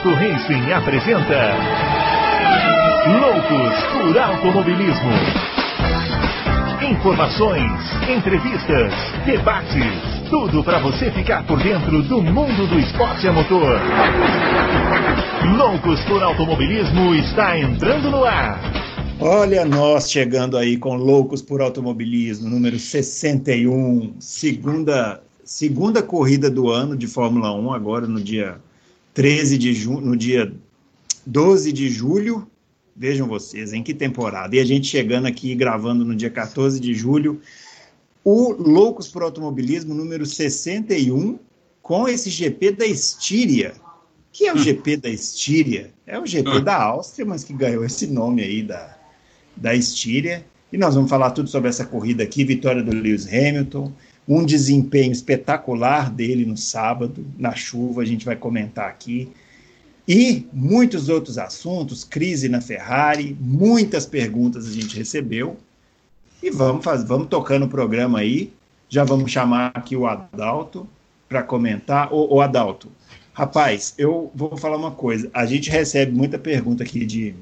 Adalto Racing apresenta Loucos por Automobilismo. Informações, entrevistas, debates, tudo para você ficar por dentro do mundo do esporte a motor. Loucos por Automobilismo está entrando no ar. Olha nós chegando aí com Loucos por Automobilismo, número 61, segunda, segunda corrida do ano de Fórmula 1, agora no dia 13 de junho, no dia 12 de julho. Vejam vocês, em que temporada. E a gente chegando aqui gravando no dia 14 de julho, o Loucos por Automobilismo número 61, com esse GP da Estíria. Que é o GP da Estíria? É o GP da Áustria, mas que ganhou esse nome aí da, da Estíria. E nós vamos falar tudo sobre essa corrida aqui, vitória do Lewis Hamilton, um desempenho espetacular dele no sábado, na chuva, a gente vai comentar aqui. E muitos outros assuntos, crise na Ferrari, muitas perguntas a gente recebeu. E vamos, fazer, vamos tocando o programa aí. Já vamos chamar aqui o Adalto para comentar. Ô, Adalto, rapaz, eu vou falar uma coisa. A gente recebe muita pergunta aqui de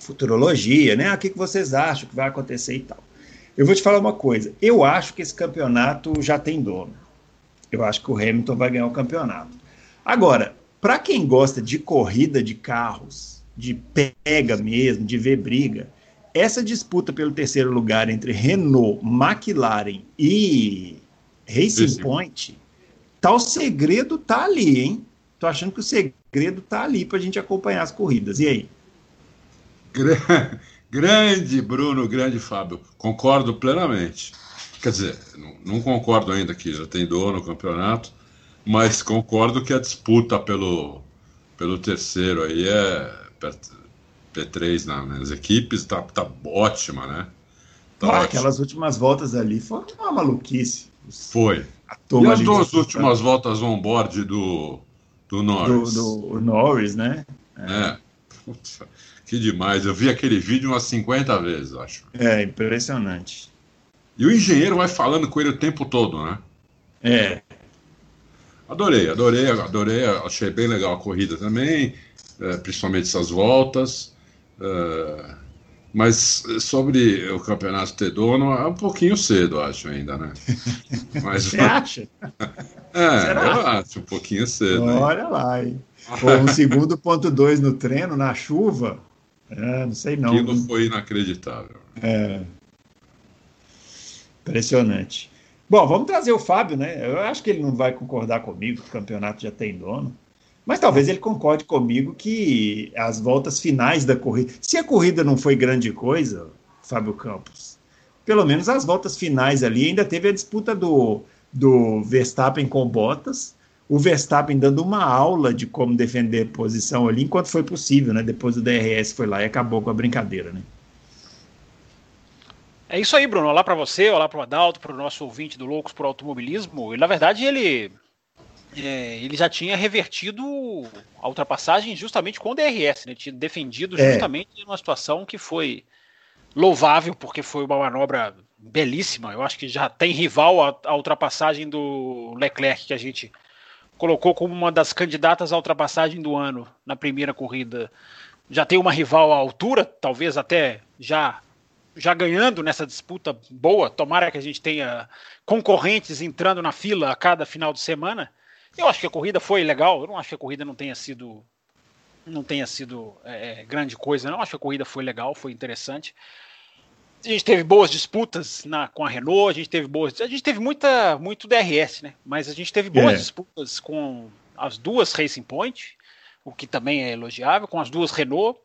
futurologia, né? O que, que vocês acham que vai acontecer e tal. Eu vou te falar uma coisa. Eu acho que esse campeonato já tem dono. Eu acho que o Hamilton vai ganhar o campeonato. Agora, para quem gosta de corrida de carros, de pega mesmo, de ver briga, essa disputa pelo terceiro lugar entre Renault, McLaren e Racing Sim. Point, tal segredo tá ali, hein? Tô achando que o segredo tá ali para a gente acompanhar as corridas. E aí? Grande Bruno, grande Fábio. Concordo plenamente. Quer dizer, não, não concordo ainda que já tem dono o campeonato, mas concordo que a disputa pelo, pelo terceiro aí é P3 nas equipes tá, tá ótima, né? Tá ah, aquelas últimas voltas ali foram uma maluquice. Foi. E as duas últimas voltas on-board do, do Norris. Do, do Norris, né? É. é. Que demais. Eu vi aquele vídeo umas 50 vezes, acho. É, impressionante. E o engenheiro vai falando com ele o tempo todo, né? É. Adorei, adorei, adorei. Achei bem legal a corrida também, é, principalmente essas voltas. É, mas sobre o campeonato ter dono, é um pouquinho cedo, acho ainda, né? Mas, Você acha? É, Será? eu acho um pouquinho cedo. Olha hein? lá, hein? Ou um segundo ponto dois no treino, na chuva. É, não sei não. Aquilo foi inacreditável. É. Impressionante. Bom, vamos trazer o Fábio, né? Eu acho que ele não vai concordar comigo que o campeonato já tem dono. Mas talvez ele concorde comigo que as voltas finais da corrida. Se a corrida não foi grande coisa, Fábio Campos, pelo menos as voltas finais ali ainda teve a disputa do, do Verstappen com Bottas o Verstappen dando uma aula de como defender posição ali, enquanto foi possível, né? Depois o DRS foi lá e acabou com a brincadeira, né? É isso aí, Bruno. Olá para você, olá para o Adalto, para o nosso ouvinte do Loucos por Automobilismo. E, na verdade, ele, é, ele já tinha revertido a ultrapassagem justamente com o DRS, né? Tinha defendido é. justamente é. uma situação que foi louvável, porque foi uma manobra belíssima. Eu acho que já tem rival a, a ultrapassagem do Leclerc que a gente colocou como uma das candidatas à ultrapassagem do ano na primeira corrida. Já tem uma rival à altura, talvez até já já ganhando nessa disputa boa. Tomara que a gente tenha concorrentes entrando na fila a cada final de semana. Eu acho que a corrida foi legal. Eu não acho que a corrida não tenha sido não tenha sido é, grande coisa. Não acho que a corrida foi legal, foi interessante a gente teve boas disputas na, com a Renault, a gente teve boas. A gente teve muita, muito DRS, né? Mas a gente teve boas é. disputas com as duas Racing Point, o que também é elogiável, com as duas Renault,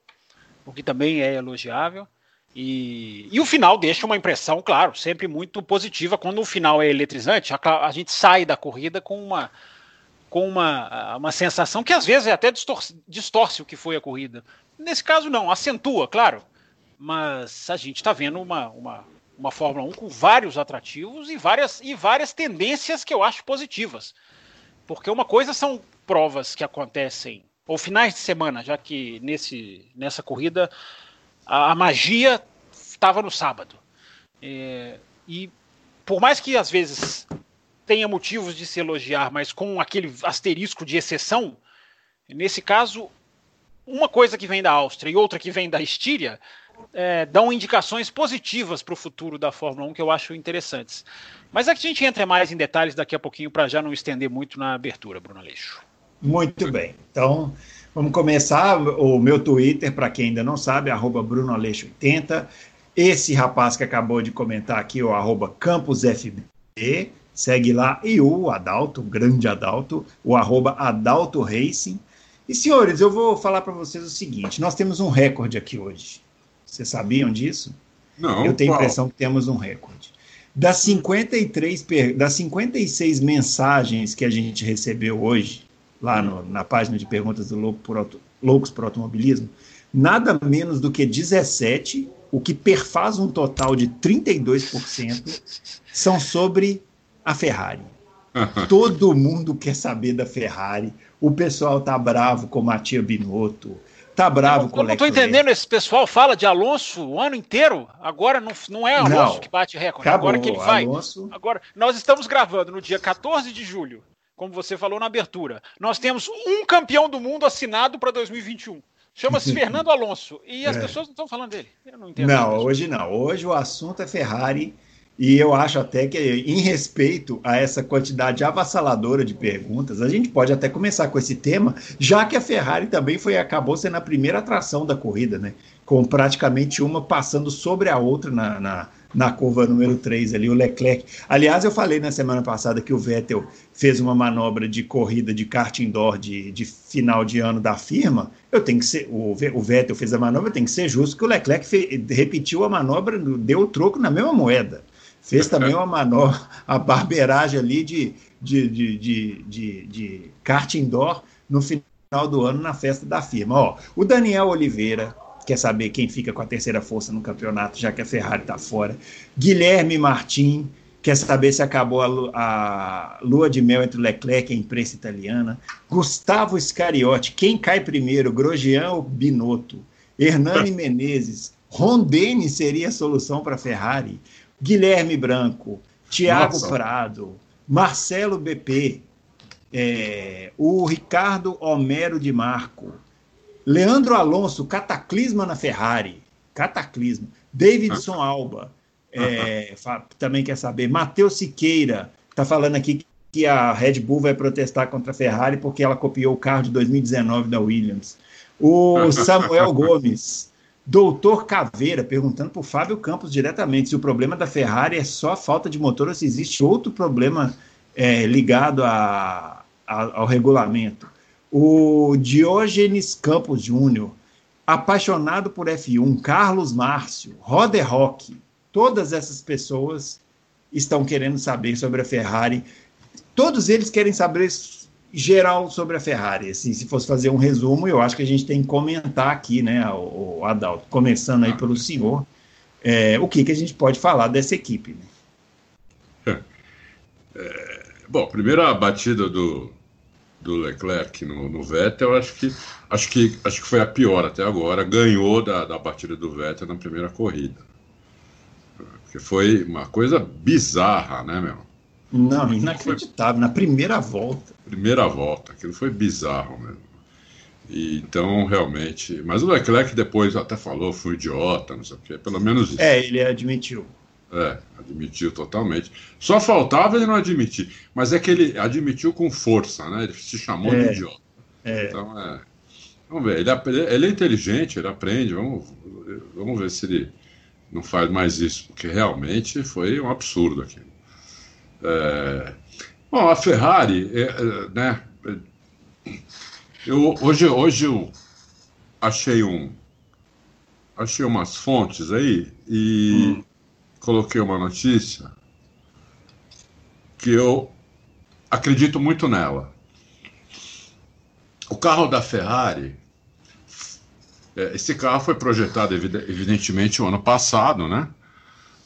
o que também é elogiável. E, e o final deixa uma impressão, claro, sempre muito positiva. Quando o final é eletrizante, a, a gente sai da corrida com uma, com uma, uma sensação que às vezes até distorce, distorce o que foi a corrida. Nesse caso, não, acentua, claro mas a gente está vendo uma, uma, uma Fórmula 1 com vários atrativos e várias, e várias tendências que eu acho positivas. Porque uma coisa são provas que acontecem, ou finais de semana, já que nesse, nessa corrida a, a magia estava no sábado. É, e por mais que às vezes tenha motivos de se elogiar, mas com aquele asterisco de exceção, Nesse caso, uma coisa que vem da Áustria e outra que vem da Estíria é, dão indicações positivas para o futuro da Fórmula 1 que eu acho interessantes. Mas a gente entra mais em detalhes daqui a pouquinho para já não estender muito na abertura, Bruno Aleixo. Muito bem. Então, vamos começar. O meu Twitter, para quem ainda não sabe, é BrunoAleixo80. Esse rapaz que acabou de comentar aqui, o arroba CampusFB, segue lá. E o Adalto, o grande Adalto, o arroba Adalto Racing. E senhores, eu vou falar para vocês o seguinte: nós temos um recorde aqui hoje. Vocês sabiam disso? Não. Eu tenho a impressão que temos um recorde. Das 53, das 56 mensagens que a gente recebeu hoje, lá no, na página de perguntas do Louco por Auto, Loucos por Automobilismo, nada menos do que 17, o que perfaz um total de 32%, são sobre a Ferrari. Todo mundo quer saber da Ferrari. O pessoal tá bravo com o Matia Binotto, tá bravo o Eu não tô entendendo, esse pessoal fala de Alonso o ano inteiro. Agora não, não é Alonso Não. que bate recorde, Acabou, agora que ele vai. Alonso. Agora, nós estamos gravando no dia 14 de julho, como você falou na abertura. Nós temos um campeão do mundo assinado para 2021. Chama-se Fernando Alonso. E as É. pessoas não estão falando dele. Eu não entendo. Não, hoje não. Hoje o assunto é Ferrari e eu acho até que, em respeito a essa quantidade avassaladora de perguntas, a gente pode até começar com esse tema, já que a Ferrari também foi acabou sendo a primeira atração da corrida, né? Com praticamente uma passando sobre a outra na, na, na curva número 3 ali, o Leclerc. Aliás, eu falei na semana passada que o Vettel fez uma manobra de corrida de kart indoor de, de final de ano da firma. Eu tenho que ser. O, o Vettel fez a manobra, tem que ser justo que o Leclerc fe- repetiu a manobra, deu o troco na mesma moeda. Fez também uma manobra, a barbeiragem ali de, de, de, de, de, de kart indoor no final do ano na festa da firma. Ó, o Daniel Oliveira quer saber quem fica com a terceira força no campeonato, já que a Ferrari está fora. Guilherme Martim quer saber se acabou a, lu- a lua de mel entre o Leclerc e a imprensa italiana. Gustavo Scariotti, quem cai primeiro, Grosjean ou Binotto? Hernani Menezes, Rondene seria a solução para a Ferrari? Guilherme Branco, Tiago. Prado, Marcelo BP, é, o Ricardo Homero de Marco, Leandro Alonso, cataclisma na Ferrari, cataclisma. Davidson Alba, é, fa- também quer saber. Matheus Siqueira, está falando aqui que a Red Bull vai protestar contra a Ferrari porque ela copiou o carro de 2019 da Williams. O Samuel Gomes, Doutor Caveira, perguntando para o Fábio Campos diretamente se o problema da Ferrari é só a falta de motor ou se existe outro problema é, ligado a- a- ao regulamento. O Diógenes Campos Júnior, apaixonado por F1, Carlos Márcio, Roder Rock, todas essas pessoas estão querendo saber sobre a Ferrari. Todos eles querem saber geral sobre a Ferrari. Assim, se fosse fazer um resumo, eu acho que a gente tem que comentar aqui, né, o, o Adalto, começando aí pelo senhor, é, o que, que a gente pode falar dessa equipe. Né? Bom, primeira batida do, do Leclerc no, no Vettel, acho que, acho, que, acho que foi a pior até agora. Ganhou da, da batida do Vettel na primeira corrida. Porque foi uma coisa bizarra, né, meu? Não, inacreditável. Na primeira volta. Primeira volta, aquilo foi bizarro mesmo. E, então, realmente. Mas o Leclerc depois até falou, fui idiota, não sei o quê, pelo menos isso. É, ele admitiu. É, admitiu totalmente. Só faltava ele não admitir. Mas é que ele admitiu com força, né? Ele se chamou É, de idiota. É, Então, é. Vamos ver, ele, ele é inteligente, ele aprende. Vamos, vamos ver se ele não faz mais isso, porque realmente foi um absurdo aquilo. É, bom, a Ferrari, é, é, né? Eu, hoje, hoje eu achei um. Achei umas fontes aí e coloquei uma notícia que eu acredito muito nela. O carro da Ferrari, é, esse carro foi projetado evide- evidentemente o ano passado, né?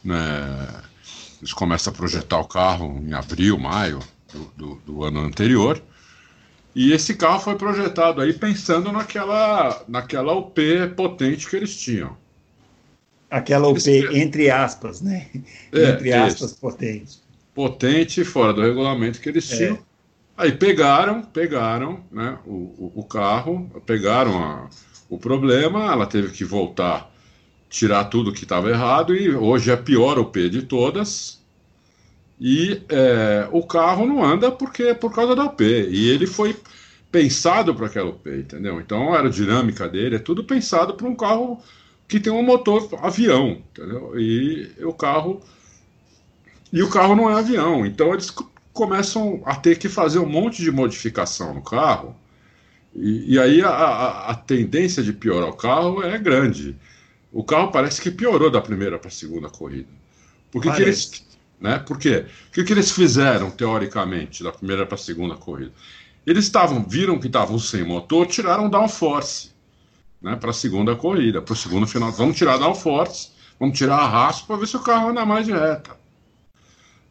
Né, Eles começam a projetar o carro em abril, maio do, do- do ano anterior. E esse carro foi projetado aí pensando naquela, naquela UP potente que eles tinham. aquela UP, Isso- entre aspas, né? É, entre aspas, potente. Potente, fora do regulamento que eles É. tinham. Aí pegaram, pegaram né, o, o, o carro, pegaram a, o problema, ela teve que voltar, tirar tudo que estava errado, e hoje é a pior OP de todas. E é, o carro não anda porque é por causa da OP. E ele foi pensado para aquela OP, entendeu? Então a aerodinâmica dele é tudo pensado para um carro que tem um motor avião, entendeu? E o carro e o carro não é avião, então eles começam a ter que fazer um monte de modificação no carro. E, e aí a, a, a, tendência de piorar o carro é grande. O carro parece que piorou da primeira para a segunda corrida. Por que, eles, né? Por quê? O que, que eles fizeram, teoricamente, da primeira para a segunda corrida? Eles estavam, viram que estavam sem motor, tiraram downforce né, para a segunda corrida, para o segundo final. Vamos tirar downforce, vamos tirar arrasto para ver se o carro anda mais de reta.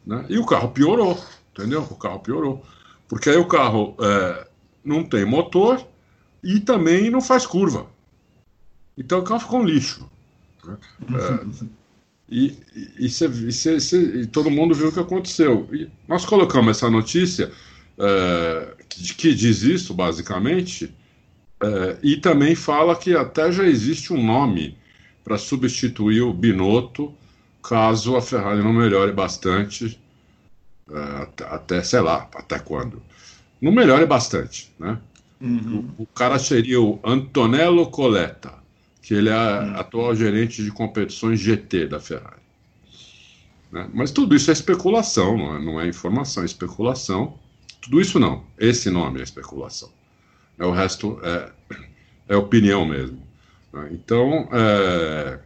Né? E o carro piorou, entendeu? O carro piorou. Porque aí o carro é, não tem motor e também não faz curva. Então o carro ficou um lixo. Né? É, e, e, cê, e, cê, cê, e, todo mundo viu o que aconteceu. E nós colocamos essa notícia é, que, que, diz isso, basicamente, é, e também fala que até já existe um nome para substituir o Binotto caso a Ferrari não melhore bastante, é, até, até, sei lá, até quando. Não melhore bastante, né? Uhum. O, o, cara seria o Antonello Coletta, que ele é uhum. atual gerente de competições GT da Ferrari. Né? Mas tudo isso é especulação, não é, não é informação, é especulação. Tudo isso não. Esse nome é especulação. É, o resto é, é opinião mesmo. Né? Então, é,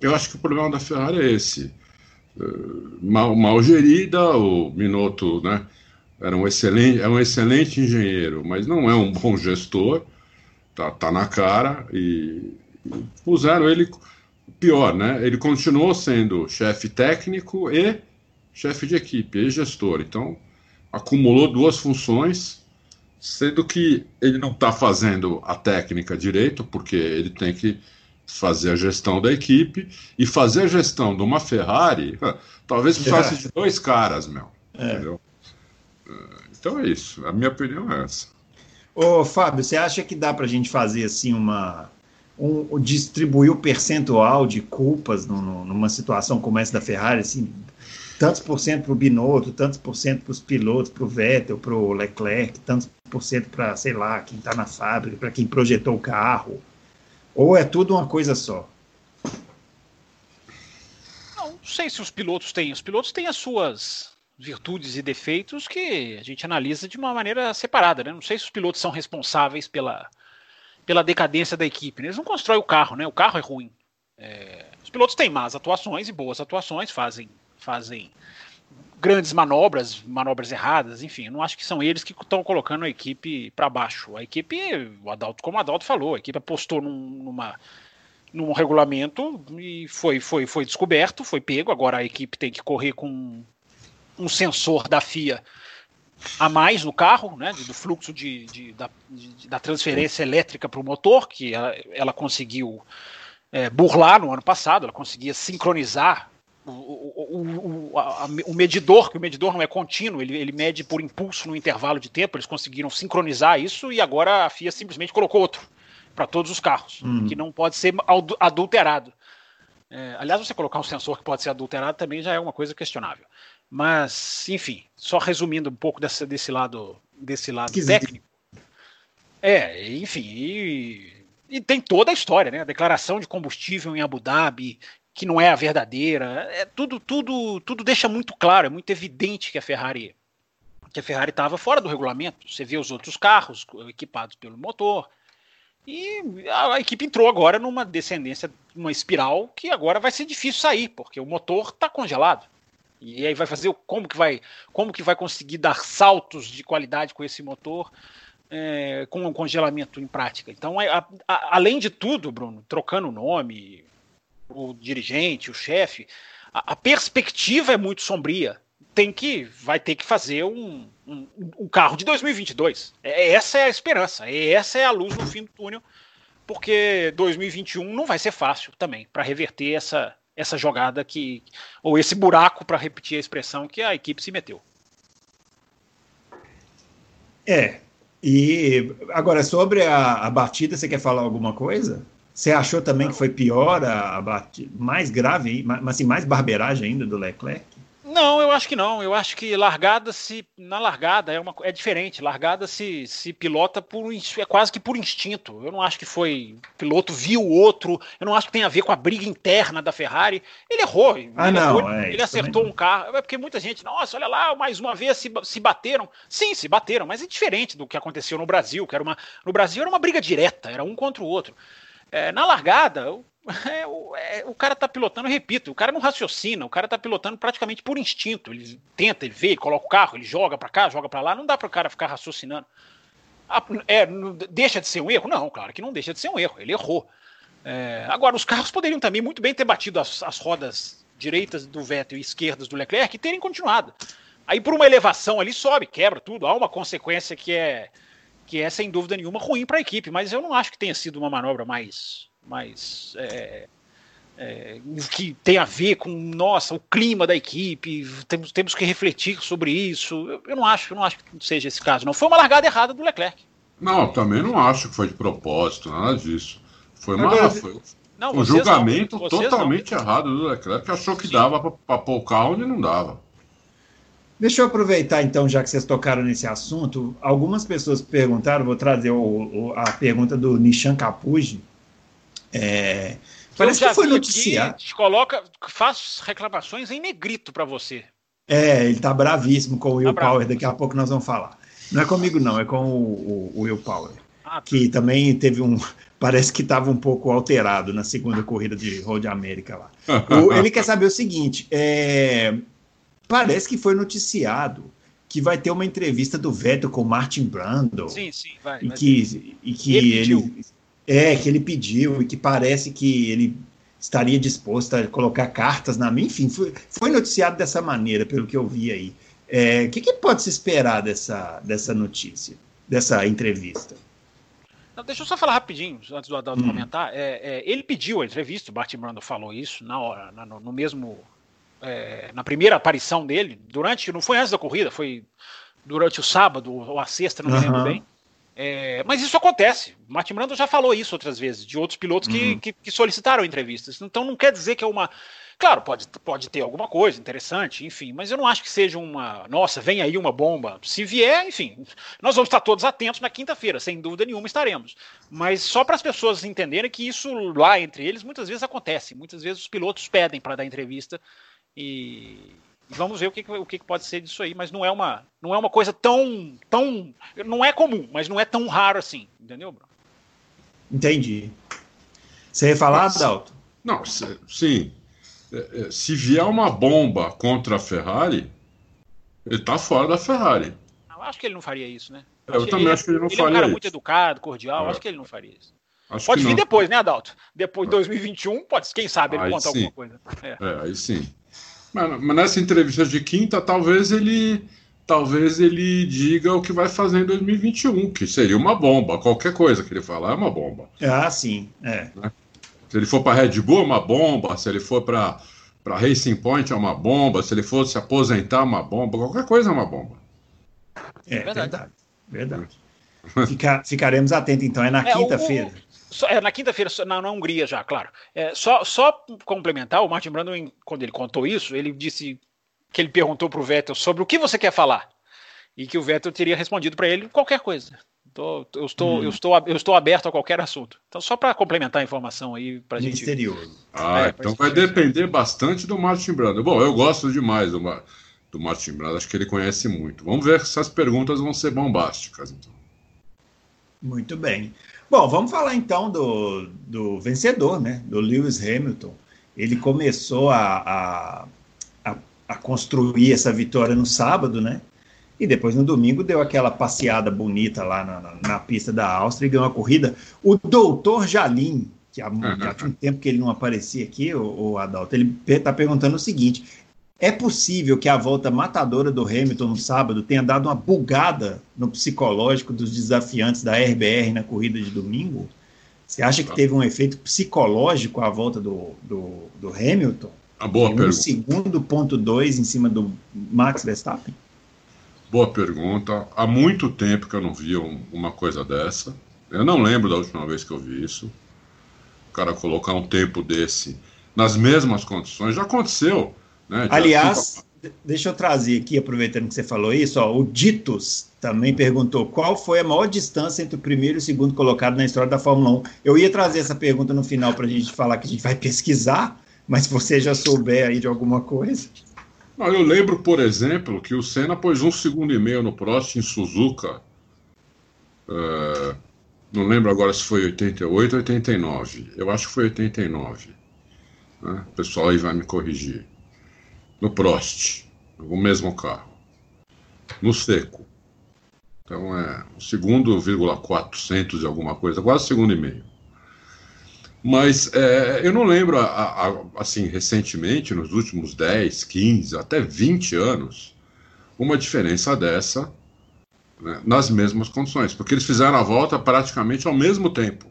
eu acho que o problema da Ferrari é esse. É, mal, mal gerida, o Minotto né, era um excelente, é um excelente engenheiro, mas não é um bom gestor, tá, tá na cara, e puseram ele pior, né? Ele continuou sendo chefe técnico e chefe de equipe e gestor. Então, acumulou duas funções, sendo que ele não está fazendo a técnica direito, porque ele tem que fazer a gestão da equipe e fazer a gestão de uma Ferrari, talvez precisasse é. de dois caras, meu. É. Entendeu? É, então é isso. A minha opinião é essa. Ô, Fábio, você acha que dá para a gente fazer assim uma. Um, distribuir o percentual de culpas no, no, numa situação como essa da Ferrari, assim, tantos por cento para o Binotto, tantos por cento para os pilotos, para o Vettel, para o Leclerc, tantos por cento para, sei lá, quem está na fábrica, para quem projetou o carro. Ou é tudo uma coisa só? Não, não sei se os pilotos têm. Os pilotos têm as suas virtudes e defeitos que a gente analisa de uma maneira separada. Né? Não sei se os pilotos são responsáveis pela, pela decadência da equipe. Né? Eles não constroem o carro, né? o carro é ruim. É, os pilotos têm más atuações e boas atuações, fazem fazem grandes manobras, manobras erradas, enfim, eu não acho que são eles que estão colocando a equipe para baixo. A equipe, o Adalto, como o Adalto falou, a equipe apostou num, numa, num regulamento e foi, foi, foi descoberto, foi pego. Agora a equipe tem que correr com um sensor da FIA a mais no carro, né, do fluxo de, de da, de, da, transferência elétrica para o motor, que ela, ela conseguiu é, burlar no ano passado, ela conseguia sincronizar o, o, o, a, o, medidor, que o medidor não é contínuo, ele, ele mede por impulso no intervalo de tempo, eles conseguiram sincronizar isso e agora a FIA simplesmente colocou outro para todos os carros, uhum. que não pode ser adulterado. É, aliás, você colocar um sensor que pode ser adulterado também já é uma coisa questionável. Mas, enfim, só resumindo um pouco desse, desse lado, desse lado técnico. É, enfim, e, e, tem toda a história, né? A declaração de combustível em Abu Dhabi, que não é a verdadeira. É tudo, tudo, tudo deixa muito claro, é muito evidente que a Ferrari que a Ferrari estava fora do regulamento. Você vê os outros carros equipados pelo motor. E a, a, equipe entrou agora numa descendência, uma espiral que agora vai ser difícil sair, porque o motor está congelado. E aí vai fazer como que vai, como que vai conseguir dar saltos de qualidade com esse motor é, com um congelamento em prática. Então, a, a, além de tudo, Bruno, trocando o nome, o dirigente, o chefe, a, a, perspectiva é muito sombria. Tem que, vai ter que fazer um, um, um carro de 2022. É, essa é a esperança, é, essa é a luz no fim do túnel, porque 2021 não vai ser fácil também para reverter essa, essa jogada que, ou esse buraco, para repetir a expressão, que a equipe se meteu. É. E agora, sobre a, a batida, você quer falar alguma coisa? Você achou também que foi pior a, a batida, mais grave, mas assim, mais barbeiragem ainda do Leclerc? Não, eu acho que não. Eu acho que largada se na largada é uma é diferente. Largada se, se pilota por é quase que por instinto. Eu não acho que foi piloto viu o outro. Eu não acho que tem a ver com a briga interna da Ferrari. Ele errou. Ah, ele não. Errou, é, ele acertou um carro. É porque muita gente, nossa, olha lá, mais uma vez se, se bateram. Sim, se bateram, mas é diferente do que aconteceu no Brasil. Que era uma no Brasil era uma briga direta, era um contra o outro. É, na largada, é, o, é, o, cara tá pilotando, repito, o cara não raciocina, o cara tá pilotando praticamente por instinto. Ele tenta, ele vê, ele coloca o carro, ele joga para cá, joga para lá, não dá para o cara ficar raciocinando. Ah, é, deixa de ser um erro? Não, claro que não deixa de ser um erro, ele errou. É, agora, os carros poderiam também muito bem ter batido as, as rodas direitas do Vettel e esquerdas do Leclerc e terem continuado. Aí, por uma elevação ali, sobe, quebra tudo. Há uma consequência que é que é sem dúvida nenhuma ruim para a equipe, mas eu não acho que tenha sido uma manobra mais, mais é, é, que tem a ver com nossa o clima da equipe, temos, temos que refletir sobre isso. Eu, eu não acho, eu não acho que seja esse caso. Não foi uma largada errada do Leclerc. Não, também não acho que foi de propósito, nada disso. Foi uma, foi não, um julgamento não, totalmente não. errado do Leclerc, que achou que Sim. dava para pôr o carro onde não dava. Deixa eu aproveitar, então, já que vocês tocaram nesse assunto, algumas pessoas perguntaram, vou trazer o, o, a pergunta do Nishan Capuji. É, parece que foi noticiado. Coloca, faz reclamações em negrito para você. É, ele tá bravíssimo com o Will tá Power, daqui a pouco nós vamos falar. Não é comigo, não, é com o, o Will Power. Ah, tá. que também teve um. Parece que estava um pouco alterado na segunda corrida de Road América lá. O, ele quer saber o seguinte: é, Parece que foi noticiado que vai ter uma entrevista do Vettel com o Martin Brando. Sim, sim, vai. E que, e que ele, ele é que ele pediu e que parece que ele estaria disposto a colocar cartas na minha. Enfim, foi, foi noticiado dessa maneira, pelo que eu vi aí. O é, que, que, pode se esperar dessa, dessa notícia, dessa entrevista? Não, deixa eu só falar rapidinho, antes do Adalto hum. comentar. É, é, ele pediu a entrevista, o Martin Brando falou isso na hora, no, no mesmo é, na primeira aparição dele, durante, não foi antes da corrida, foi durante o sábado ou a sexta, não me lembro bem. É, mas isso acontece. Martin Brando já falou isso outras vezes, de outros pilotos que, uhum. que, que, solicitaram entrevistas. Então não quer dizer que é uma. Claro, pode, pode ter alguma coisa interessante, enfim, mas eu não acho que seja uma. Nossa, vem aí uma bomba. Se vier, enfim, nós vamos estar todos atentos na quinta-feira, sem dúvida nenhuma estaremos. Mas só para as pessoas entenderem que isso lá entre eles muitas vezes acontece. Muitas vezes os pilotos pedem para dar entrevista e vamos ver o que, o que pode ser disso aí, mas não é uma, não é uma coisa tão, tão, não é comum, mas não é tão raro assim, entendeu, Bruno? Entendi. Você ia falar, Dalton? Não, sim. É, é, se vier uma bomba contra a Ferrari, ele tá fora da Ferrari. Eu acho que ele não faria isso, né? Eu, eu também ele, acho que ele não ele faria. Ele é um cara isso. muito educado, cordial, é. acho que ele não faria isso. Acho pode vir depois, né, Adalto? Depois de 2021, pode, quem sabe ele aí conta sim. alguma coisa. É. é, aí sim. Mas, nessa entrevista de quinta, talvez ele talvez ele diga o que vai fazer em 2021, que seria uma bomba. Qualquer coisa que ele falar é uma bomba. Ah, sim. É. Né? Se ele for para Red Bull, é uma bomba. Se ele for para para Racing Point, é uma bomba. Se ele for se aposentar, é uma bomba. Qualquer coisa é uma bomba. É, é verdade. Verdade. verdade. Fica, ficaremos atentos, então. É na é, quinta-feira. Só, é, na quinta-feira, na, na, Hungria já, claro. É, só, só complementar, o Martin Brando, quando ele contou isso, ele disse que ele perguntou para o Vettel sobre o que você quer falar. E que o Vettel teria respondido para ele qualquer coisa. Tô, eu, estou, hum. eu, estou, eu estou aberto a qualquer assunto. Então, só para complementar a informação aí para gente. Misterioso. Ah, é, então vai depender bastante do Martin Brando. Bom, eu gosto demais do, do Martin Brando, acho que ele conhece muito. Vamos ver se as perguntas vão ser bombásticas. Então. Muito bem. Bom, vamos falar então do, do vencedor, né? Do Lewis Hamilton. Ele começou a, a, a, construir essa vitória no sábado, né? E depois no domingo deu aquela passeada bonita lá na, na, na pista da Áustria e ganhou a corrida. O doutor Jalim, que há, já tinha um tempo que ele não aparecia aqui, o, o Adalto, ele está perguntando o seguinte: é possível que a volta matadora do Hamilton no sábado tenha dado uma bugada no psicológico dos desafiantes da RBR na corrida de domingo? Você acha que teve um efeito psicológico a volta do, do, do Hamilton? A boa um pergunta. segundo ponto dois em cima do Max Verstappen? Boa pergunta. Há muito tempo que eu não via um, uma coisa dessa. Eu não lembro da última vez que eu vi isso. O cara colocar um tempo desse nas mesmas condições. Já aconteceu. Né? Aliás, deixa eu trazer aqui, aproveitando que você falou isso, ó, o Ditos também perguntou qual foi a maior distância entre o primeiro e o segundo colocado na história da Fórmula 1. Eu ia trazer essa pergunta no final para a gente falar que a gente vai pesquisar, mas se você já souber aí de alguma coisa. Não, eu lembro, por exemplo, que o Senna pôs um segundo e meio no Prost em Suzuka. Uh, não lembro agora se foi 88 ou 89. Eu acho que foi 89. Né? O pessoal aí vai me corrigir. No Prost, o mesmo carro. No seco. Então é um segundo, vírgula 400 e alguma coisa, quase segundo e meio. Mas é, eu não lembro, a, a, assim, recentemente, nos últimos 10, 15, até 20 anos, uma diferença dessa né, nas mesmas condições, porque eles fizeram a volta praticamente ao mesmo tempo.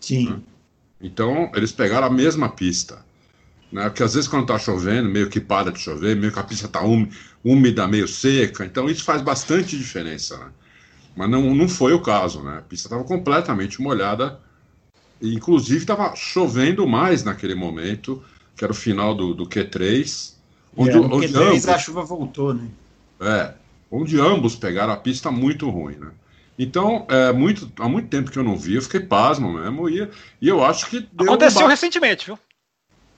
Sim. Né? Então, eles pegaram a mesma pista. Né? Porque às vezes quando está chovendo, meio que para de chover, meio que a pista está úmida, meio seca, então isso faz bastante diferença. Né? Mas não, não foi o caso, né? A pista estava completamente molhada, e inclusive estava chovendo mais naquele momento, que era o final do, do Q3. Onde, é, onde Q3 ambos, a chuva voltou, né? É, onde ambos pegaram a pista muito ruim, né? Então, é, muito, há muito tempo que eu não vi, eu fiquei pasmo mesmo, e, e eu acho que. Aconteceu um recentemente, viu?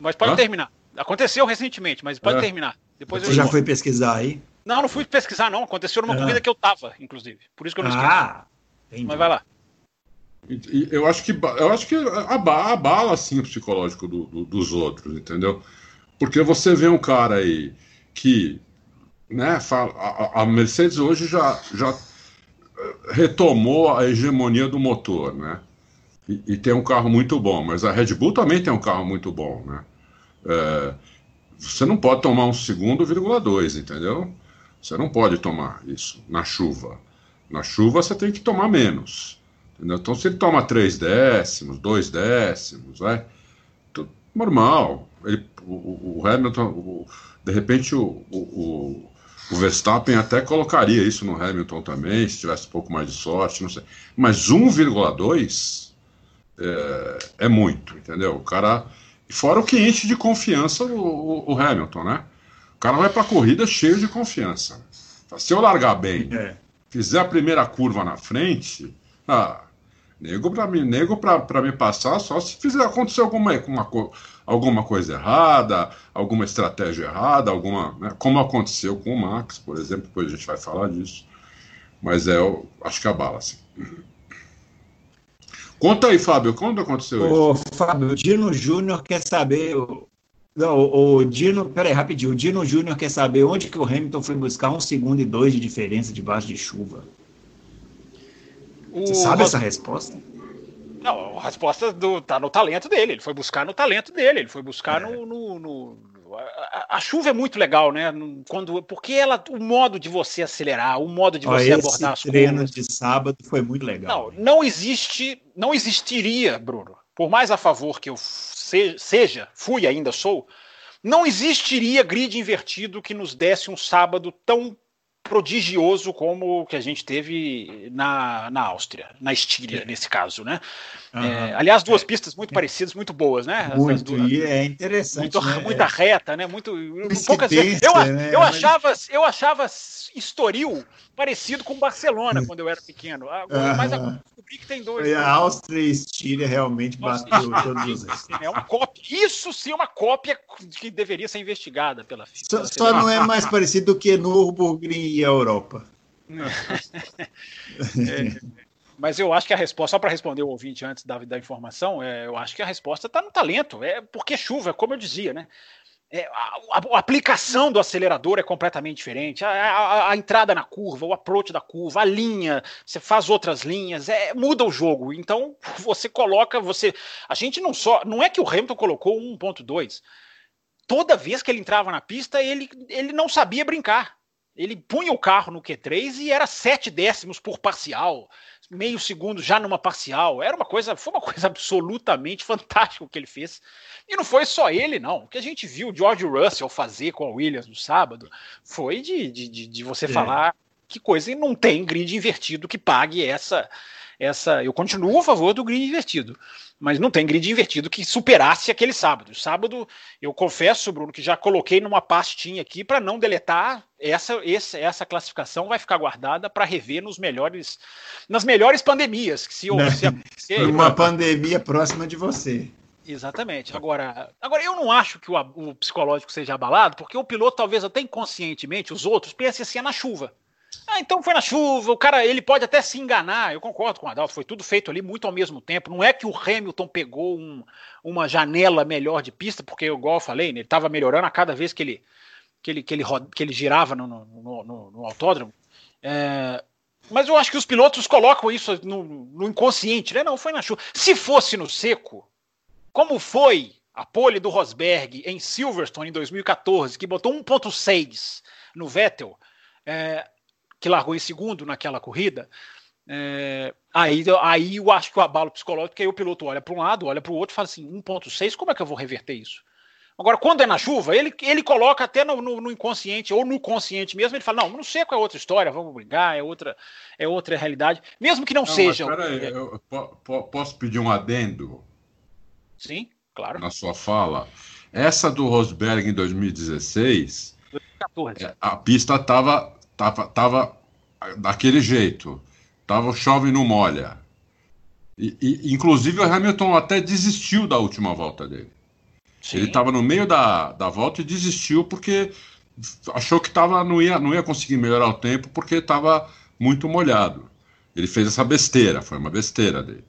Mas pode Hã? terminar. Aconteceu recentemente, mas pode é. terminar. Depois Você já foi pesquisar aí? Não, não fui pesquisar, não. Aconteceu numa ah. corrida que eu tava, inclusive. Por isso que eu não esqueci. Ah, entendi. Mas vai lá. Eu acho que, eu acho que abala assim, o psicológico do, do, dos outros, entendeu? Porque você vê um cara aí que. Né, fala, a, a Mercedes hoje já, já eh, retomou a hegemonia do motor, né? E, e, tem um carro muito bom, mas a Red Bull também tem um carro muito bom, né? É, você não pode tomar um segundo, vírgula dois, entendeu? Você não pode tomar isso na chuva. Na chuva você tem que tomar menos. Entendeu? Então, se ele toma três décimos, dois décimos, vai, normal. Ele, o, o, Hamilton, o, de repente, o, o, o, Verstappen até colocaria isso no Hamilton também, se tivesse um pouco mais de sorte, não sei. Mas 1,2 é, é muito, entendeu? O cara Fora o que enche de confiança o, o, o Hamilton, né? O cara vai para a corrida cheio de confiança. Se eu largar bem, é. fizer a primeira curva na frente, ah, nego para mim, nego para me passar só se fizer acontecer alguma, uma, alguma coisa errada, alguma estratégia errada, alguma, né, como aconteceu com o Max, por exemplo, depois a gente vai falar disso. Mas é, eu acho que abala, assim. Conta aí, Fábio, quando aconteceu Ô, isso? Fábio, o Dino Júnior quer saber. Não, o Dino, peraí, rapidinho. O Dino Júnior quer saber onde que o Hamilton foi buscar um segundo e dois de diferença debaixo de chuva. O... Você sabe essa resposta? Não, a resposta do, tá no talento dele. Ele foi buscar no talento dele. Ele foi buscar é. no, no, no, a, a, chuva é muito legal, né? Quando, porque ela, o modo de você acelerar, o modo de você abordar as treino coisas. de sábado foi muito legal. Não, não existe, não existiria, Bruno. Por mais a favor que eu seja, fui ainda sou, não existiria grid invertido que nos desse um sábado tão prodigioso como o que a gente teve na, na Áustria, na Estíria, nesse caso, né? Uhum. É, aliás, duas é. pistas muito parecidas, muito boas, né? Muito, duas, e é interessante. Muito, né? Muita reta, né? Muito, poucas vezes. Eu, né? eu, achava, eu achava Estoril parecido com Barcelona quando eu era pequeno. Agora, uhum. Mas agora descobri que tem dois. E a Áustria e Estíria realmente bateu todos os É uma cópia. Isso sim é uma cópia que deveria ser investigada pela FIFA. Só, só não é mais parecido do que Nürburgring a Europa. é, mas eu acho que a resposta, só para responder o ouvinte antes da, da informação, é, eu acho que a resposta está no talento. É porque chuva, como eu dizia, né? É, a, a, aplicação do acelerador é completamente diferente. A, a, a, entrada na curva, o approach da curva, a linha, você faz outras linhas, é, muda o jogo. Então você coloca, você. A gente não só. Não é que o Hamilton colocou 1.2. Toda vez que ele entrava na pista, ele, ele não sabia brincar. Ele punha o carro no Q3 e era sete décimos por parcial. meio segundo já numa parcial. Era uma coisa, foi uma coisa absolutamente fantástica o que ele fez. E não foi só ele, não. O que a gente viu o George Russell fazer com a Williams no sábado foi de, de, de você é. falar que coisa e não tem grid invertido que pague essa essa. Eu continuo a favor do grid invertido, mas não tem grid invertido que superasse aquele sábado. Sábado, eu confesso, Bruno, que já coloquei numa pastinha aqui para não deletar. Essa, essa, essa classificação vai ficar guardada para rever nos melhores, nas melhores pandemias. Que se, se, uma pandemia próxima de você. Exatamente. Agora, agora eu não acho que o, o, psicológico seja abalado, porque o piloto, talvez até inconscientemente, os outros, pensem assim, é na chuva. Ah, então foi na chuva, o cara ele pode até se enganar. Eu concordo com o Adalto, foi tudo feito ali muito ao mesmo tempo. Não é que o Hamilton pegou um, uma janela melhor de pista, porque, igual eu falei, né, ele estava melhorando a cada vez que ele, que ele, que ele, que ele girava no, no, no, no autódromo. É, mas eu acho que os pilotos colocam isso no, no, inconsciente, né? Não, foi na chuva. Se fosse no seco, como foi a pole do Rosberg em Silverstone em 2014, que botou 1.6 no Vettel, é, que largou em segundo naquela corrida, é, aí, aí eu acho que o abalo psicológico, que aí o piloto olha para um lado, olha para o outro e fala assim: 1,6, como é que eu vou reverter isso? Agora, quando é na chuva, ele, ele coloca até no, no, no, inconsciente ou no consciente mesmo, ele fala: não, no seco é outra história, vamos brigar, é outra, é outra realidade, mesmo que não, não seja. Peraí, é... eu posso pedir um adendo? Sim, claro. Na sua fala. Essa do Rosberg em 2016, 2014. a pista estava Tava, tava daquele jeito. Tava chove não molha. E, e, inclusive o Hamilton até desistiu da última volta dele. Sim. Ele estava no meio da, da volta e desistiu porque achou que tava, não, ia, não ia conseguir melhorar o tempo porque estava muito molhado. Ele fez essa besteira, foi uma besteira dele.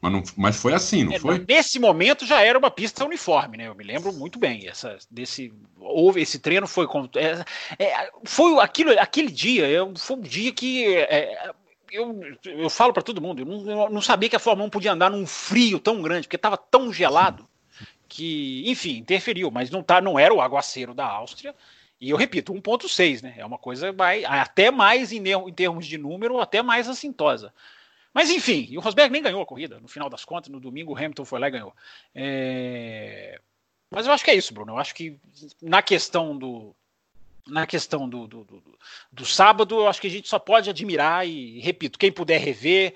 Mas, não, mas foi assim, não é, foi? Nesse momento já era uma pista uniforme, né? Eu me lembro muito bem. Essa, desse, houve esse treino foi é, é, foi aquilo, aquele dia. Eu, foi um dia que é, eu, eu falo para todo mundo. Eu não, eu não sabia que a Fórmula 1 podia andar num frio tão grande, porque estava tão gelado que, enfim, interferiu. Mas não tá, não era o aguaceiro da Áustria. E eu repito, 1.6, né? É uma coisa vai, até mais em, em termos de número, até mais assintosa. Mas enfim, o Rosberg nem ganhou a corrida, no final das contas, no domingo o Hamilton foi lá e ganhou. É... Mas eu acho que é isso, Bruno. Eu acho que na questão do. Na questão do, do, do, do sábado, eu acho que a gente só pode admirar e, repito, quem puder rever,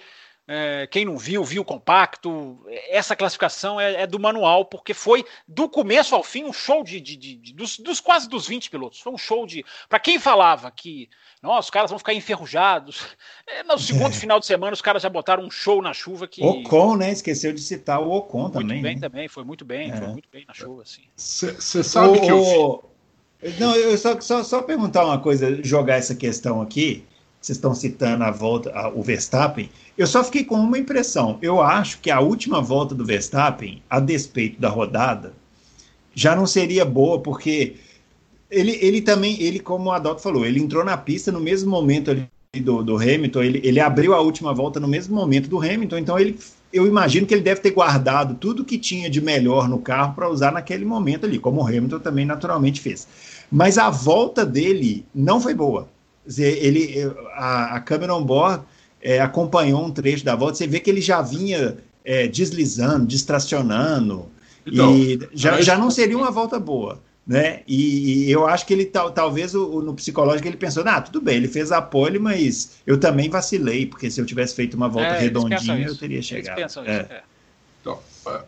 é, quem não viu, viu compacto. Essa classificação é, é, do manual, porque foi do começo ao fim um show de, de, de, de dos, dos, quase dos 20 pilotos. Foi um show de. Para quem falava que nossa, os caras vão ficar enferrujados. É, no segundo é. final de semana, os caras já botaram um show na chuva que. Ocon, né? Esqueceu de citar o Ocon muito também. Muito bem né? também, foi muito bem, é. foi muito bem na chuva, assim. Você sabe o, que eu. Não, eu só, só, só perguntar uma coisa, jogar essa questão aqui vocês estão citando a volta, a, o Verstappen, eu só fiquei com uma impressão. Eu acho que a última volta do Verstappen, a despeito da rodada, já não seria boa, porque ele, ele também, ele, como o Adalto falou, ele entrou na pista no mesmo momento ali do, do Hamilton, ele, ele abriu a última volta no mesmo momento do Hamilton, então ele, eu imagino que ele deve ter guardado tudo que tinha de melhor no carro para usar naquele momento ali, como o Hamilton também naturalmente fez. Mas a volta dele não foi boa ele, a, a câmera on-board é, acompanhou um trecho da volta, você vê que ele já vinha é, deslizando, distracionando, então, e já, já não seria uma volta boa. Né? E, e eu acho que ele tal, talvez o, o, no psicológico ele pensou, ah, tudo bem, ele fez a pole, mas eu também vacilei, porque se eu tivesse feito uma volta é, redondinha, eu teria chegado. É. Isso, é. Então,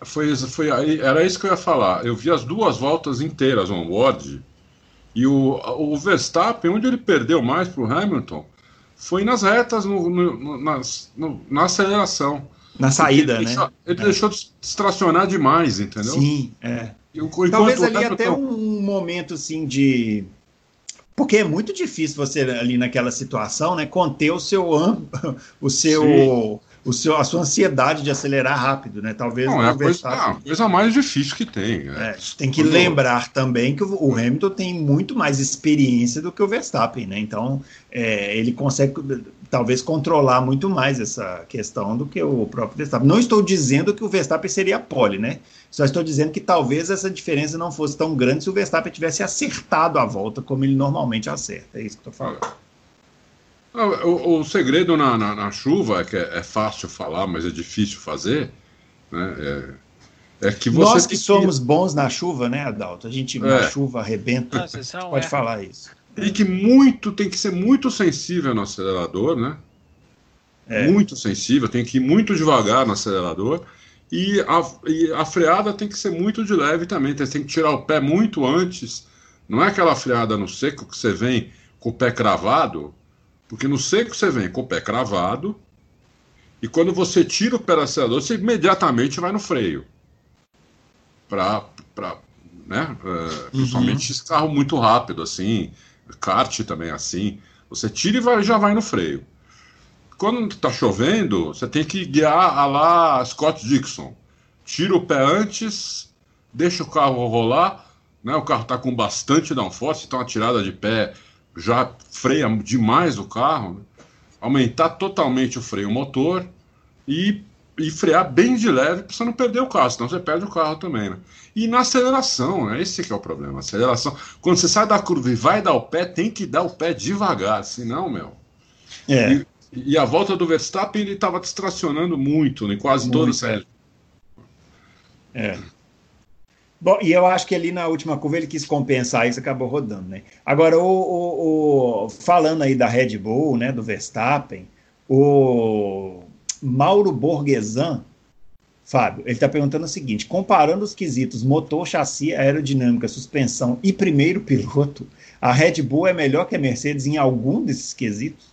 foi, foi, era isso que eu ia falar. Eu vi as duas voltas inteiras on-board e o, o Verstappen, onde ele perdeu mais para o Hamilton, foi nas retas, no, no, nas, no, na aceleração. Na saída, ele né? Deixou, ele é. deixou de distracionar demais, entendeu? Sim, é. Talvez ali até um momento assim de. Porque é muito difícil você ali naquela situação, né, conter o seu o seu Sim o seu, a sua ansiedade de acelerar rápido, né? Talvez não, é a coisa, é a coisa mais difícil que tem. Né? É, tem que Quando... lembrar também que o, o, Hamilton tem muito mais experiência do que o Verstappen, né? Então é, ele consegue talvez controlar muito mais essa questão do que o próprio Verstappen. Não estou dizendo que o Verstappen seria pole, né? Só estou dizendo que talvez essa diferença não fosse tão grande se o Verstappen tivesse acertado a volta como ele normalmente acerta. É isso que estou falando. O, o segredo na, na, na, chuva é que é, é, fácil falar, mas é difícil fazer. Né? É, é que Nós que somos bons na chuva, né, Adalto? A gente na é. chuva arrebenta. pode é. falar isso. E que muito tem que ser muito sensível no acelerador, né? É. Muito sensível, tem que ir muito devagar no acelerador. E a, e a freada tem que ser muito de leve também. Tem que tirar o pé muito antes. Não é aquela freada no seco que você vem com o pé cravado, porque no seco você vem com o pé cravado, e quando você tira o pé do acelerador, você imediatamente vai no freio. Para. Né? Uh, uhum. Principalmente esse carro muito rápido, assim. Kart também é assim. Você tira e vai, já vai no freio. Quando está chovendo, você tem que guiar a lá Scott Dixon. Tira o pé antes, deixa o carro rolar. Né? O carro está com bastante downforce, então a tirada de pé já freia demais o carro. Né? Aumentar totalmente o freio motor e, e frear bem de leve para você não perder o carro, senão você perde o carro também. Né? E na aceleração, né? esse que é o problema. Aceleração. Quando você sai da curva e vai dar o pé, tem que dar o pé devagar, senão, meu. É. E, e a volta do Verstappen ele estava distracionando muito em quase muito, todas as é. Bom, e eu acho que ali na última curva ele quis compensar isso, acabou rodando, né? Agora, o, o, o, falando aí da Red Bull, né, do Verstappen, o Mauro Borghesan Fábio, ele está perguntando o seguinte: comparando os quesitos motor, chassi, aerodinâmica, suspensão e primeiro piloto, a Red Bull é melhor que a Mercedes em algum desses quesitos?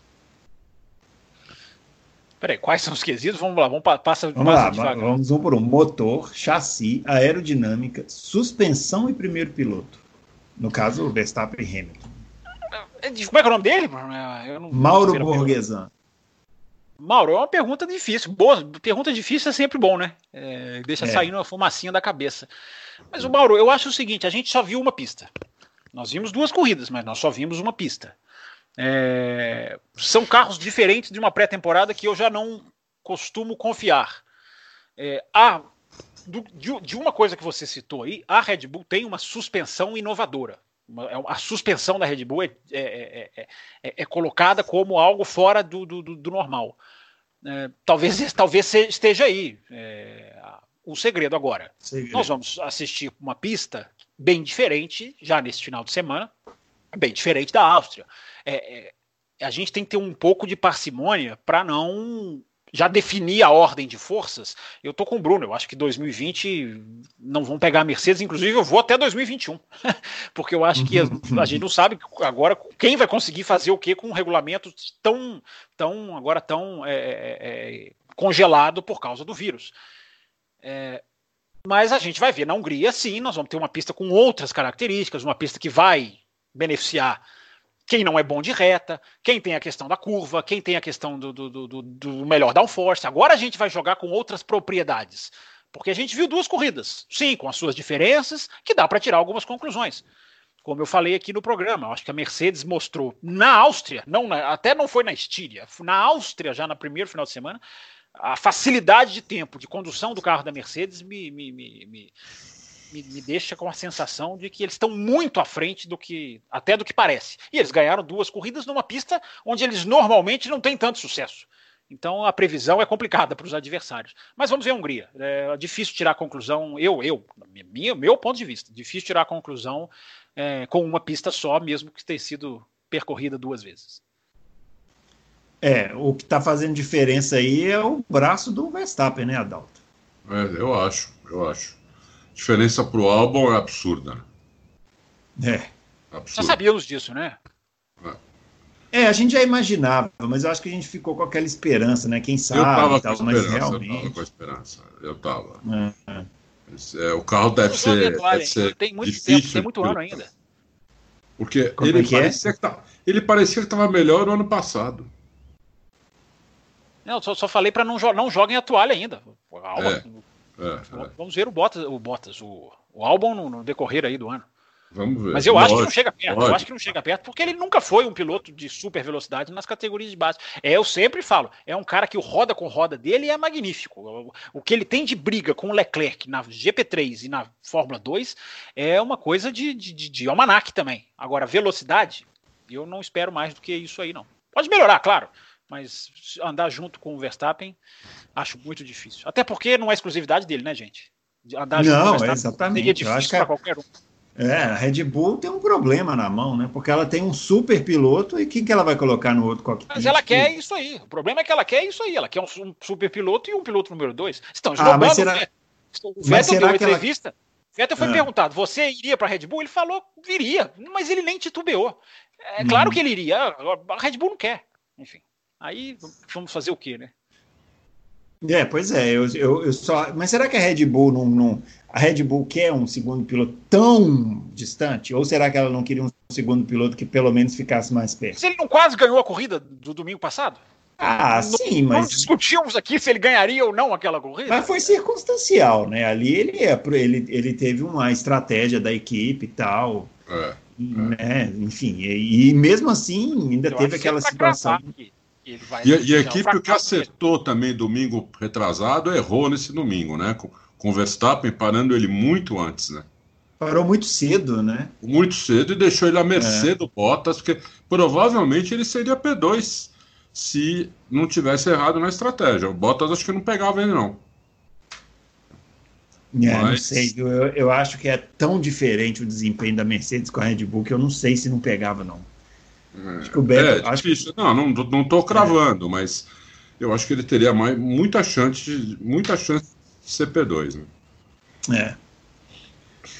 Peraí, quais são os quesitos? Vamos lá, vamos passa, vamos lá, vamos um por um. Motor, chassi, aerodinâmica, suspensão e primeiro piloto. No caso, Verstappen e Hamilton. É, como é que é o nome dele? Mauro Borghesan. Mauro, é uma pergunta difícil. Boa, pergunta difícil é sempre bom, né? É, deixa é. sair uma fumacinha da cabeça. Mas o Mauro, eu acho o seguinte: a gente só viu uma pista. Nós vimos duas corridas, mas nós só vimos uma pista. É, são carros diferentes de uma pré-temporada que eu já não costumo confiar. É, a, do, de, de, uma coisa que você citou aí, a Red Bull tem uma suspensão inovadora. É a suspensão da Red Bull é, é, é, é colocada como algo fora do, do, do normal. talvez, talvez esteja aí o segredo agora. Segredo. Nós vamos assistir uma pista bem diferente já nesse final de semana, bem diferente da Áustria. a gente tem que ter um pouco de parcimônia para não já definir a ordem de forças, eu tô com o Bruno. Eu acho que 2020 não vão pegar a Mercedes, inclusive eu vou até 2021, porque eu acho que a, a, gente não sabe agora quem vai conseguir fazer o que com um regulamento tão, tão agora tão é, é, é, congelado por causa do vírus. É, mas a gente vai ver na Hungria, sim, nós vamos ter uma pista com outras características, uma pista que vai beneficiar quem não é bom de reta, quem tem a questão da curva, quem tem a questão do, do, do, do melhor downforce. Agora a gente vai jogar com outras propriedades. Porque a gente viu duas corridas, sim, com as suas diferenças, que dá para tirar algumas conclusões. Como eu falei aqui no programa, acho que a Mercedes mostrou na Áustria, não na, até não foi na Estíria, na Áustria, já no primeiro final de semana, a facilidade de tempo de condução do carro da Mercedes me, me, me, me me, me, deixa com a sensação de que eles estão muito à frente do que até do que parece. E eles ganharam duas corridas numa pista onde eles normalmente não têm tanto sucesso. Então a previsão é complicada para os adversários. Mas vamos ver a Hungria. É difícil tirar a conclusão, eu, eu, minha, meu ponto de vista, difícil tirar a conclusão é, com uma pista só, mesmo que tenha sido percorrida duas vezes. É, o que está fazendo diferença aí é o braço do Verstappen, né, Adalto? É, eu acho, eu acho diferença pro álbum é absurda. É. Absurda. Já sabíamos disso, né? É. é. a gente já imaginava, mas eu acho que a gente ficou com aquela esperança, né? Quem sabe, eu tava tal, com mas realmente. Eu tava com a esperança, eu tava. É, é. É, o carro deve ser, deve ser tem muito difícil, tempo, tem muito ano ainda. Porque Como ele, é que parecia que tá, ele parecia que estava melhor no ano passado. Não, só, só falei para não, não joguem a toalha ainda. A é. É, é. Vamos ver o Bottas, o, Bottas, o, o álbum no, no, decorrer aí do ano. Vamos ver. Mas eu acho que não chega perto. Eu acho que não chega perto porque ele nunca foi um piloto de super velocidade nas categorias de base. É, eu sempre falo, é um cara que o roda com roda dele é magnífico. O, o que ele tem de briga com o Leclerc na GP3 e na Fórmula 2 é uma coisa de, de, de, de almanac também. Agora, velocidade, eu não espero mais do que isso aí, não. Pode melhorar, claro, mas andar junto com o Verstappen acho muito difícil. Até porque não é exclusividade dele, né, gente? Andar junto não, com o Verstappen exatamente. seria difícil para qualquer um. É, a Red Bull tem um problema na mão, né? Porque ela tem um super piloto e quem que ela vai colocar no outro cockpit? Mas ela quer isso aí. O problema é que ela quer isso aí. Ela quer um, super piloto e um piloto número dois. Estão. Ah, mas será... Né? O Vettel deu entrevista. Ela... Vettel foi ah. perguntado: você iria para a Red Bull? Ele falou: iria, mas ele nem titubeou. É claro hum. que ele iria. A Red Bull não quer. Enfim. Aí vamos fazer o quê, né? É, pois é, eu, eu, eu, só. Mas será que a Red Bull não, não, A Red Bull quer um segundo piloto tão distante? Ou será que ela não queria um segundo piloto que pelo menos ficasse mais perto? Se ele não quase ganhou a corrida do domingo passado? Ah, não, sim, mas. Nós discutimos aqui se ele ganharia ou não aquela corrida. Mas foi circunstancial, né? Ali ele, é, ele, ele teve uma estratégia da equipe e tal. É. Né? Enfim, e, e mesmo assim ainda eu teve aquela situação. Que e, e, a equipe que acertou também domingo retrasado errou nesse domingo, né? Com, com o Verstappen parando ele muito antes, né? Parou muito cedo, né? Muito cedo e deixou ele à mercê é. do Bottas, porque provavelmente ele seria P2 se não tivesse errado na estratégia. O Bottas acho que não pegava ele, não. É, Mas... Não sei, eu, eu acho que é tão diferente o desempenho da Mercedes com a Red Bull que eu não sei se não pegava, não. Acho que o Beto. É, acho difícil. Não, não, não tô cravando, é. mas eu acho que ele teria mais, muita chance, muita chance de ser P2. Né? É.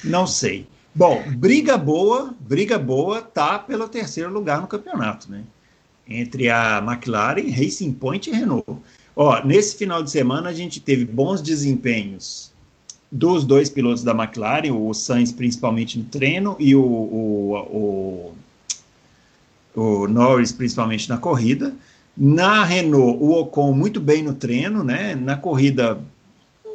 Não sei. Bom, briga boa, briga boa tá pelo terceiro lugar no campeonato, né? Entre a McLaren, Racing Point e Renault. Ó, nesse final de semana a gente teve bons desempenhos dos dois pilotos da McLaren, o Sainz principalmente no treino e o, o, o o Norris principalmente na corrida. Na Renault, o Ocon muito bem no treino, né? Na corrida,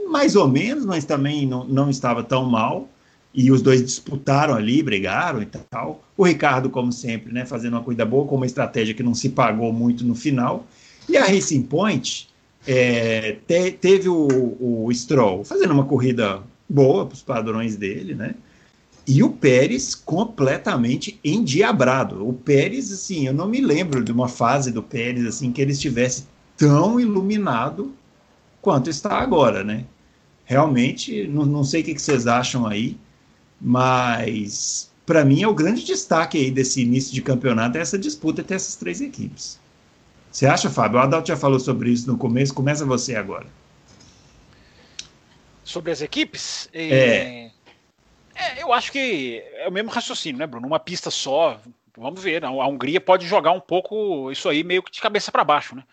mais ou menos, mas também não, não estava tão mal. E os dois disputaram ali, brigaram e tal. O Ricardo, como sempre, né? Fazendo uma corrida boa, com uma estratégia que não se pagou muito no final. E a Racing Point é, te, teve o, o Stroll fazendo uma corrida boa para os padrões dele, né? E o Pérez completamente endiabrado. O Pérez, assim, eu não me lembro de uma fase do Pérez assim que ele estivesse tão iluminado quanto está agora, né? Realmente, não, não sei o que vocês acham aí, mas para mim é o grande destaque aí desse início de campeonato é essa disputa entre essas três equipes. Você acha, Fábio? O Adalto já falou sobre isso no começo, começa você agora. Sobre as equipes? É. É, eu acho que é o mesmo raciocínio, né, Bruno? Uma pista só, vamos ver. A Hungria pode jogar um pouco isso aí meio que de cabeça para baixo, né?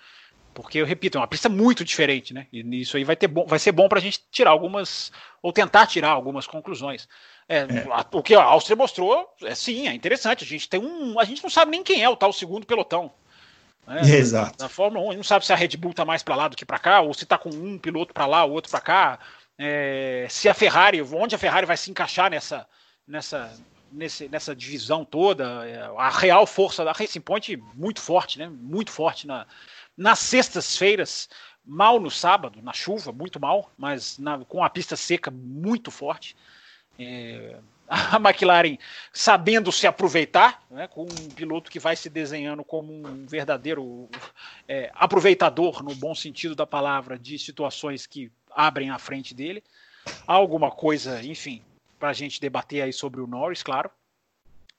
Porque, eu repito, é uma pista muito diferente, né? E isso aí vai, ter bom, vai ser bom para a gente tirar algumas, ou tentar tirar algumas conclusões. É, é. O que a Áustria mostrou, é sim, é interessante. A gente tem um. A gente não sabe nem quem é o tal segundo pelotão. Né? Exato. Na Fórmula 1, a gente não sabe se a Red Bull está mais para lá do que para cá, ou se está com um piloto para lá, o outro para cá é, se a Ferrari, onde a Ferrari vai se encaixar nessa, nessa, nesse, nessa divisão toda, é, a real força da Racing Point muito forte, né? Muito forte na, nas sextas-feiras, mal no sábado, na chuva, muito mal, mas na, com a pista seca muito forte. É, a McLaren sabendo se aproveitar, né, com um piloto que vai se desenhando como um verdadeiro é, aproveitador, no bom sentido da palavra, de situações que abrem à frente dele. Há alguma coisa, enfim, para a gente debater aí sobre o Norris, claro.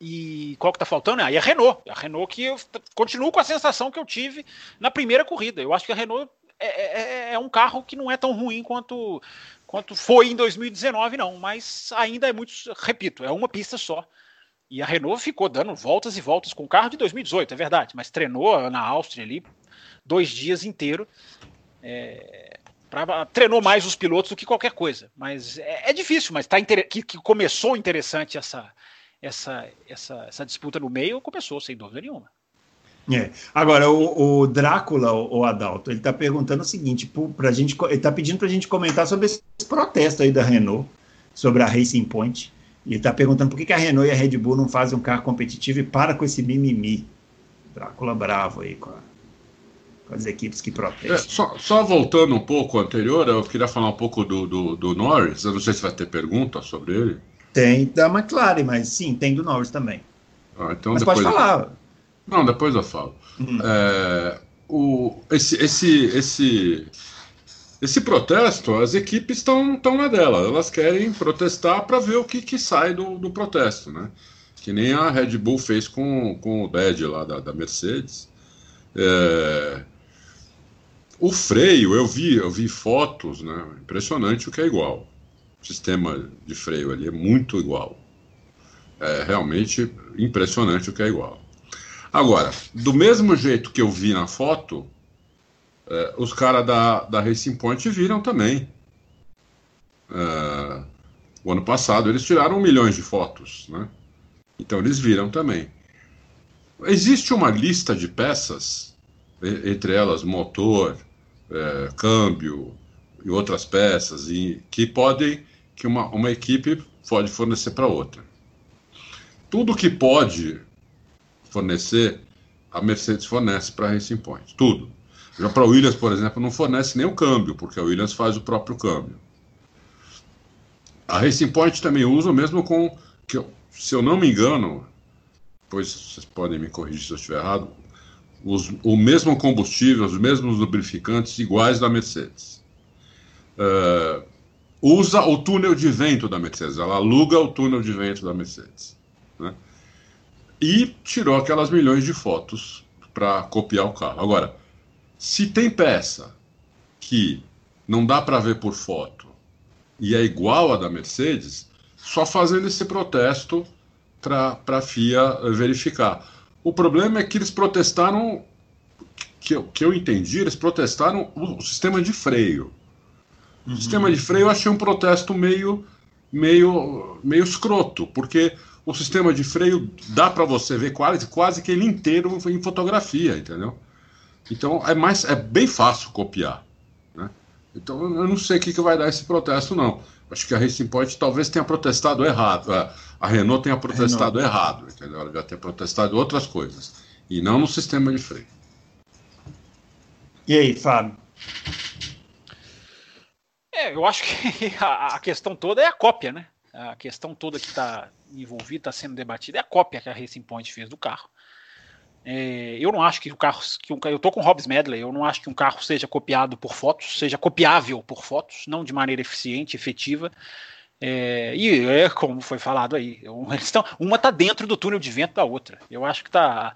E qual que tá faltando? Aí ah, a Renault. A Renault que eu continuo com a sensação que eu tive na primeira corrida. Eu acho que a Renault é, é, é, é um carro que não é tão ruim quanto, quanto foi em 2019, não. Mas ainda é muito, repito, é uma pista só. E a Renault ficou dando voltas e voltas com o carro de 2018, é verdade, mas treinou na Áustria ali dois dias inteiro. É, Pra, treinou mais os pilotos do que qualquer coisa. Mas é, é difícil, mas tá que, que, começou interessante essa, essa, essa, essa disputa no meio, começou, sem dúvida nenhuma. É. Agora, o, o Drácula, o, o, Adalto, ele está perguntando o seguinte: pra gente, ele está pedindo para a gente comentar sobre esse protesto aí da Renault, sobre a Racing Point. E ele está perguntando por que, que a Renault e a Red Bull não fazem um carro competitivo e para com esse mimimi. Drácula bravo aí com a com as equipes que protestam. É, só, só, voltando um pouco anterior, eu queria falar um pouco do, do, do, Norris. Eu não sei se vai ter pergunta sobre ele. Tem da McLaren, mas sim, tem do Norris também. Ah, então mas depois... pode falar. Não, depois eu falo. Hum. É, o, esse, esse, esse, esse protesto, as equipes estão na dela. Elas querem protestar para ver o que, que sai do, do protesto, né? Que nem a Red Bull fez com, com o LED lá da, da Mercedes. É, o freio, eu vi, eu vi fotos, né? Impressionante o que é igual. O sistema de freio ali é muito igual. É realmente impressionante o que é igual. Agora, do mesmo jeito que eu vi na foto, é, os caras da, da Racing Point viram também. É, o ano passado eles tiraram milhões de fotos, né? Então eles viram também. Existe uma lista de peças, entre elas motor, é, câmbio e outras peças, e, que podem, que uma, uma equipe pode fornecer para outra. Tudo que pode fornecer, a Mercedes fornece para a Racing Point. Tudo. Já para a Williams, por exemplo, não fornece nem o câmbio, porque a Williams faz o próprio câmbio. A Racing Point também usa, mesmo com. Que, se eu não me engano, pois vocês podem me corrigir se eu estiver errado, os, o mesmo combustível, os mesmos lubrificantes iguais da Mercedes. Uh, usa o túnel de vento da Mercedes, ela aluga o túnel de vento da Mercedes. Né? E tirou aquelas milhões de fotos para copiar o carro. Agora, se tem peça que não dá para ver por foto e é igual à da Mercedes, só fazendo esse protesto para a FIA verificar. O problema é que eles protestaram, que eu, que eu entendi, eles protestaram o, o sistema de freio. Uhum. O sistema de freio eu achei um protesto meio, meio, meio escroto, porque o sistema de freio dá para você ver quase, quase que ele inteiro em fotografia, entendeu? Então é mais é bem fácil copiar. Né? Então eu não sei o que, que vai dar esse protesto, não. Acho que a Racing Point talvez tenha protestado errado. A Renault tenha protestado Renault. errado, entendeu? Ela já tenha protestado outras coisas. E não no sistema de freio. E aí, Fábio? É, eu acho que a, a questão toda é a cópia, né? A questão toda que está envolvida, está sendo debatida, é a cópia que a Racing Point fez do carro. É, eu não acho que o carro. Que um, eu tô com o Hobbs Medley, eu não acho que um carro seja copiado por fotos, seja copiável por fotos, não de maneira eficiente, efetiva. É, e é como foi falado aí, eles estão, uma está dentro do túnel de vento da outra. Eu acho que tá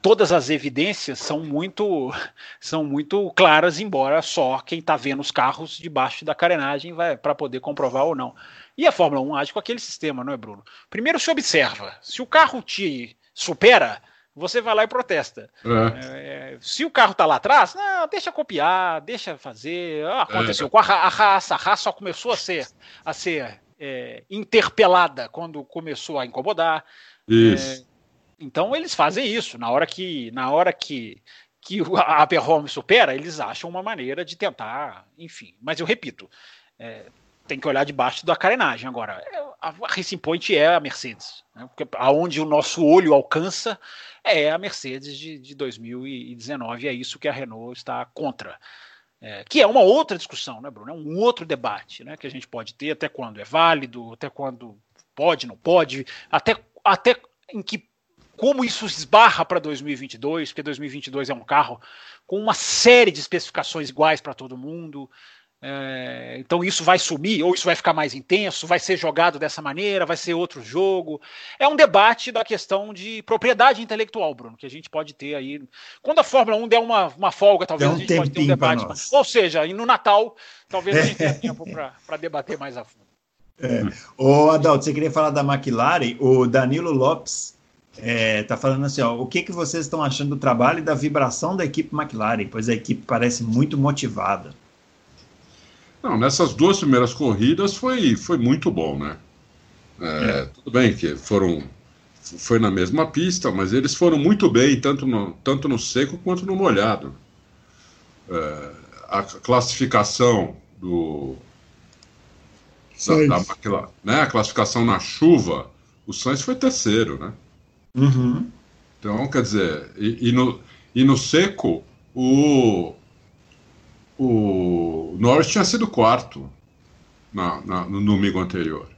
todas as evidências são muito são muito claras, embora só quem está vendo os carros debaixo da carenagem vai para poder comprovar ou não. E a Fórmula 1 age com aquele sistema, não é, Bruno? Primeiro se observa. Se o carro te supera, você vai lá e protesta. É. É, se o carro está lá atrás, não, deixa copiar, deixa fazer. Ah, aconteceu é. com a, a raça. A raça só começou a ser, a ser é, interpelada quando começou a incomodar. Isso. É, então eles fazem isso. Na hora que, na hora que, que a Aberhome supera, eles acham uma maneira de tentar, enfim. Mas eu repito, é, tem que olhar debaixo da carenagem. Agora, é, a Racing Point é a Mercedes. Né? Porque aonde o nosso olho alcança é a Mercedes de, de 2019. E é isso que a Renault está contra. É, que é uma outra discussão, né, Bruno? É um outro debate né, que a gente pode ter até quando é válido, até quando pode, não pode, até, até em que como isso esbarra para 2022, porque 2022 é um carro com uma série de especificações iguais para todo mundo. É, então isso vai sumir, ou isso vai ficar mais intenso, vai ser jogado dessa maneira, vai ser outro jogo. É um debate da questão de propriedade intelectual, Bruno, que a gente pode ter aí. Quando a Fórmula 1 der uma, uma folga, talvez um a gente pode ter um debate. Ou seja, e no Natal, talvez a gente tenha tempo para debater mais a fundo. É. Ô, Adalto, você queria falar da McLaren? O Danilo Lopes está é, falando assim: ó, o que, que vocês estão achando do trabalho e da vibração da equipe McLaren? Pois a equipe parece muito motivada. Não, nessas duas primeiras corridas foi, foi muito bom, né? É, é. Tudo bem que foram foi na mesma pista, mas eles foram muito bem tanto no, tanto no seco quanto no molhado. É, a classificação do da, da né, a classificação na chuva, o Sainz foi terceiro, né? Uhum. Então, quer dizer, e, e, no, e no seco, o, o Norris tinha sido quarto na, na, no domingo anterior.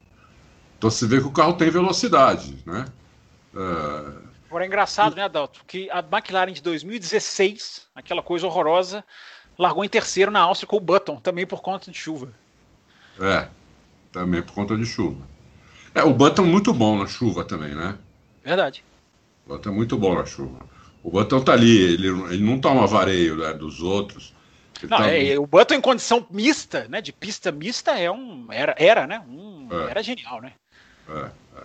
Então você vê que o carro tem velocidade, né? É... Agora é engraçado, né, Adalto, que a McLaren de 2016, aquela coisa horrorosa, largou em terceiro na Áustria com o Button, também por conta de chuva. É, também por conta de chuva. É, o Button muito bom na chuva também, né? Verdade. O Button é muito bom na chuva. O Button tá ali, ele, ele não toma vareio né, dos outros. Não, tá... é, o Button em condição mista, né? De pista mista é um. Era, era né? Um, é. Era genial, né? É, é.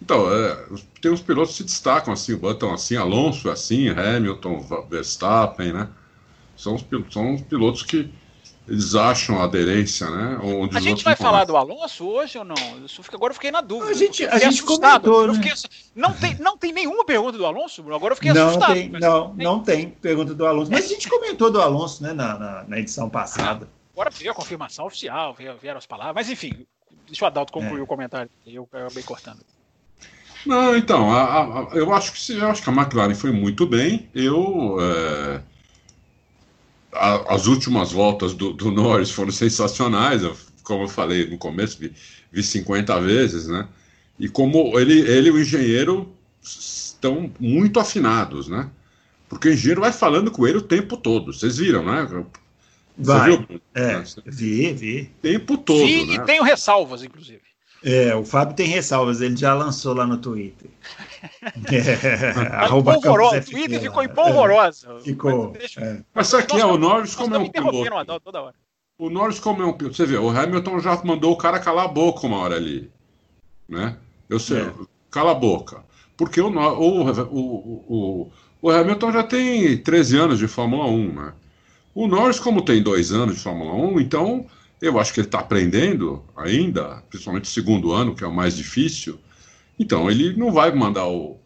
Então, é, tem uns pilotos que se destacam assim, o Button assim, Alonso assim, Hamilton, Verstappen, né? São os, são os pilotos que eles acham a aderência, né? Onde a gente vai falar do Alonso hoje ou não? Eu agora eu fiquei na dúvida. A gente, a gente comentou, né? fiquei, não, tem, não tem nenhuma pergunta do Alonso? Agora eu fiquei não assustado. Tem, não, não tem pergunta do Alonso. Mas a gente comentou do Alonso né, na, na, na edição passada. Agora veio a confirmação oficial, vieram as palavras. Mas enfim, deixa o Adalto concluir é. o comentário. Eu acabei cortando. Não, então, a, a, eu, acho que, eu acho que a McLaren foi muito bem. Eu... É a, as últimas voltas do, do, Norris foram sensacionais, como eu falei no começo, vi, vi 50 vezes, né? E como ele, ele e o engenheiro estão muito afinados, né? Porque o engenheiro vai falando com ele o tempo todo. Vocês viram, né? Vai. Viu? É, vi, vi. O tempo todo. Vi né? e tenho ressalvas, inclusive. É, o Fábio tem ressalvas, ele já lançou lá no Twitter. É, polvorosa, o Twitter ficou empolvorosa. É, ficou. Mas, é. mas aqui é o Norris como é um piloto. Toda hora. O Norris como é um piloto. Você vê, o Hamilton já mandou o cara calar a boca uma hora ali. Né? Eu sei, é. cala a boca. Porque o, o, o, o, o Hamilton já tem 13 anos de Fórmula 1, né? O Norris, como tem dois anos de Fórmula 1, então eu acho que ele está aprendendo ainda, principalmente o segundo ano, que é o mais difícil. Então, ele não vai mandar o,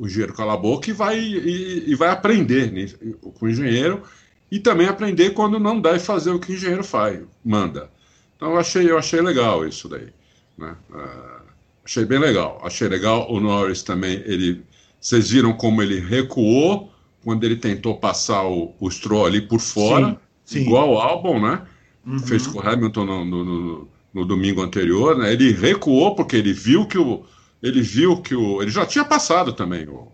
o engenheiro calar a boca e vai, e, e vai aprender né, com o engenheiro e também aprender quando não deve fazer o que o engenheiro faz, manda. Então, eu achei, eu achei legal isso daí. Né? Uh, achei bem legal. Achei legal o Norris também. Ele, vocês viram como ele recuou quando ele tentou passar o, o Stroll ali por fora, sim, sim. igual o Albon, né? Uhum. Fez com o Hamilton no, no, no, no, domingo anterior, né? Ele recuou porque ele viu que o ele viu que o ele já tinha passado também o,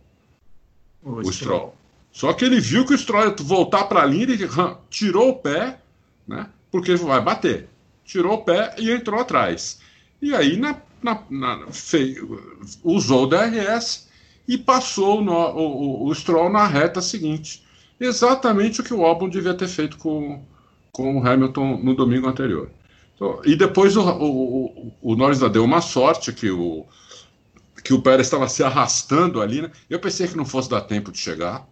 o, o Stroll. Só que ele viu que o Stroll ia voltar para a linha, ele tirou o pé, né? Porque vai bater. Tirou o pé e entrou atrás. E aí na, na, na fez, usou o DRS e passou o, o, o, Stroll na reta seguinte. Exatamente o que o Albon devia ter feito com, com o Hamilton no domingo anterior. Então, e depois o, o, o, Norris deu uma sorte que o, que o Pérez estava se arrastando ali. Né? Eu pensei que não fosse dar tempo de chegar,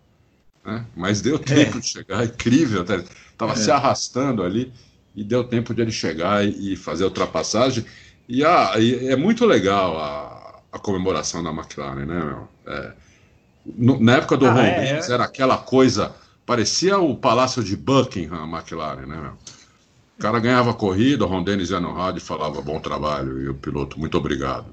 né? mas deu tempo é. de chegar, incrível. Estava é. se arrastando ali e deu tempo de ele chegar e, e fazer a ultrapassagem. E, a, e, é muito legal a, a comemoração da McLaren, né, meu? É, no, na época do ah, é, é. era aquela coisa Parecia o palácio de Buckingham, a McLaren, né, meu? O cara ganhava a corrida, o Ron Dennis ia no rádio e falava bom trabalho, e o piloto, muito obrigado.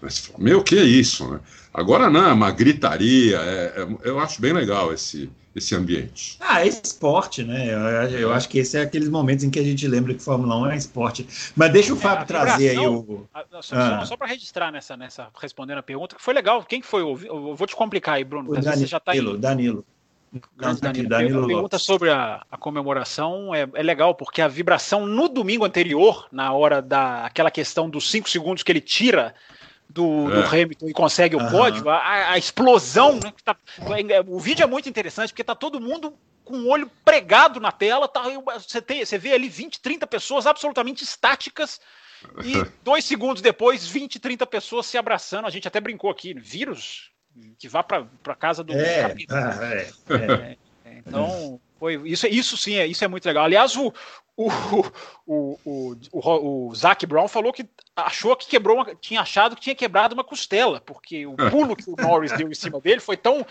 Mas, meu, que é isso, né? Agora não, é uma gritaria, é, é, eu acho bem legal esse, esse ambiente. Ah, é esporte, né? Eu, eu, acho que esse é aqueles momentos em que a gente lembra que Fórmula 1 é esporte. Mas deixa o é, Fábio trazer aí o. A, só, ah. só para registrar nessa, nessa, respondendo a pergunta, que foi legal. Quem que foi? Eu vou te complicar aí, Bruno. O Danilo, você já tá em... Danilo. Grande Danilo. Danilo a pergunta sobre a, a comemoração é, é, legal, porque a vibração no domingo anterior, na hora da aquela questão dos cinco segundos que ele tira do, é. do Hamilton e consegue o uhum. pódio, a, a explosão, né, tá, o vídeo é muito interessante, porque tá todo mundo com o olho pregado na tela, tá, você, tem, você vê ali 20, 30 pessoas absolutamente estáticas, e dois segundos depois, 20, 30 pessoas se abraçando. A gente até brincou aqui, vírus que vá para casa do é, ah, é, é, é, então foi isso isso sim é isso é muito legal aliás o o, o, o, o, o Zac Brown falou que achou que quebrou uma, tinha achado que tinha quebrado uma costela porque o pulo que o Norris deu em cima dele foi tão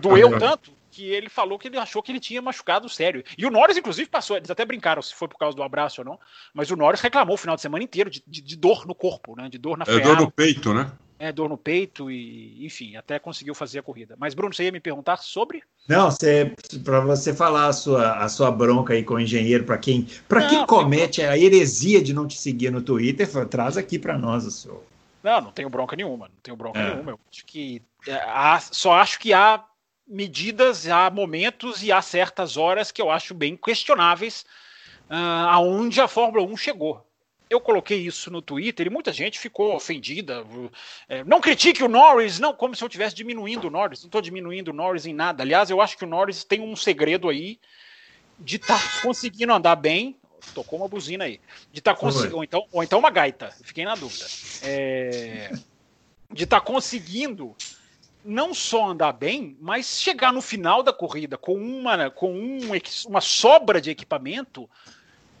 doeu tanto que ele falou que ele achou que ele tinha machucado sério. E o Norris, inclusive, passou, eles até brincaram se foi por causa do abraço ou não, mas o Norris reclamou o final de semana inteiro de, de, de dor no corpo, né? De dor na É dor no peito, né? É, dor no peito e, enfim, até conseguiu fazer a corrida. Mas, Bruno, você ia me perguntar sobre? Não, para você falar a sua, a sua bronca aí com o engenheiro, para quem, pra quem comete a heresia de não te seguir no Twitter, traz aqui para nós o seu. Não, não tenho bronca nenhuma, não tenho bronca é. nenhuma. Eu acho que é, há, só acho que há medidas, há momentos e há certas horas que eu acho bem questionáveis uh, aonde a Fórmula 1 chegou. Eu coloquei isso no Twitter e muita gente ficou ofendida. É, não critique o Norris, não, como se eu estivesse diminuindo o Norris. Não estou diminuindo o Norris em nada. Aliás, eu acho que o Norris tem um segredo aí de estar tá conseguindo andar bem. Tocou uma buzina aí. De estar tá conseguindo. Ou então, ou então uma gaita. Fiquei na dúvida. É, de estar tá conseguindo não só andar bem, mas chegar no final da corrida com uma, com um, uma sobra de equipamento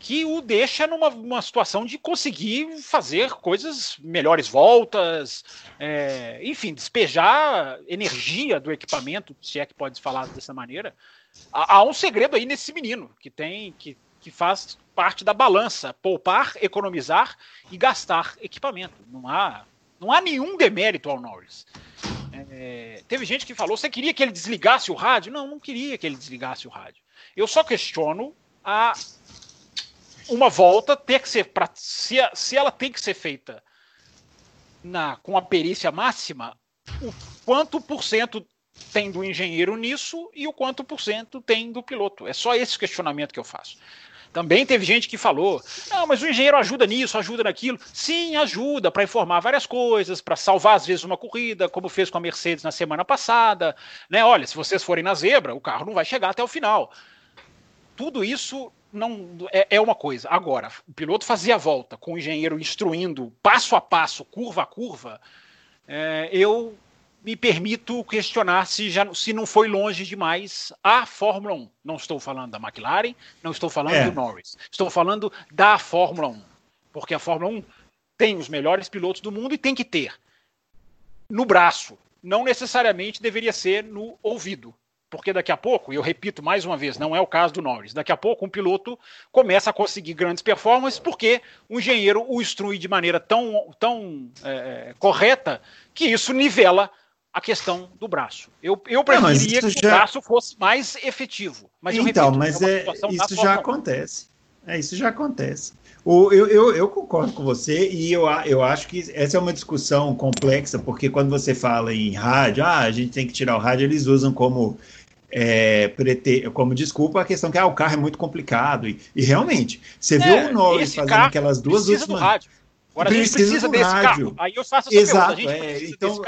que o deixa numa situação de conseguir fazer coisas, melhores voltas, é, enfim, despejar energia do equipamento, se é que pode falar dessa maneira. Há, há um segredo aí nesse menino que tem que, que faz parte da balança, poupar, economizar e gastar equipamento. Não há, não há nenhum demérito ao Norris. É, teve gente que falou: você queria que ele desligasse o rádio? Não, não queria que ele desligasse o rádio. Eu só questiono a uma volta ter que ser para se, se ela tem que ser feita na com a perícia máxima, o quanto por cento tem do engenheiro nisso e o quanto por cento tem do piloto. É só esse questionamento que eu faço. Também teve gente que falou: não, mas o engenheiro ajuda nisso, ajuda naquilo. Sim, ajuda para informar várias coisas, para salvar às vezes uma corrida, como fez com a Mercedes na semana passada. Né? Olha, se vocês forem na zebra, o carro não vai chegar até o final. Tudo isso não é, é uma coisa. Agora, o piloto fazia a volta com o engenheiro instruindo passo a passo, curva a curva. É, eu me permito questionar se, já, se não foi longe demais a Fórmula 1. Não estou falando da McLaren, não estou falando é. do Norris. Estou falando da Fórmula 1. Porque a Fórmula 1 tem os melhores pilotos do mundo e tem que ter no braço. Não necessariamente deveria ser no ouvido. Porque daqui a pouco, e eu repito mais uma vez, não é o caso do Norris, daqui a pouco um piloto começa a conseguir grandes performances porque o engenheiro o instrui de maneira tão, tão é, correta que isso nivela a questão do braço. Eu, eu preferia que já... o braço fosse mais efetivo. Mas então, repito, mas é, é isso já acontece. É, isso já acontece. O, eu, eu, eu, concordo com você e eu, eu acho que essa é uma discussão complexa, porque quando você fala em rádio, ah, a gente tem que tirar o rádio, eles usam como, é, prete, como desculpa a questão que ah, o carro é muito complicado. E, e realmente, você é, vê o Norris fazendo aquelas duas últimas. Agora precisa a gente precisa desse rádio. carro. Aí eu faço essa Exato, pergunta. A gente é, então,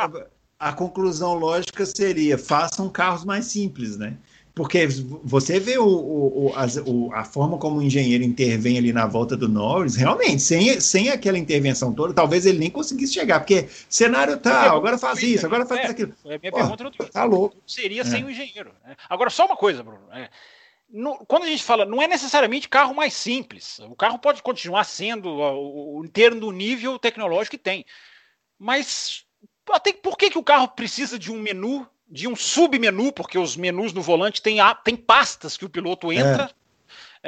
a conclusão lógica seria: façam carros mais simples, né? Porque você vê o, o, o, a forma como o engenheiro intervém ali na volta do Norris, realmente, sem, sem aquela intervenção toda, talvez ele nem conseguisse chegar, porque cenário tal, agora faz isso, agora faz é, aquilo. É minha pergunta no Tá louco. Seria é. sem o engenheiro. Né? Agora, só uma coisa, Bruno. É, no, quando a gente fala, não é necessariamente carro mais simples. O carro pode continuar sendo o, o, inteiro do nível tecnológico que tem. Mas até por que, que o carro precisa de um menu, de um submenu, porque os menus no volante têm, tem pastas que o piloto entra. É.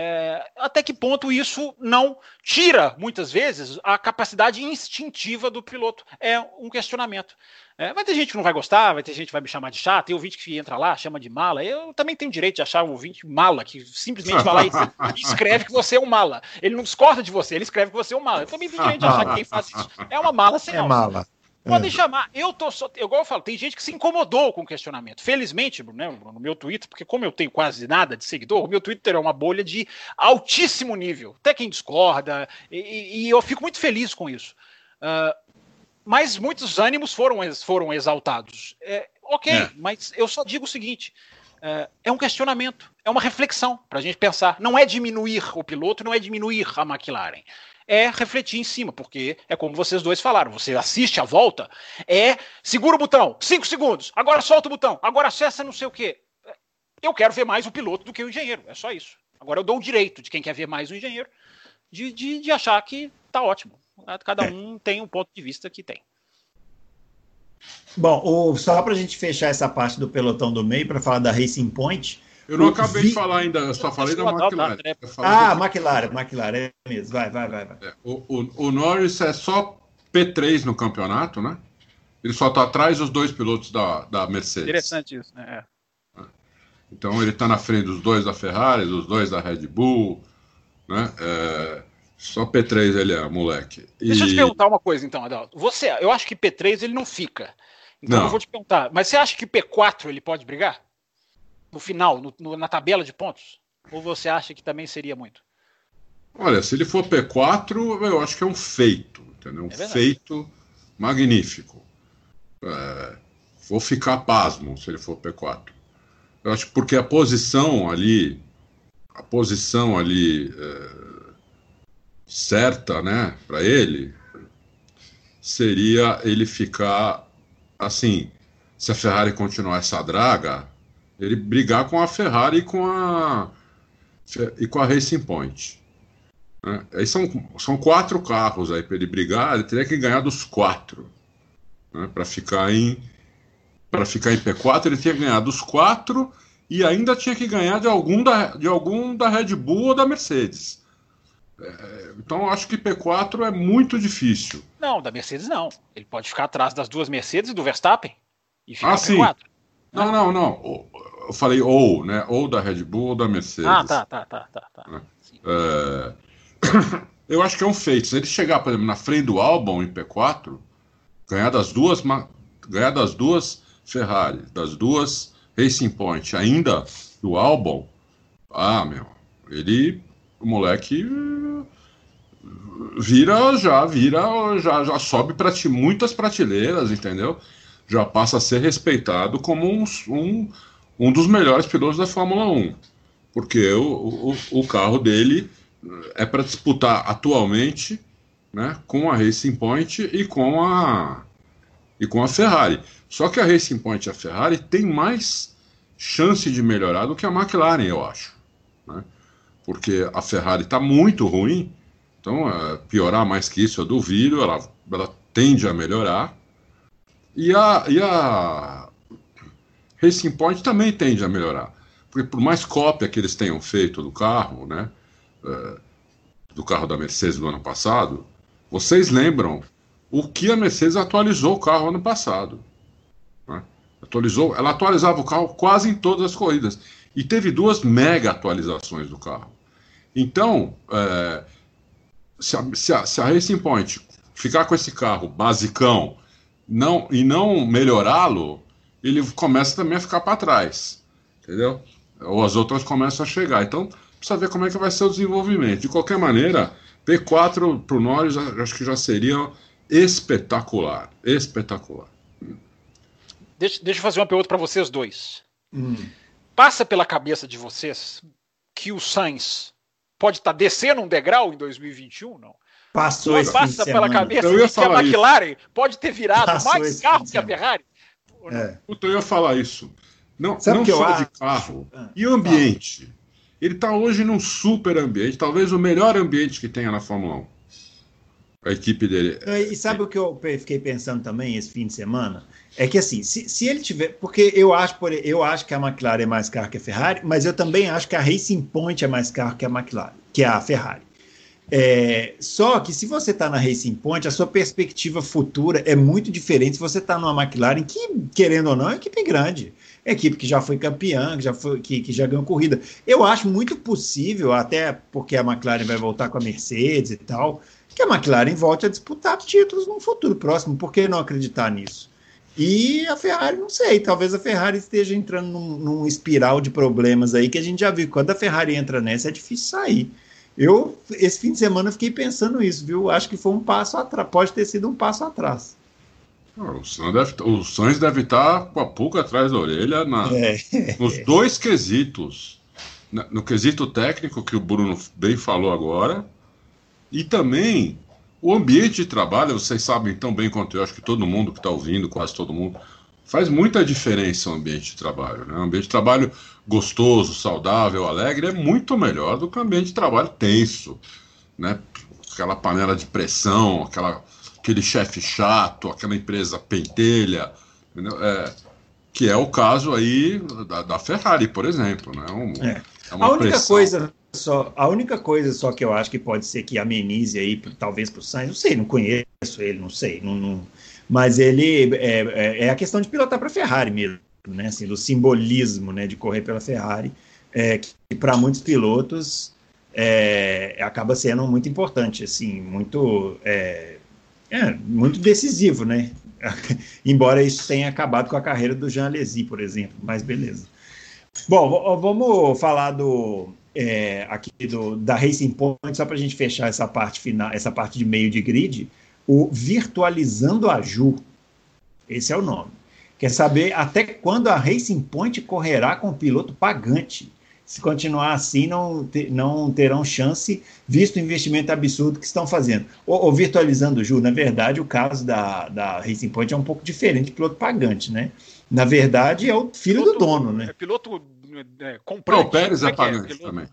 É, até que ponto isso não tira, muitas vezes, a capacidade instintiva do piloto? É um questionamento. É, vai ter gente que não vai gostar, vai ter gente que vai me chamar de chato, tem ouvinte que entra lá, chama de mala. Eu também tenho direito de achar o ouvinte mala, que simplesmente vai lá e escreve que você é um mala. Ele não discorda de você, ele escreve que você é um mala. Eu também tenho direito de achar que quem faz isso é uma mala sem é mala. Podem é. chamar. Eu tô só. Igual eu falo, tem gente que se incomodou com o questionamento. Felizmente, né, no meu Twitter, porque como eu tenho quase nada de seguidor, o meu Twitter é uma bolha de altíssimo nível. Até quem discorda, e, e eu fico muito feliz com isso. Uh, mas muitos ânimos foram, foram exaltados. É, ok, é. mas eu só digo o seguinte: é, é um questionamento, é uma reflexão para a gente pensar. Não é diminuir o piloto, não é diminuir a McLaren é refletir em cima, porque é como vocês dois falaram, você assiste a volta, é segura o botão, cinco segundos, agora solta o botão, agora acessa não sei o quê. Eu quero ver mais o piloto do que o engenheiro, é só isso. Agora eu dou o direito de quem quer ver mais o engenheiro de, de, de achar que tá ótimo. Cada é. um tem um ponto de vista que tem. Bom, o, só para a gente fechar essa parte do pelotão do meio para falar da Racing Point, eu não acabei vi... de falar ainda, eu só falei da McLaren. Né? Ah, do... McLaren, McLaren, é mesmo. Vai, vai, vai. vai. É, o, o, o, Norris é só P3 no campeonato, né? Ele só está atrás dos dois pilotos da, da Mercedes. Interessante isso, né? É. Então ele está na frente dos dois da Ferrari, dos dois da Red Bull, né? É, só P3 ele é, moleque. Deixa eu te perguntar uma coisa então, Adalto. Você, eu acho que P3 ele não fica. Então Não. eu vou te perguntar, mas você acha que P4 ele pode brigar? No final, no- no- na tabela de pontos? Ou você acha que também seria muito? Olha, se ele for P4, eu acho que é um feito, entendeu? Um É feito magnífico. É, vou ficar pasmo se ele for P4. Eu acho que porque a posição ali, a posição ali é, certa, né, para ele, seria ele ficar assim, se a Ferrari continuar essa draga, ele brigar com a Ferrari e com a e com a Racing Point. né? Aí são, são quatro carros aí para ele brigar, ele teria que ganhar dos quatro. Né? Para ficar em para ficar em P4, ele tinha que ganhar dos quatro e ainda tinha que ganhar de algum da, de algum da Red Bull ou da Mercedes. É, então eu acho que P4 é muito difícil. Não, da Mercedes não. Ele pode ficar atrás das duas Mercedes e do Verstappen e ficar Ah, P4. sim. Não, não, não. Eu falei ou, né? Ou da Red Bull ou da Mercedes. Ah, tá, tá, tá, tá. tá. Sim. É, Eu acho que é um feito. Se ele chegar, por exemplo, na frente do Albon em P4, ganhar das duas, ganhar das duas Ferrari, das duas Racing Point, ainda do Albon, ah, meu, ele, o moleque vira, já vira, já, já sobe para muitas prateleiras, entendeu? Já passa a ser respeitado como um, um, um dos melhores pilotos da Fórmula 1 porque o, o, o carro dele é para disputar atualmente né, com a Racing Point e com a e com a Ferrari. Só que a Racing Point e a Ferrari têm mais chance de melhorar do que a McLaren, eu acho. né? Porque a Ferrari está muito ruim, então é, piorar mais que isso eu duvido, ela, ela tende a melhorar. E a, e a Racing Point também tende a melhorar. Porque por mais cópia que eles tenham feito do carro, né, é, do carro da Mercedes do ano passado, vocês lembram o que a Mercedes atualizou o carro ano passado? né? Atualizou, ela atualizava o carro quase em todas as corridas e teve duas mega atualizações do carro. Então, é, se, a, se, a, se a Racing Point ficar com esse carro basicão não, e não melhorá-lo, ele começa também a ficar para trás, entendeu? Ou as outras começam a chegar. Então, precisa ver como é que vai ser o desenvolvimento. De qualquer maneira, P4 para o Norris acho que já seria espetacular. Espetacular. Deixa, deixa eu fazer uma pergunta para vocês dois. Hum. Passa pela cabeça de vocês que o Sainz pode estar descendo um degrau em 2021? Não. Passou Não esse de passa pela semana. cabeça Eu ia de que a falar isso. McLaren pode ter virado Passou mais carro de que a. Ferrari? É. Puta, eu ia falar isso. Não, Sabe não que eu só de acho? carro. Ah, E o ambiente? Ele está hoje num super ambiente, talvez o melhor ambiente que tenha na Fórmula 1. A equipe dele. E sabe o que eu fiquei pensando também esse fim de semana? É que assim, se, se ele tiver. Porque eu acho, por, eu acho que a McLaren é mais cara que a Ferrari, mas eu também acho que a Racing Point é mais cara que a McLaren, que a Ferrari. É, só que se você está na Racing Point, a sua perspectiva futura é muito diferente se você está numa McLaren, que, querendo ou não, é equipe grande. É equipe que já foi campeã, que já, foi, que, que já ganhou corrida. Eu acho muito possível, até porque a McLaren vai voltar com a Mercedes e tal, que a McLaren volte a disputar títulos no futuro próximo. Por que não acreditar nisso? E a Ferrari, não sei, talvez a Ferrari esteja entrando num, num espiral de problemas aí que a gente já viu. Quando a Ferrari entra nessa, é difícil sair. Eu, esse fim de semana, fiquei pensando isso, viu? Acho que foi um passo atrás, pode ter sido um passo atrás. Ah, O Sainz deve, o Sainz deve estar com a pulga atrás da orelha na, É. nos dois quesitos. No quesito técnico, que o Bruno bem falou agora, e também o ambiente de trabalho, vocês sabem tão bem quanto eu, acho que todo mundo que está ouvindo, quase todo mundo, faz muita diferença o ambiente de trabalho. Né? Um ambiente de trabalho gostoso, saudável, alegre, é muito melhor do que um ambiente de trabalho tenso. Né? Aquela panela de pressão, aquela, aquele chefe chato, aquela empresa pentelha? É, que é o caso aí da, da Ferrari, por exemplo. Né? Um- É. é uma A única pressão. coisa só, a única coisa só que eu acho que pode ser que amenize aí, talvez para o Sainz, não sei, não conheço ele, não sei, não, não- mas ele é, é- é a questão de pilotar para a Ferrari mesmo, né? Assim, do simbolismo, né, de correr pela Ferrari, é, que para muitos pilotos é, acaba sendo muito importante, assim, muito é, é, muito decisivo, né? Embora isso tenha acabado com a carreira do Jean Alesi, por exemplo, mas beleza. Bom, vamos falar do é, aqui do, da Racing Point, só para a gente fechar essa parte final, essa parte de meio de grid, o Virtualizando a Ju. Esse é o nome. Quer saber até quando a Racing Point correrá com o piloto pagante? Se continuar assim, não, ter, não terão chance, visto o investimento absurdo que estão fazendo. Ou, virtualizando, Ju, na verdade, o caso da, da Racing Point é um pouco diferente de piloto pagante, né? Na verdade, é o filho piloto, do dono, né? É piloto é, comprante. o Pérez é, é, é pagante é, também.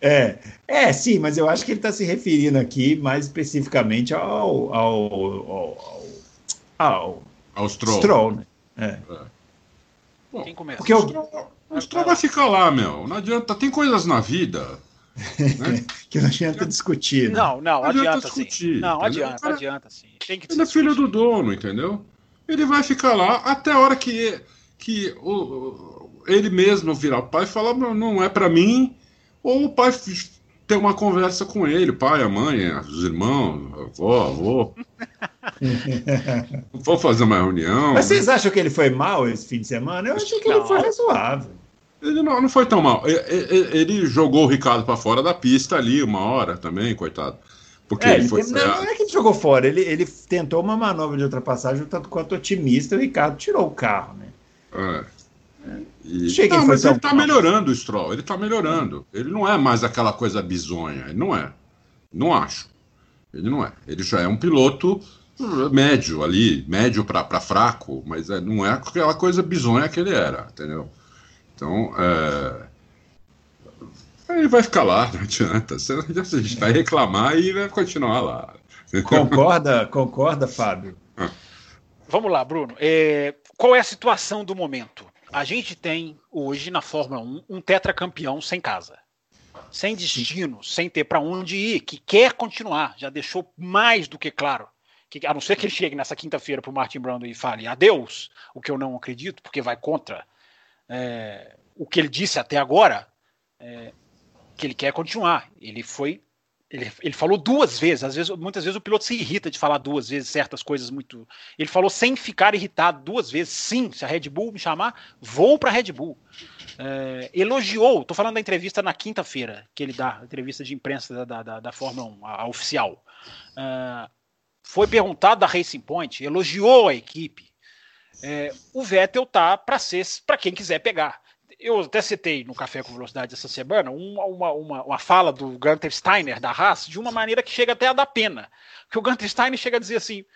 É, é, sim, mas eu acho que ele está se referindo aqui mais especificamente ao, ao, ao, ao, ao Stroll. Stroll né? É. é. Bom, Quem começa? Porque o Stroll, o Stroll vai ficar lá, meu. Não adianta, tem coisas na vida. Né? que não adianta discutir. Né? Não, não, não adianta, adianta discutir. Sim. Não, adianta, cara, adianta sim. Tem que ele é filho do dono, entendeu? Ele vai ficar lá até a hora que, que o, ele mesmo virar o pai e falar: não é para mim, ou o pai ter uma conversa com ele, o pai, a mãe, os irmãos, avó, avô. Vamos fazer uma reunião. Mas vocês acham que ele foi mal esse fim de semana? Eu achei que não. ele foi razoável. Ele não, não foi tão mal. Ele, ele jogou o Ricardo para fora da pista ali uma hora também, coitado. Porque é, ele foi. Não, não, é que ele jogou fora, ele, ele tentou uma manobra de ultrapassagem tanto quanto otimista, o Ricardo tirou o carro, né? É. E... Não, mas ele está melhorando o Stroll, ele está melhorando. Ele não é mais aquela coisa bizonha, ele não é. Não acho. Ele não é. Ele já é um piloto médio ali, médio para fraco, mas é, não é aquela coisa bizonha que ele era, entendeu? Então, é... ele vai ficar lá, não adianta. A gente vai reclamar e vai continuar lá. Concorda, concorda, Fábio? Ah. Vamos lá, Bruno. É... Qual é a situação do momento? A gente tem hoje na Fórmula 1 um tetracampeão sem casa, sem destino, sem ter para onde ir, que quer continuar, já deixou mais do que claro. Que, a não ser que ele chegue nessa quinta-feira para o Martin Brando e fale adeus, o que eu não acredito, porque vai contra é, o que ele disse até agora, é, que ele quer continuar. Ele foi ele, ele falou duas vezes, às vezes, muitas vezes o piloto se irrita de falar duas vezes certas coisas muito. Ele falou sem ficar irritado duas vezes. Sim, se a Red Bull me chamar, vou para a Red Bull. É, elogiou, estou falando da entrevista na quinta-feira, que ele dá, entrevista de imprensa da, da, da Fórmula 1, a, a oficial. É, foi perguntado da Racing Point, elogiou a equipe. É, o Vettel tá para ser para quem quiser pegar eu até citei no Café com Velocidade essa semana uma, uma, uma, uma fala do Gunter Steiner da Haas de uma maneira que chega até a dar pena. Que o Gunter Steiner chega a dizer assim: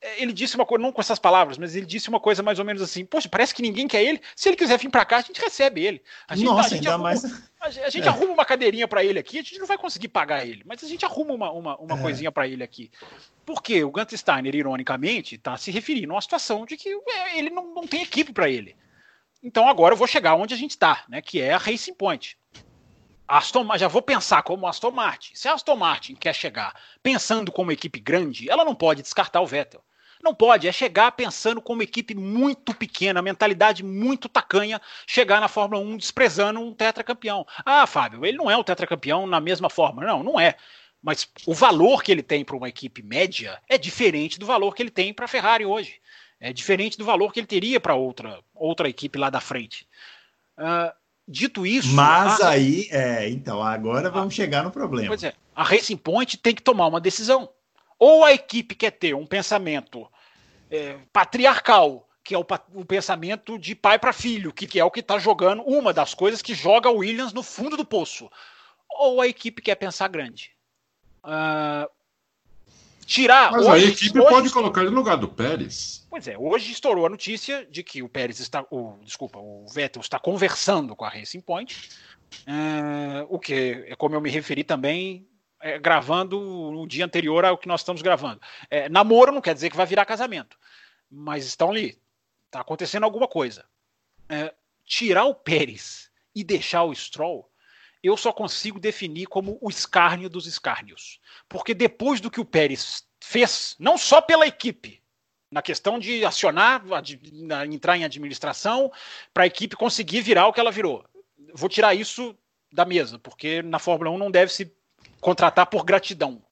é, ele disse uma coisa, não com essas palavras, mas ele disse uma coisa mais ou menos assim: Poxa, parece que ninguém quer ele. Se ele quiser vir para cá, a gente recebe ele. A gente, Nossa, a gente, arruma, mais... a gente é. arruma uma cadeirinha para ele aqui, a gente não vai conseguir pagar ele, mas a gente arruma uma, uma, uma é. coisinha para ele aqui. Porque o Gunter Steiner, ironicamente, está se referindo a uma situação de que é, ele não, não tem equipe para ele. Então agora eu vou chegar onde a gente está, né? Que é a Racing Point. Aston, já vou pensar como Aston Martin. Se a Aston Martin quer chegar pensando como equipe grande, ela não pode descartar o Vettel. Não pode, é chegar pensando como equipe muito pequena, mentalidade muito tacanha, chegar na Fórmula 1 desprezando um tetracampeão. Ah, Fábio, ele não é um tetracampeão na mesma forma. Não, não é. Mas o valor que ele tem para uma equipe média é diferente do valor que ele tem para a Ferrari hoje. É diferente do valor que ele teria para outra, outra equipe lá da frente. Uh, dito isso. Mas a... aí, é, então, agora vamos a... chegar no problema. Pois é, a Racing Point tem que tomar uma decisão. Ou a equipe quer ter um pensamento é, patriarcal, que é o, o, pensamento de pai para filho, que, que, é o que está jogando, uma das coisas que joga o Williams no fundo do poço. Ou a equipe quer pensar grande. Uh, tirar. Mas hoje, a equipe hoje, pode colocar ele no lugar do Pérez. Pois é, hoje estourou a notícia de que o Pérez está. O, desculpa, o Vettel está conversando com a Racing Point. É, o que é como eu me referi também é, gravando no dia anterior ao que nós estamos gravando. É, namoro não quer dizer que vai virar casamento, mas estão ali. Está acontecendo alguma coisa. É, tirar o Pérez e deixar o Stroll eu só consigo definir como o escárnio dos escárnios. Porque depois do que o Pérez fez, não só pela equipe, na questão de acionar, entrar em administração, para a equipe conseguir virar o que ela virou. Vou tirar isso da mesa, porque na Fórmula 1 não deve se contratar por gratidão.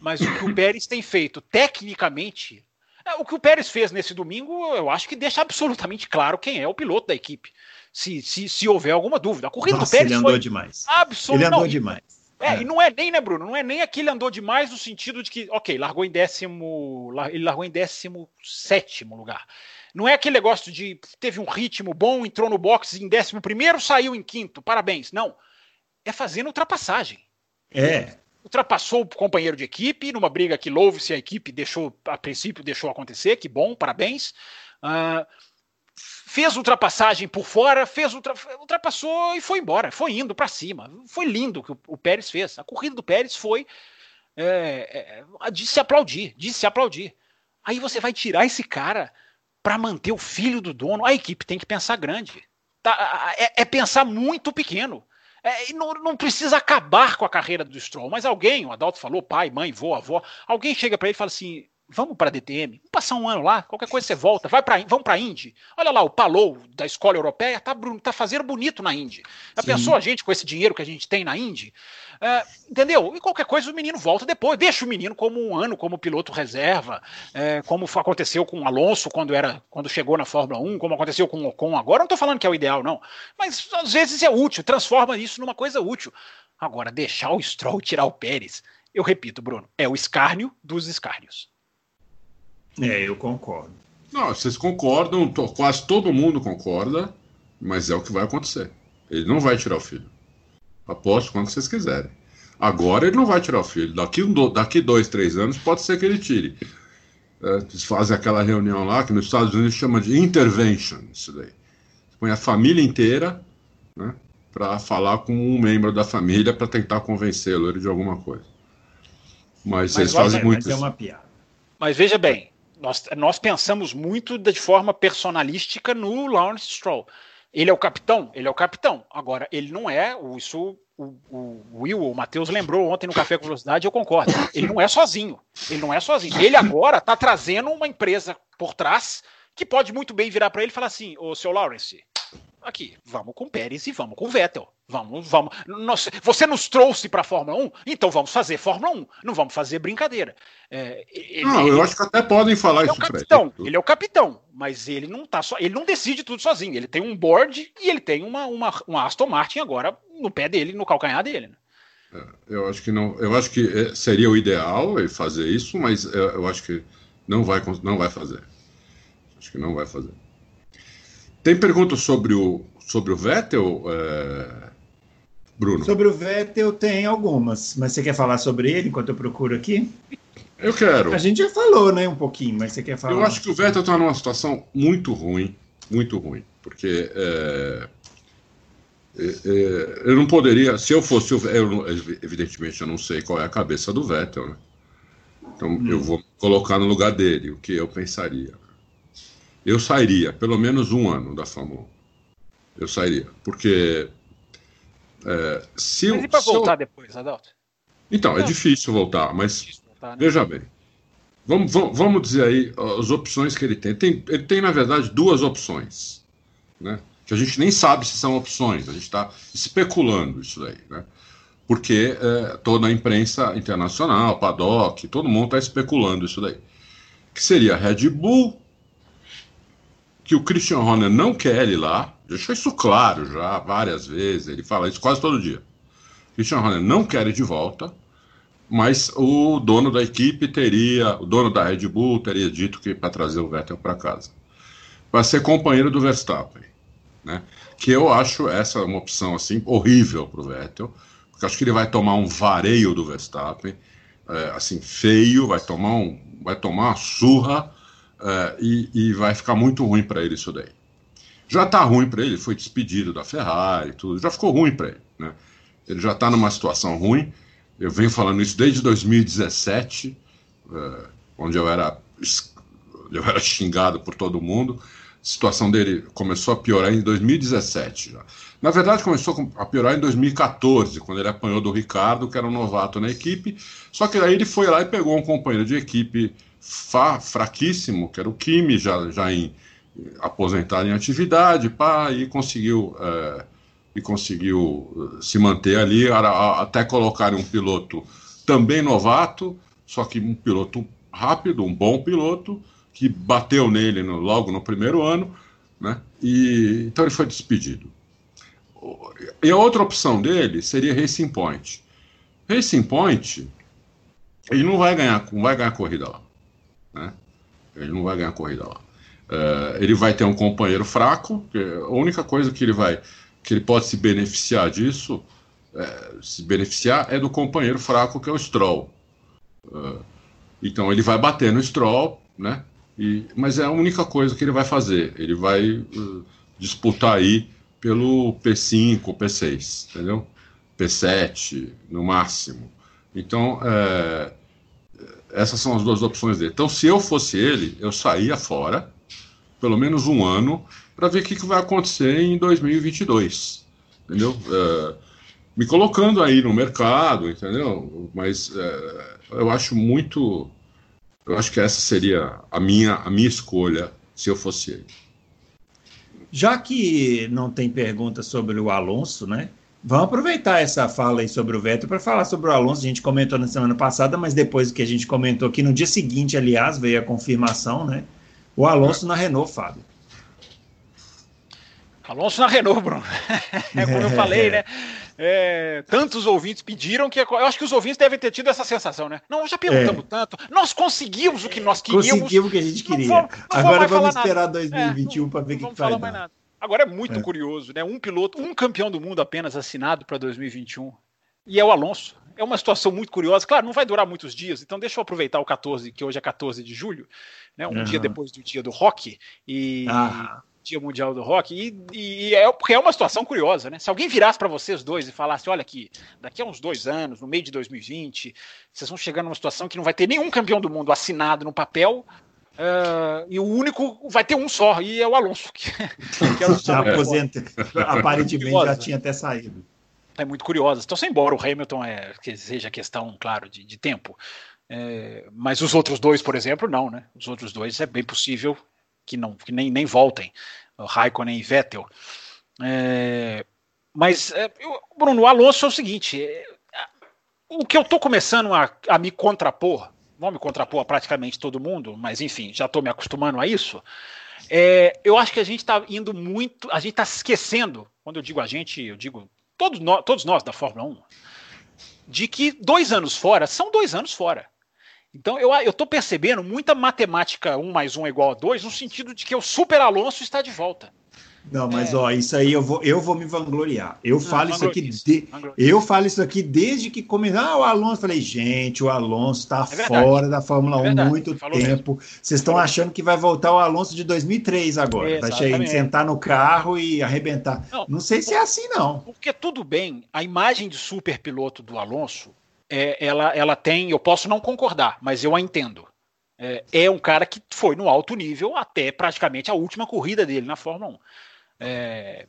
Mas o que o Pérez tem feito tecnicamente É, o que o Pérez fez nesse domingo, eu acho que deixa absolutamente claro quem é o piloto da equipe. Se, se, se houver alguma dúvida. A corrida Nossa, do Pérez ele andou demais. absolutamente. Ele andou demais. É, é, e não é nem, né, Bruno? Não é nem aquele andou demais no sentido de que, ok, largou em décimo. Ele largou em décimo sétimo lugar. Não é aquele negócio de teve um ritmo bom, entrou no box em décimo primeiro, saiu em quinto. Parabéns. Não. É fazendo ultrapassagem. É. Ultrapassou o companheiro de equipe numa briga que louve-se a equipe deixou, a princípio, deixou acontecer. Que bom, parabéns. Uh, fez ultrapassagem por fora, fez ultra, ultrapassou e foi embora, foi indo para cima. Foi lindo o que o, o, Pérez fez. A corrida do Pérez foi é, é, de se aplaudir, de se aplaudir. Aí você vai tirar esse cara para manter o filho do dono. A equipe tem que pensar grande. Tá, é, é pensar muito pequeno. É, não, não, precisa acabar com a carreira do Stroll, mas alguém, o Adalto falou, pai, mãe, vô, avó, alguém chega para ele e fala assim: vamos para a DTM, vamos passar um ano lá, qualquer coisa você volta, vai para, vamos para a Indy. Olha lá, o Palou da escola europeia tá, tá fazendo bonito na Indy. Já Sim. pensou a gente com esse dinheiro que a gente tem na Indy? É, entendeu? E qualquer coisa o menino volta depois, deixa o menino como um ano como piloto reserva, é, como aconteceu com o Alonso quando era quando chegou na Fórmula 1, como aconteceu com o Ocon agora. Não estou falando que é o ideal, não, mas às vezes é útil, transforma isso numa coisa útil. Agora, deixar o Stroll tirar o Pérez, eu repito, Bruno, é o escárnio dos escárnios. É, eu concordo. Não, vocês concordam, quase todo mundo concorda, mas é o que vai acontecer. Ele não vai tirar o filho. Aposto quando vocês quiserem. Agora ele não vai tirar o filho. Daqui, daqui dois, três anos pode ser que ele tire. É, eles fazem aquela reunião lá que nos Estados Unidos chama de intervention, isso daí. Põe a família inteira né, para falar com um membro da família para tentar convencê-lo de alguma coisa. Mas, Mas eles fazem é, muito. Mas é uma piada. Mas veja bem, nós, nós pensamos muito de forma personalística no Lawrence Stroll. Ele é o capitão? Ele é o capitão. Agora, ele não é, isso o, o Will, o Matheus lembrou ontem no Café com Velocidade, eu concordo. Ele não é sozinho. Ele não é sozinho. Ele agora está trazendo uma empresa por trás que pode muito bem virar para ele e falar assim: Ô, seu Lawrence, aqui, vamos com Pérez e vamos com Vettel. Vamos, vamos. Nós, você nos trouxe para a Fórmula 1, então vamos fazer Fórmula 1. Não vamos fazer brincadeira. É, ele, não, eu acho que até podem falar ele isso. É o capitão, ele. ele é o capitão, mas ele não tá só, ele não decide tudo sozinho. Ele tem um board e ele tem uma, uma, uma Aston Martin agora no pé dele, no calcanhar dele. Né? É, eu acho que não. Eu acho que é, seria o ideal fazer isso, mas eu, eu acho que não vai, não vai fazer. Acho que não vai fazer. Tem perguntas sobre o, sobre o Vettel? É... Bruno. Sobre o Vettel tem algumas, mas você quer falar sobre ele enquanto eu procuro aqui? Eu quero. A gente já falou, né, um pouquinho, mas você quer falar? Eu acho que o Vettel está numa situação muito ruim, muito ruim, porque é, é, é, eu não poderia, se eu fosse o Vettel, evidentemente eu não sei qual é a cabeça do Vettel, né? Então hum. eu vou colocar no lugar dele o que eu pensaria. Eu sairia pelo menos um ano da Fórmula 1. Eu sairia, porque é, se mas e para voltar eu... depois, Adalto? Então, é difícil voltar, mas voltar, né? veja bem. Vamos, vamos, vamos, dizer aí as opções que ele tem. tem. Ele tem, na verdade, duas opções. Né? Que a gente nem sabe se são opções, a gente está especulando isso daí. Né? Porque é, toda a imprensa internacional, paddock, todo mundo está especulando isso daí. Que seria Red Bull, que o Christian Horner não quer ele lá, deixou isso claro já várias vezes, ele fala isso quase todo dia. Christian Horner não quer ir de volta, mas o dono da equipe teria, o dono da Red Bull teria dito que para trazer o Vettel para casa, para ser companheiro do Verstappen, né? Que eu acho essa uma opção assim horrível para o Vettel, porque acho que ele vai tomar um vareio do Verstappen, é, assim feio, vai tomar um, vai tomar uma surra é, e, e vai ficar muito ruim para ele isso daí. Já está ruim para ele, foi despedido da Ferrari, tudo, já ficou ruim para ele. Né? Ele já está numa situação ruim. Eu venho falando isso desde 2017, é, onde eu era, eu era xingado por todo mundo. A situação dele começou a piorar em 2017 já. Na verdade, começou a piorar em 2014, quando ele apanhou do Ricardo, que era um novato na equipe. Só que aí ele foi lá e pegou um companheiro de equipe fa, fraquíssimo, que era o Kimi, já, já em, aposentado em atividade, pá, e conseguiu, é, e conseguiu eh, se manter ali, até colocar um piloto também novato, só que um piloto rápido, um bom piloto, que bateu nele no, logo no primeiro ano, né? E então ele foi despedido. E a outra opção dele seria Racing Point. Racing Point, ele não vai ganhar, não vai ganhar corrida lá, né? Ele não vai ganhar corrida lá. Uh, ele vai ter um companheiro fraco. a única coisa que ele vai, que ele pode se beneficiar disso, é, se beneficiar é do companheiro fraco que é o Stroll. Uh, então ele vai bater no Stroll, né? E, mas é a única coisa que ele vai fazer. Ele vai uh, disputar aí pelo P5, P6, entendeu? P7 no máximo. Então, é, essas são as duas opções dele. Então, se eu fosse ele, eu saía fora, pelo menos um ano, para ver o que, que, vai acontecer em 2022, entendeu? É, me colocando aí no mercado, entendeu? Mas é, eu acho muito eu acho que essa seria a minha, a minha escolha se eu fosse ele. Já que não tem pergunta sobre o Alonso, né? Vamos aproveitar essa fala aí sobre o Vettel para falar sobre o Alonso. A gente comentou na semana passada, mas depois que a gente comentou aqui, no dia seguinte, aliás, veio a confirmação, né? O Alonso na Renault, Fábio. Alonso na Renault, Bruno. É como eu falei, né? É, tantos ouvintes pediram que. Eu acho que os ouvintes devem ter tido essa sensação, né? Não, já perguntamos é. tanto. Nós conseguimos o que nós queríamos. Conseguimos o que a gente queria. Não vou, não Agora vamos esperar 2021 é, para ver o que, que dar. Agora é muito é. curioso, né? Um piloto, um campeão do mundo apenas assinado para 2021. E é o Alonso. É uma situação muito curiosa. Claro, não vai durar muitos dias, então deixa eu aproveitar o 14, que hoje é 14 de julho, né? Um uhum. dia depois do dia do rock. E. Ah Dia Mundial do Rock, e, e, é porque é uma situação curiosa, né? Se alguém virasse para vocês dois e falasse, olha aqui, daqui a uns dois anos, no meio de 2020, vocês vão chegar numa situação que não vai ter nenhum campeão do mundo assinado no papel, uh, e o único vai ter um só, e é o Alonso. Que, que é já aposenta, aparentemente já tinha até saído. É muito curiosa. Então, sem embora o Hamilton é, que seja questão, claro, de, de tempo, é, mas os outros dois, por exemplo, não, né? Os outros dois é bem possível que não que nem, nem voltem, Raikkonen e Vettel. É, mas, é, eu, Bruno, o Alonso é o seguinte: é, o que eu estou começando a, a, me contrapor, vou me contrapor a praticamente todo mundo, mas enfim, já estou me acostumando a isso. É, eu acho que a gente está indo muito, a gente está esquecendo, quando eu digo a gente, eu digo todos nós, todos nós da Fórmula 1, de que dois anos fora são dois anos fora. Então eu estou percebendo muita matemática 1 mais 1 é igual a 2, no sentido de que o Super Alonso está de volta. Não, mas é. ó, isso aí eu vou, eu vou me vangloriar. Eu Não, falo isso aqui, de, eu falo isso aqui desde que começou. Ah, o Alonso, falei, gente, o Alonso está é fora da Fórmula é 1 há muito tempo. Vocês estão achando que vai voltar o Alonso de 2003 agora, Exatamente. vai sentar no carro e arrebentar. Não, não sei se é assim não. Porque tudo bem, a imagem de super piloto do Alonso é, ela, ela tem, eu posso não concordar, mas eu a entendo. É, é, um cara que foi no alto nível até praticamente a última corrida dele na Fórmula 1. É,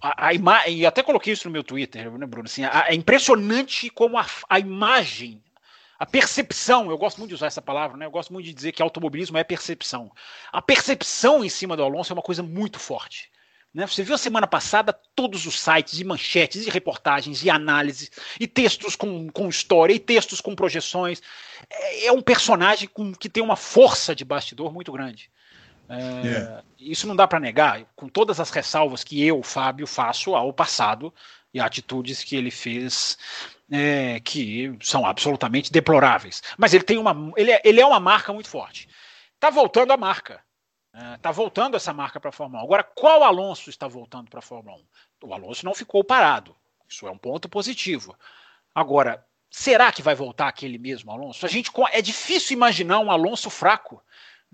a, a e até coloquei isso no meu Twitter, né, Bruno? Assim, a, é impressionante como a, a imagem, a percepção, eu gosto muito de usar essa palavra, né? Eu gosto muito de dizer que automobilismo é percepção. A percepção em cima do Alonso é uma coisa muito forte. Né? Você viu a semana passada todos os sites e manchetes e reportagens e análises e textos com, com história e textos com projeções. É, é um personagem com, que tem uma força de bastidor muito grande. É, yeah. Isso não dá para negar, com todas as ressalvas que eu, Fábio, faço ao passado e atitudes que ele fez é, que são absolutamente deploráveis. Mas ele tem uma, ele é, ele é uma marca muito forte. Tá voltando a marca. Está é, voltando essa marca para a Fórmula 1. Agora, qual Alonso está voltando para a Fórmula 1? O Alonso não ficou parado. Isso é um ponto positivo. Agora, será que vai voltar aquele mesmo Alonso? A gente é difícil imaginar um Alonso fraco.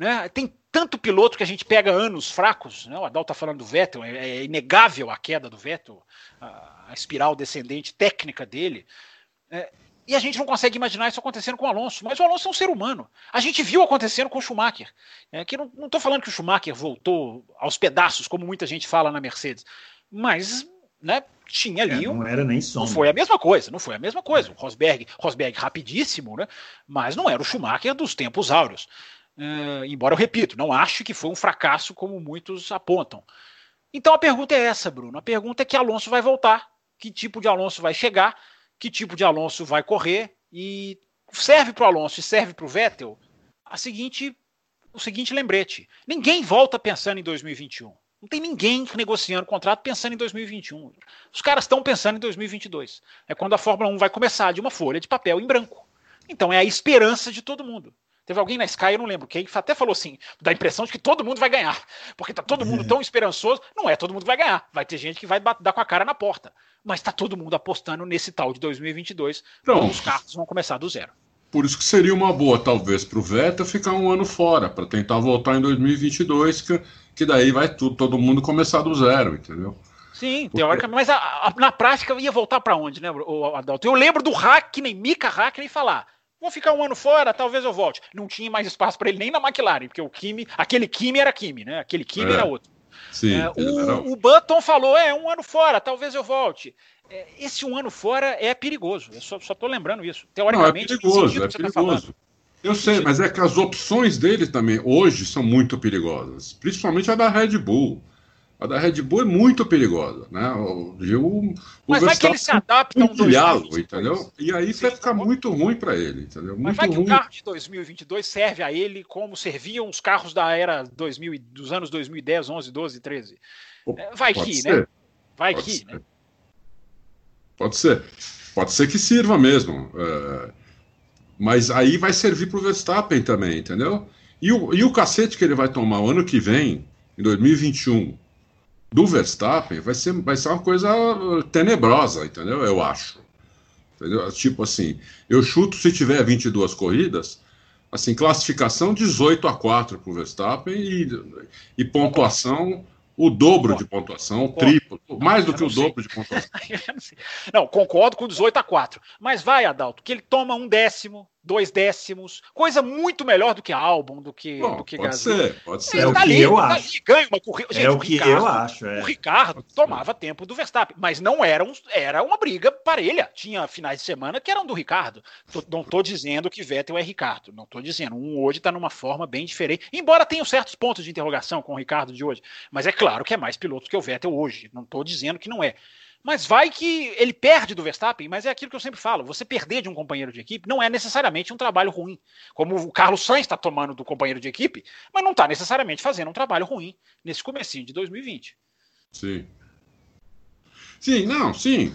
Né? Tem tanto piloto que a gente pega anos fracos. Né? O Adal está falando do Vettel, é, é, inegável a queda do Vettel, a, espiral descendente técnica dele. É, e a gente não consegue imaginar isso acontecendo com o Alonso. Mas o Alonso é um ser humano. A gente viu acontecendo com o Schumacher. É, que não estou falando que o Schumacher voltou aos pedaços, como muita gente fala na Mercedes. Mas né, tinha ali. É, não era nem som. Não foi a mesma coisa, não foi a mesma coisa. O Rosberg, Rosberg rapidíssimo, né? Mas não era o Schumacher dos tempos áureos. É, embora eu repito, não acho que foi um fracasso como muitos apontam. Então a pergunta é essa, Bruno. A pergunta é que Alonso vai voltar, que tipo de Alonso vai chegar que tipo de Alonso vai correr e serve para o Alonso e serve para o Vettel a seguinte o seguinte lembrete: ninguém volta pensando em 2021. Não tem ninguém negociando contrato pensando em 2021. Os caras estão pensando em 2022. É quando a Fórmula 1 vai começar de uma folha de papel em branco. Então é a esperança de todo mundo. Teve alguém na Sky, eu não lembro quem, até falou assim, dá a impressão de que todo mundo vai ganhar. Porque tá todo mundo tão esperançoso. Não é todo mundo vai ganhar. Vai ter gente que vai dar com a cara na porta. Mas tá todo mundo apostando nesse tal de 2022. Então os carros vão começar do zero. Por isso que seria uma boa, talvez, para o Vettel ficar um ano fora, para tentar voltar em 2022, que, que daí vai tudo, todo mundo começar do zero, entendeu? Sim, Porque... teoricamente, mas a, a, na prática ia voltar para onde, né, o Adalto? Eu lembro do Hackney, Mika Hackney falar: vou ficar um ano fora, talvez eu volte. Não tinha mais espaço para ele nem na McLaren, porque o Kimi, aquele Kimi era Kimi, né? Aquele Kimi é. era outro. Sim, é, o, o, Button falou: é, um ano fora, talvez eu volte. É, esse um ano fora é perigoso. Eu só, estou lembrando isso. Teoricamente, não, é perigoso, é tá perigoso. Tá eu sei, mas é que as opções dele também hoje são muito perigosas, principalmente a da Red Bull. A da Red Bull é muito perigosa, né? O, o, mas vai que ele se adapta a um 2022, entendeu? E aí Sim, vai ficar muito ruim para ele, entendeu? Muito mas vai ruim. que o carro de 2022 serve a ele como serviam os carros da era 2000, dos anos 2010, 11, 12, 13. Vai que, ser. né? Vai pode que, ser. né? Pode ser. Pode ser que sirva mesmo. É... Mas aí vai servir para o Verstappen também, entendeu? E o, e o cacete que ele vai tomar o ano que vem, em 2021, do Verstappen, vai ser, vai ser uma coisa tenebrosa, entendeu? Eu acho. Entendeu? Tipo assim, eu chuto se tiver 22 corridas, assim, classificação 18 a 4 para o Verstappen e, e pontuação o dobro de pontuação, o triplo, mais do que o dobro de pontuação. não, concordo com 18 a 4. Mas vai, Adalto, que ele toma um décimo, dois décimos, coisa muito melhor do que álbum, do que, Bom, do que pode ser, pode ser. É, o que eu acho. ganha uma corrida. Gente, é o que Ricardo, eu acho. É. O Ricardo tomava tempo do Verstappen, mas não era, um, era uma briga parelha. Tinha finais de semana que eram do Ricardo. Tô, não estou dizendo que Vettel é Ricardo, não estou dizendo. Um hoje está numa forma bem diferente, embora tenha certos pontos de interrogação com o Ricardo de hoje. Mas é claro que é mais piloto que o Vettel hoje. Não estou dizendo que não é. Mas vai que ele perde do Verstappen, mas é aquilo que eu sempre falo: você perder de um companheiro de equipe não é necessariamente um trabalho ruim. Como o Carlos Sainz está tomando do companheiro de equipe, mas não está necessariamente fazendo um trabalho ruim nesse comecinho de 2020. Sim. Sim, não, sim.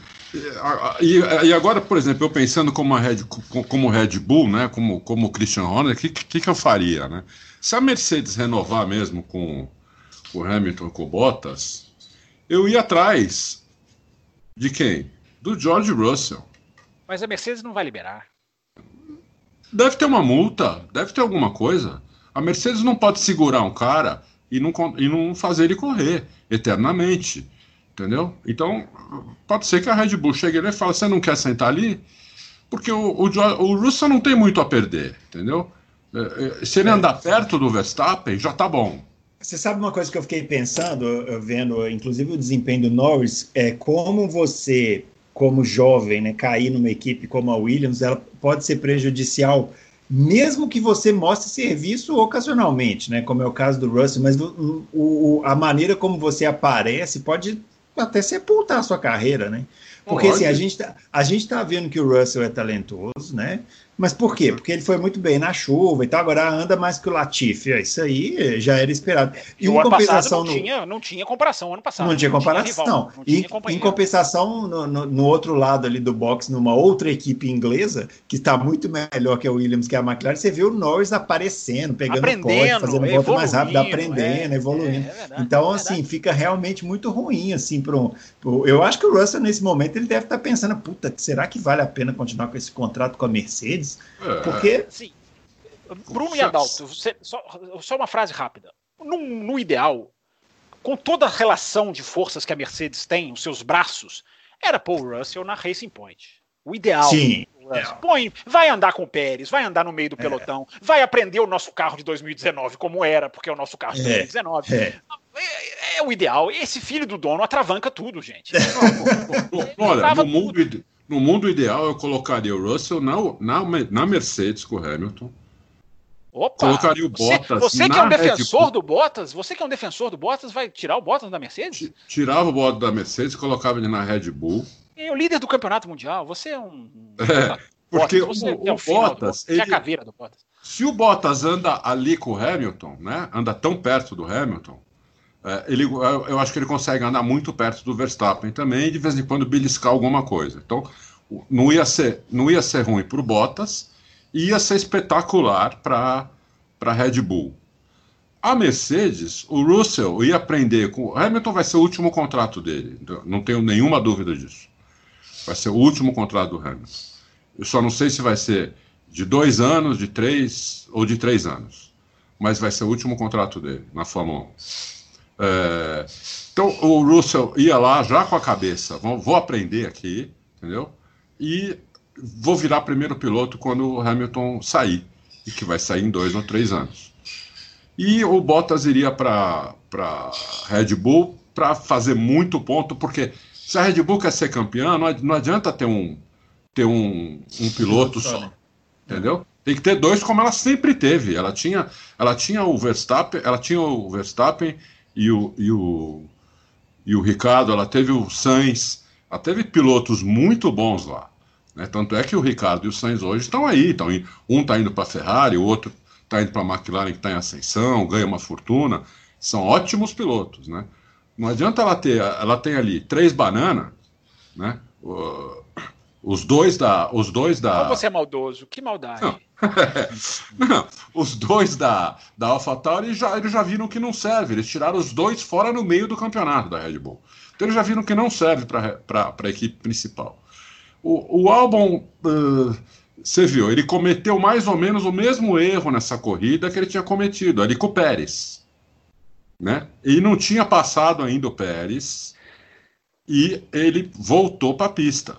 E, e, agora, por exemplo, eu pensando como Red, como Red Bull, né, como, como Christian Horner, o que, que, que eu faria, né? Se a Mercedes renovar mesmo com o Hamilton com o Bottas, eu ia atrás de quem? Do George Russell. Mas a Mercedes não vai liberar. Deve ter uma multa, deve ter alguma coisa. A Mercedes não pode segurar um cara e não, e não fazer ele correr eternamente. Entendeu? Então, pode ser que a Red Bull chegue ali e fale: você não quer sentar ali? Porque o, o, o Russell não tem muito a perder, entendeu? É, é, se ele andar perto do Verstappen, já tá bom. Você sabe uma coisa que eu fiquei pensando, vendo, inclusive o desempenho do Norris, é como você, como jovem, né, cair numa equipe como a Williams, ela pode ser prejudicial, mesmo que você mostre serviço ocasionalmente, né, como é o caso do Russell, mas o, o, a maneira como você aparece pode até sepultar a sua carreira, né? Porque assim, a gente, tá, a gente tá vendo que o Russell é talentoso, né? Mas por quê? Porque ele foi muito bem na chuva e tal, agora anda mais que o Latifi. É, isso aí já era esperado. E em compensação não, no... tinha, não tinha comparação ano passado. Não tinha comparação. Não, não tinha e, em compensação, no, no, no, outro lado ali do box, numa outra equipe inglesa, que está muito melhor que a Williams, que a McLaren, você vê o Norris aparecendo, pegando aprendendo, fazendo volta mais rápido, aprendendo, é, evoluindo. É, é verdade, então, é assim, fica realmente muito ruim, assim, pro, pro, Eu acho que o Russell, nesse momento, ele deve estar tá pensando, puta, será que vale a pena continuar com esse contrato com a Mercedes? É. Porque. Sim. Bruno e Adalto, você, só, só, uma frase rápida. No, no, ideal, com toda a relação de forças que a Mercedes tem, os seus braços, era Paul Russell na Racing Point. O ideal. Sim. É. Põe, vai andar com o Pérez, vai andar no meio do é. pelotão, é. vai aprender o nosso carro de 2019 como era, porque é o nosso carro de 2019. É. é. é. o ideal. Esse filho do dono atravanca tudo, gente. Olha, no mundo, no mundo ideal, eu colocaria o Russell na, na, na Mercedes com o Hamilton. Opa, colocaria o Bottas. Você, que é um defensor do Bottas, você que é um defensor do Bottas, vai tirar o Bottas da Mercedes? Tirava o Bottas da Mercedes, colocava ele na Red Bull. É o líder do campeonato mundial. Você é um. É, Porque Bottas, o, o, o Bottas, ele, é a caveira do Bottas. Se o Bottas anda ali com o Hamilton, né? Anda tão perto do Hamilton, é, ele, eu acho que ele consegue andar muito perto do Verstappen também, e de vez em quando beliscar alguma coisa. Então, não ia ser, não ia ser ruim para o Bottas, ia ser espetacular para a Red Bull. A Mercedes, o Russell ia aprender com. Hamilton vai ser o último contrato dele, não tenho nenhuma dúvida disso. Vai ser o último contrato do Hamilton. Eu só não sei se vai ser de dois anos, de três ou de três anos. Mas vai ser o último contrato dele na Fórmula 1. É, então o Russell ia lá já com a cabeça, vou, vou, aprender aqui, entendeu? E vou virar primeiro piloto quando o Hamilton sair, e que vai sair em dois ou três anos. E o Bottas iria para Red Bull para fazer muito ponto, porque se a Red Bull quer ser campeã, não adianta ter um, ter um, um piloto só. Entendeu? Tem que ter dois como ela sempre teve. Ela tinha, ela tinha o Verstappen, ela tinha o Verstappen e o, e o, e o Ricardo, ela teve o Sainz, ela teve pilotos muito bons lá. Né? Tanto é que o Ricardo e o Sainz hoje estão aí. Indo, um está indo para a Ferrari, o outro está indo para a McLaren que está em ascensão, ganha uma fortuna. São ótimos pilotos. Né? Não adianta ela ter, ela tem ali três bananas, né? Os dois da. Os dois da... Como você é maldoso, que maldade. Não. não, os dois da, da AlphaTauri já, eles já viram que não serve. Eles tiraram os dois fora no meio do campeonato da Red Bull. Então eles já viram que não serve para a equipe principal. O, o Albon, uh, você viu, ele cometeu mais ou menos o mesmo erro nessa corrida que ele tinha cometido, ali com o Pérez. Né? E não tinha passado ainda o Pérez e ele voltou para a pista.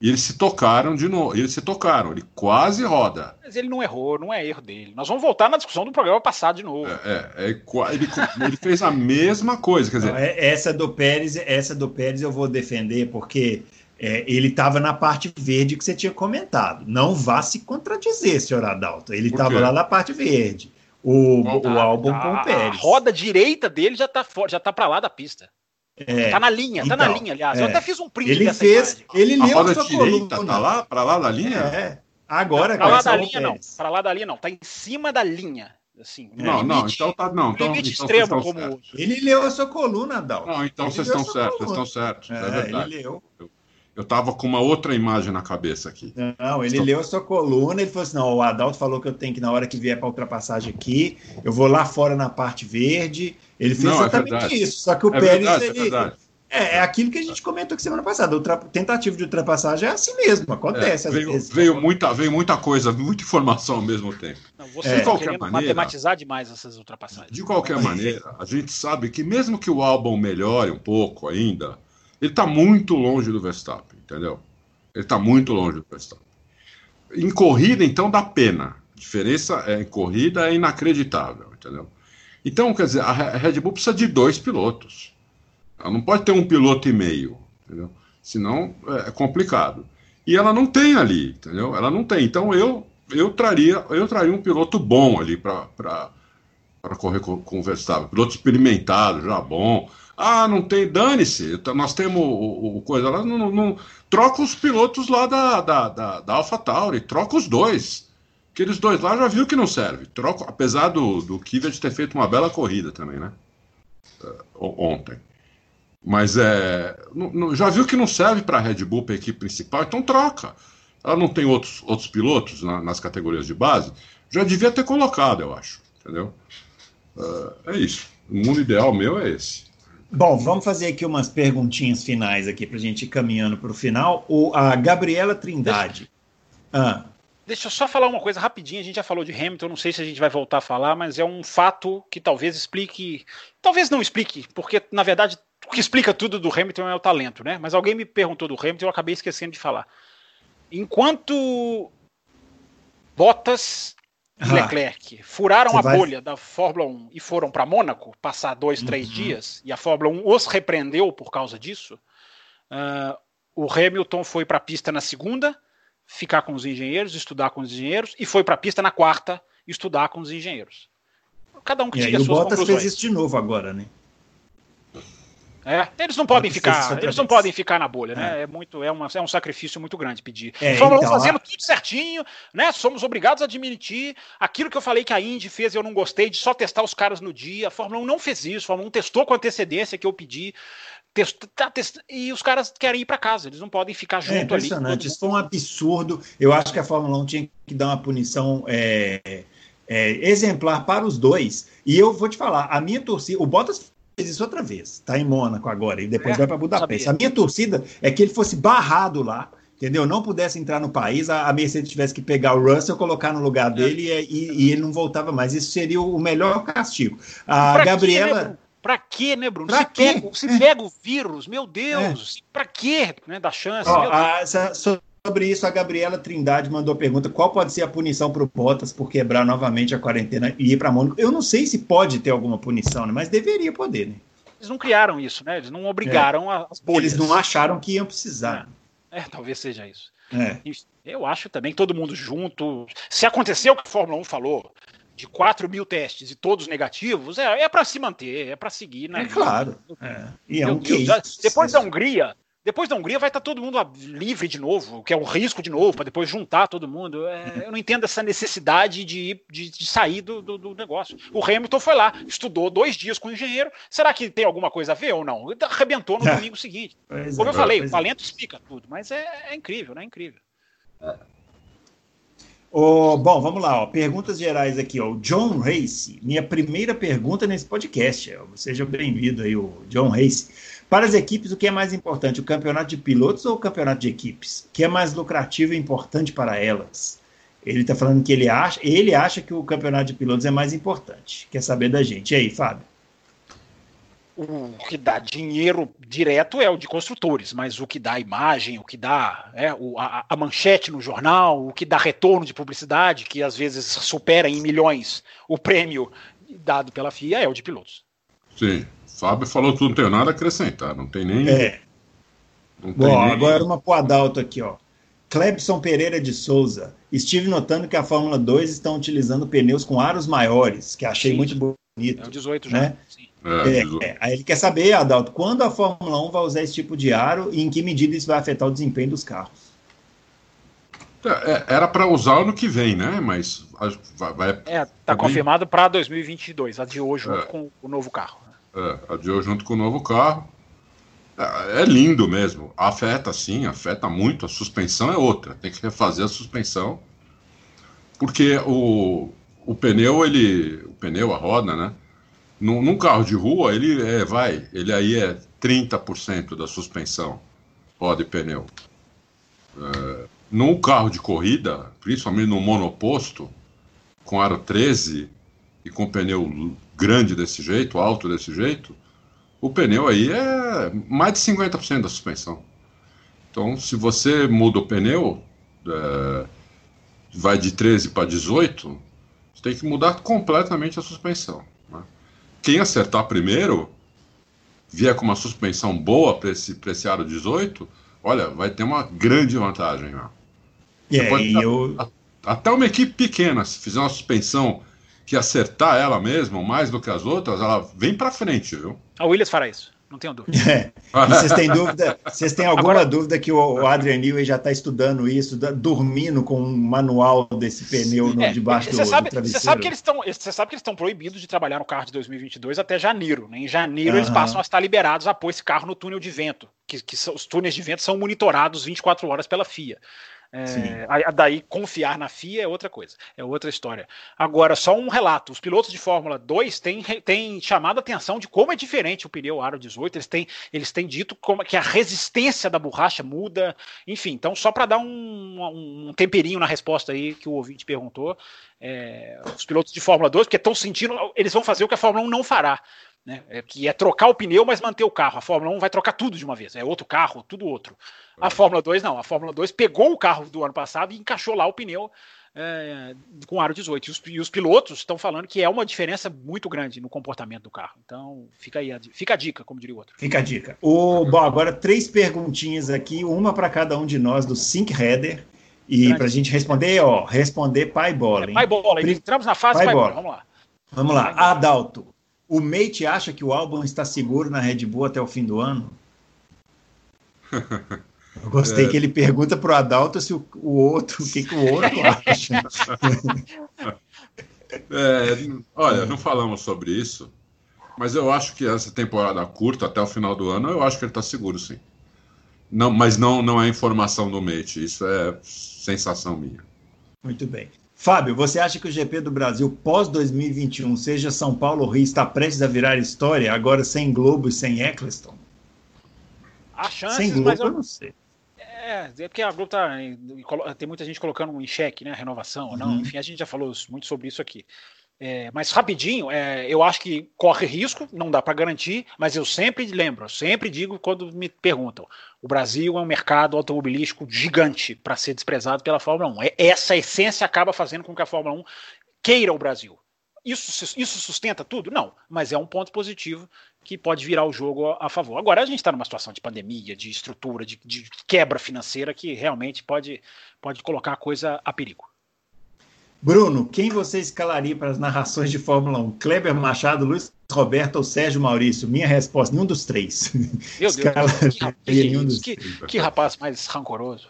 E eles se tocaram de novo. Eles se tocaram, ele quase roda. Mas ele não errou, não é erro dele. Nós vamos voltar na discussão do programa passado de novo. É, é, é ele, ele, fez a mesma coisa. Quer dizer, não, é, essa do Pérez, essa do Pérez eu vou defender, porque é, ele estava na parte verde que você tinha comentado. Não vá se contradizer, senhor Adalto. Ele estava lá na parte verde. O, o álbum com o Pérez. A roda direita dele já está já tá para lá da pista. É, tá na linha, então, tá na então, linha, aliás. É. Eu até fiz um print ele dessa fez, imagem. Ele leu a, sua direita, coluna. Tá lá, para lá da linha? É. Agora, para lá da linha não, para lá da linha não, tá em cima da linha. Assim, não, não, então tá, não, então, limite então extremo como hoje. Ele leu a sua coluna, Dal. Não, então vocês estão certos, vocês estão certos, é, é verdade. Ele leu. Eu, eu tava com uma outra imagem na cabeça aqui. Não, ele Estou... leu a sua coluna, ele falou assim: não, o Adalto falou que eu tenho que, na hora que vier para ultrapassagem aqui, eu vou lá fora na parte verde. Ele fez não, é exatamente é isso. Só que o é Pérez, verdade, é ele, é é, é aquilo que a gente comentou que semana passada. O tentativa de ultrapassagem é assim mesmo, acontece. É, veio, vezes, veio, muita, veio muita coisa, muita informação ao mesmo tempo. Não, você é. de qualquer maneira, matematizar demais essas ultrapassagens. De qualquer maneira, a gente sabe que mesmo que o álbum melhore um pouco ainda, ele está muito longe do Verstappen, entendeu? Ele está muito longe do Verstappen. Em corrida, então, dá pena. A diferença é, em corrida é inacreditável, entendeu? Então, quer dizer, a Red Bull precisa de dois pilotos. Ela não pode ter um piloto e meio, entendeu? Senão é, é complicado. E ela não tem ali, entendeu? Ela não tem. Então eu eu traria eu traria um piloto bom ali para correr com, o Verstappen, piloto experimentado, já bom. Ah, não tem, dane-se, nós temos o, o coisa lá, não, não, troca os pilotos lá da, da, da, da AlphaTauri, troca os dois. Aqueles dois lá já viu que não serve. Troca, apesar do, do Kvyat ter feito uma bela corrida também, né? Uh, ontem. Mas é, já viu que não serve para a Red Bull, para a equipe principal, então troca. Ela não tem outros, outros pilotos na, nas categorias de base, já devia ter colocado, eu acho. Entendeu? Uh, é isso. O mundo ideal meu é esse. Bom, vamos fazer aqui umas perguntinhas finais aqui para a gente ir caminhando para o final. O, a Gabriela Trindade. Ah. Deixa eu só falar uma coisa rapidinho. A gente já falou de Hamilton, não sei se a gente vai voltar a falar, mas é um fato que talvez explique. Talvez não explique, porque na verdade o que explica tudo do Hamilton é o talento, né? Mas alguém me perguntou do Hamilton, eu acabei esquecendo de falar. Enquanto Bottas e ah, Leclerc furaram a vai... bolha da Fórmula 1 e foram para Mônaco passar dois, três uhum. dias, e a Fórmula 1 os repreendeu por causa disso, uh, o Hamilton foi para a pista na segunda, ficar com os engenheiros, estudar com os engenheiros, e foi para a pista na quarta, estudar com os engenheiros. Cada um que tira suas o Bottas conclusões. fez isso de novo agora, né? É, eles não podem ficar, eles não podem ficar na bolha, né? É, é muito, é, uma, é um sacrifício muito grande pedir. É, Fórmula então, 1 fazendo tudo certinho, né? Somos obrigados a admitir aquilo que eu falei que a Indy fez e eu não gostei de só testar os caras no dia. A Fórmula 1 não fez isso, a Fórmula 1 testou com antecedência que eu pedi. Tá e os caras querem ir para casa, eles não podem ficar é junto é impressionante, ali. Isso foi um absurdo. Eu acho que a Fórmula 1 tinha que dar uma punição é, é, exemplar para os dois. E eu vou te falar, a minha torcida, o Bottas fez isso outra vez, tá em Mônaco agora, e depois é, vai para Budapeste. A minha torcida é que ele fosse barrado lá, entendeu? Não pudesse entrar no país, a, Mercedes tivesse que pegar o Russell, colocar no lugar dele é. e, e, ele não voltava mais. Isso seria o melhor castigo. A Gabriela. Pra quê, né, Bruno? Pra se, quê? Pega, se é. pega o vírus, meu Deus, é. pra quê? Né, da chance. Ó, a, sobre isso, a Gabriela Trindade mandou a pergunta: qual pode ser a punição para o Bottas por quebrar novamente a quarentena e ir para Mônaco? Eu não sei se pode ter alguma punição, né? mas deveria poder, né? Eles não criaram isso, né? Eles não obrigaram é. as bolhas. Eles não acharam que iam precisar. É, é talvez seja isso. É. Eu acho também que todo mundo junto. Se aconteceu o que a Fórmula 1 falou, de 4 mil testes e todos negativos, é, é para se manter, é para seguir, né? É claro. É. E é um Deus, depois da Hungria, depois da Hungria vai estar todo mundo livre de novo, que é um risco de novo, para depois juntar todo mundo. É, eu não entendo essa necessidade de, de, de sair do, do, do, negócio. O Hamilton foi lá, estudou dois dias com o engenheiro. Será que tem alguma coisa a ver ou não? Ele arrebentou no é. domingo seguinte. Pois Como é, eu falei, o talento explica tudo, mas é, é incrível, né? É incrível. Oh, bom, vamos lá. Ó. Perguntas gerais aqui. Ó. O John Race, minha primeira pergunta nesse podcast. Seja bem-vindo aí, o John Race. Para as equipes, o que é mais importante, o campeonato de pilotos ou o campeonato de equipes? O que é mais lucrativo e importante para elas? Ele está falando que ele acha, ele acha que o campeonato de pilotos é mais importante. Quer saber da gente? E aí, Fábio? O que dá dinheiro direto é o de construtores, mas o que dá imagem, o que dá é, o, a, a, manchete no jornal, o que dá retorno de publicidade, que às vezes supera em milhões o prêmio dado pela FIA, é o de pilotos. Sim. Fábio falou tudo, não tenho nada a acrescentar, não tem nem. É. Não Bom, nem... agora uma pro Adalto aqui, ó. Clebson Pereira de Souza. Estive notando que a Fórmula 2 estão utilizando pneus com aros maiores, que achei Sim. muito bonito. É o 18 já. Né? É, é, aí ele quer saber, Adalto, quando a Fórmula 1 vai usar esse tipo de aro e em que medida isso vai afetar o desempenho dos carros? É, é, era para usar ano que vem, né? Mas vai. É, tá confirmado para 2022, a de hoje junto com o novo carro. É, adiou junto com o novo carro. É, é, lindo mesmo. Afeta sim, afeta muito. A suspensão é outra. Tem que refazer a suspensão. Porque o, o pneu, ele. O pneu, a roda, né? Num, num carro de rua, ele é, vai, ele aí é 30% da suspensão, roda e pneu. É, num carro de corrida, principalmente no monoposto, com aro 13 e com pneu grande desse jeito, alto desse jeito, o pneu aí é mais de 50% da suspensão. Então, se você muda o pneu, é, vai de 13 para 18, você tem que mudar completamente a suspensão. Quem acertar primeiro, vier com uma suspensão boa para esse, esse aro 18, olha, vai ter uma grande vantagem. Né? Yeah, eu... Até uma equipe pequena, se fizer uma suspensão que acertar ela mesma, mais do que as outras, ela vem para frente, viu? A Williams fará isso, não tenho dúvida. É. vocês têm dúvida? Vocês têm alguma Agora... dúvida que o Adrian Newey já está estudando isso, dormindo com um manual desse pneu no, é, debaixo do, sabe, do travesseiro? Você sabe que eles estão, você sabe que eles estão proibidos de trabalhar no carro de 2022 até janeiro. Né? Em janeiro uhum. eles passam a estar liberados a pôr esse carro no túnel de vento, que, que os túneis de vento são monitorados 24 horas pela FIA. É, daí confiar na FIA é outra coisa, é outra história. Agora, só um relato: os pilotos de Fórmula 2 têm, têm chamado a atenção de como é diferente o pneu Aro 18. Eles têm, eles têm dito como, que a resistência da borracha muda. Enfim, então, só para dar um, um, temperinho na resposta aí que o ouvinte perguntou, é, os pilotos de Fórmula 2, porque estão sentindo, eles vão fazer o que a Fórmula 1 não fará. Né, é, que é trocar o pneu, mas manter o carro. A Fórmula 1 vai trocar tudo de uma vez, é outro carro, tudo outro. A Fórmula 2 não, a Fórmula 2 pegou o carro do ano passado e encaixou lá o pneu é, com aro 18. E os, e os pilotos estão falando que é uma diferença muito grande no comportamento do carro. Então, fica aí, a, fica a dica, como diria o outro. Fica a dica. O, bom, agora três perguntinhas aqui, uma para cada um de nós do Sync Header. E para a gente responder, ó, responder pai bola. É, pai bola, entramos na fase pai, pai bola. bola. Vamos lá. Vamos lá. Adalto. O Mate acha que o álbum está seguro na Red Bull até o fim do ano? Eu gostei é. que ele pergunta para o Adalto se o, o outro, o que, que o outro acha. É, olha, não falamos sobre isso, mas eu acho que essa temporada curta, até o final do ano, eu acho que ele está seguro, sim. Não, mas não, não é informação do Mate, isso é sensação minha. Muito bem. Fábio, você acha que o GP do Brasil pós 2021, seja São Paulo ou Rio, está prestes a virar história, agora sem Globo e sem Eccleston? Há chances, sem Globo, mas eu, eu não sei. É, é porque a Globo tá, tem muita gente colocando em xeque, né, a renovação ou não. Uhum. Enfim, a gente já falou muito sobre isso aqui. É, mas rapidinho, é, eu acho que corre risco, não dá para garantir, mas eu sempre lembro, sempre digo quando me perguntam: o Brasil é um mercado automobilístico gigante para ser desprezado pela Fórmula 1. É, essa essência acaba fazendo com que a Fórmula 1 queira o Brasil. Isso, isso sustenta tudo? Não, mas é um ponto positivo que pode virar o jogo a, favor. Agora a gente está numa situação de pandemia, de estrutura, de, de quebra financeira que realmente pode, pode colocar a coisa a perigo. Bruno, quem você escalaria para as narrações de Fórmula 1? Kleber Machado, Luiz Roberto ou Sérgio Maurício? Minha resposta, nenhum dos três. Meu Deus, que, nenhum dos que, três. que rapaz mais rancoroso.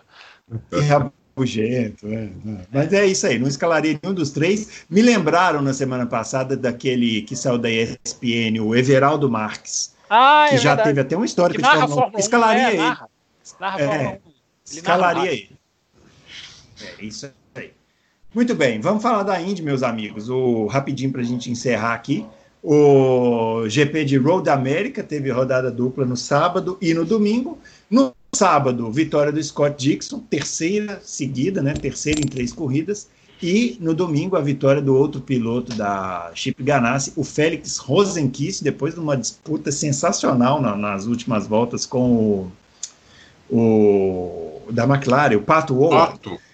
Que rabugento, é, é. Mas é isso aí, não escalaria nenhum dos três. Me lembraram na semana passada daquele que saiu da ESPN, o Everaldo Marques. Ah, que é já verdade. teve até uma história que narra Fórmula 1. Escalaria é, ele. Narra, narra é, escalaria ele. É isso muito bem, vamos falar da Indy, meus amigos. O rapidinho para a gente encerrar aqui. O GP de Road America teve rodada dupla no sábado e no domingo. No sábado, vitória do Scott Dixon, terceira seguida, né? Terceira em três corridas. E no domingo, a vitória do outro piloto da Chip Ganassi, o Félix Rosenkiss, depois de uma disputa sensacional na, nas últimas voltas com o, o da McLaren, o Pato Howard. Pato.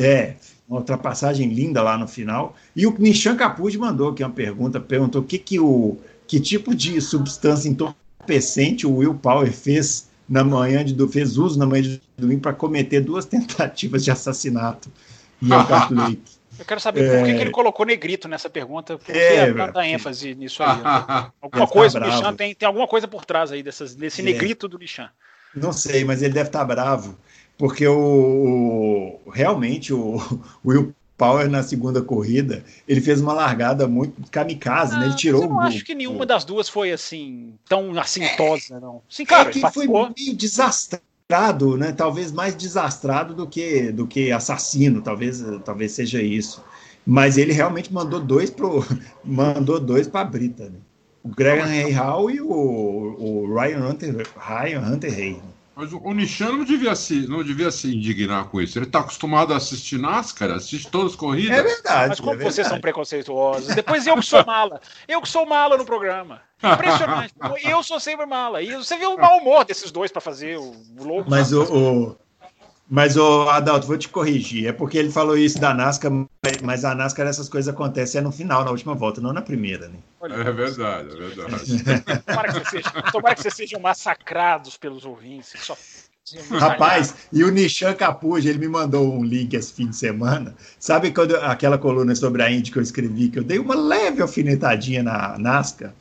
É, uma ultrapassagem linda lá no final. E o Nishan Capucci mandou aqui uma pergunta, perguntou o que, que o que tipo de substância entorpecente o Will Power fez na manhã de fez uso na manhã de domingo para cometer duas tentativas de assassinato em Elkhart Lake. Eu quero saber é... por que, que, ele colocou negrito nessa pergunta, por que é, tanta ênfase nisso aí? alguma coisa, tá o Nishan tem, tem alguma coisa por trás aí dessas, desse é. negrito do Nishan. Não sei, mas ele deve estar tá bravo porque o, o realmente o, o, Will Power na segunda corrida ele fez uma largada muito kamikaze, ah, né? Ele tirou. Eu não acho que nenhuma das duas foi assim tão assintosa, é, não. Sim, claro, é que foi meio desastrado, né? Talvez mais desastrado do que do que assassino, talvez talvez seja isso. Mas ele realmente mandou dois pro mandou dois para Brita, né? O Greg Hall e o, o Ryan Hunter Ryan Hunter Hay. Mas o, Nishan não devia, se, não devia se indignar com isso. Ele está acostumado a assistir NASCAR, assiste todas as corridas. É verdade. Mas como é vocês verdade. são preconceituosos. Depois eu que sou mala. Eu que sou mala no programa. Impressionante. Eu sou sempre mala. E você viu o mau humor desses dois para fazer o, o louco. Mas o, o, mas, o Adalto, vou te corrigir. É porque ele falou isso da NASCAR, mas a NASCAR essas coisas acontecem é no final, na última volta, não na primeira, né? É verdade, é verdade. tomara, que vocês sejam, tomara que vocês sejam massacrados pelos ouvintes. Só... Rapaz, e o Nishan Capuja, ele me mandou um link esse fim de semana. Sabe quando aquela coluna sobre a Indy que eu escrevi, que eu dei uma leve alfinetadinha na NASCAR?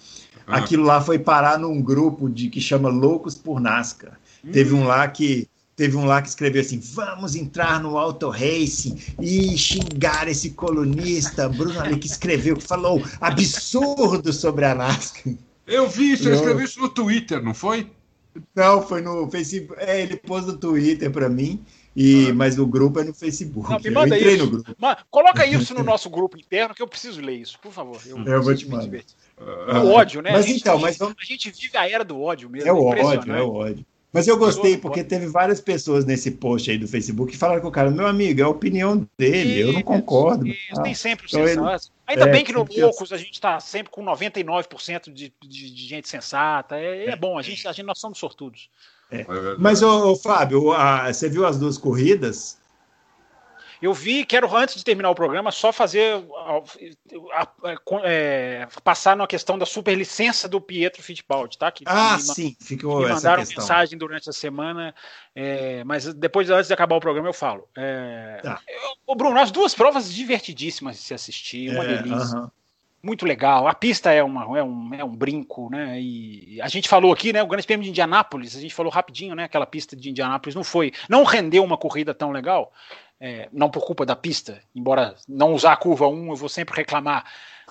Ah. Aquilo lá foi parar num grupo de que chama Loucos por NASCAR. Hum. Teve um lá que Teve um lá que escreveu assim: vamos entrar no Auto Racing e xingar esse colunista, Bruno Ali, que escreveu, que falou absurdo sobre a NASCAR. Eu vi isso, ele escreveu isso no Twitter, não foi? Não, foi no Facebook. É, ele pôs no Twitter para mim. E, ah. Mas o grupo é no Facebook. Não, me manda eu entrei isso. no grupo. coloca isso no nosso grupo interno que eu preciso ler isso, por favor. Eu, eu vou te mandar. O ódio, né? Mas a gente, então, mas vamos... a gente vive a era do ódio mesmo. É o ódio, é o ódio. Mas eu gostei porque teve várias pessoas nesse post aí do Facebook que falaram com o cara, meu amigo, é a opinião dele, eu não concordo. Isso, tem sempre o então, sensato. Ainda é, bem que no Loucos a gente está sempre com 99% de, de, de, gente sensata. É, é, bom, a gente, a gente, nós somos sortudos. É. Mas, ô, ô Fábio, a, você viu as duas corridas? Eu vi, quero antes de terminar o programa só fazer é, passar na questão da superlicença do Pietro Fittipaldi, tá? Que, ah, sim, ficou me mandaram mensagem durante a semana, é, mas depois antes de acabar o programa eu falo. É, tá. eu, Bruno, as duas provas divertidíssimas de se assistir, uma é, delícia. Uh -huh. Muito legal. A pista é, uma, é, um, é um brinco, né? E a gente falou aqui, né? O Grande Prêmio de Indianápolis, a gente falou rapidinho, né? Aquela pista de Indianápolis não foi, não rendeu uma corrida tão legal, é, não por culpa da pista, embora não usar a curva 1 eu vou sempre reclamar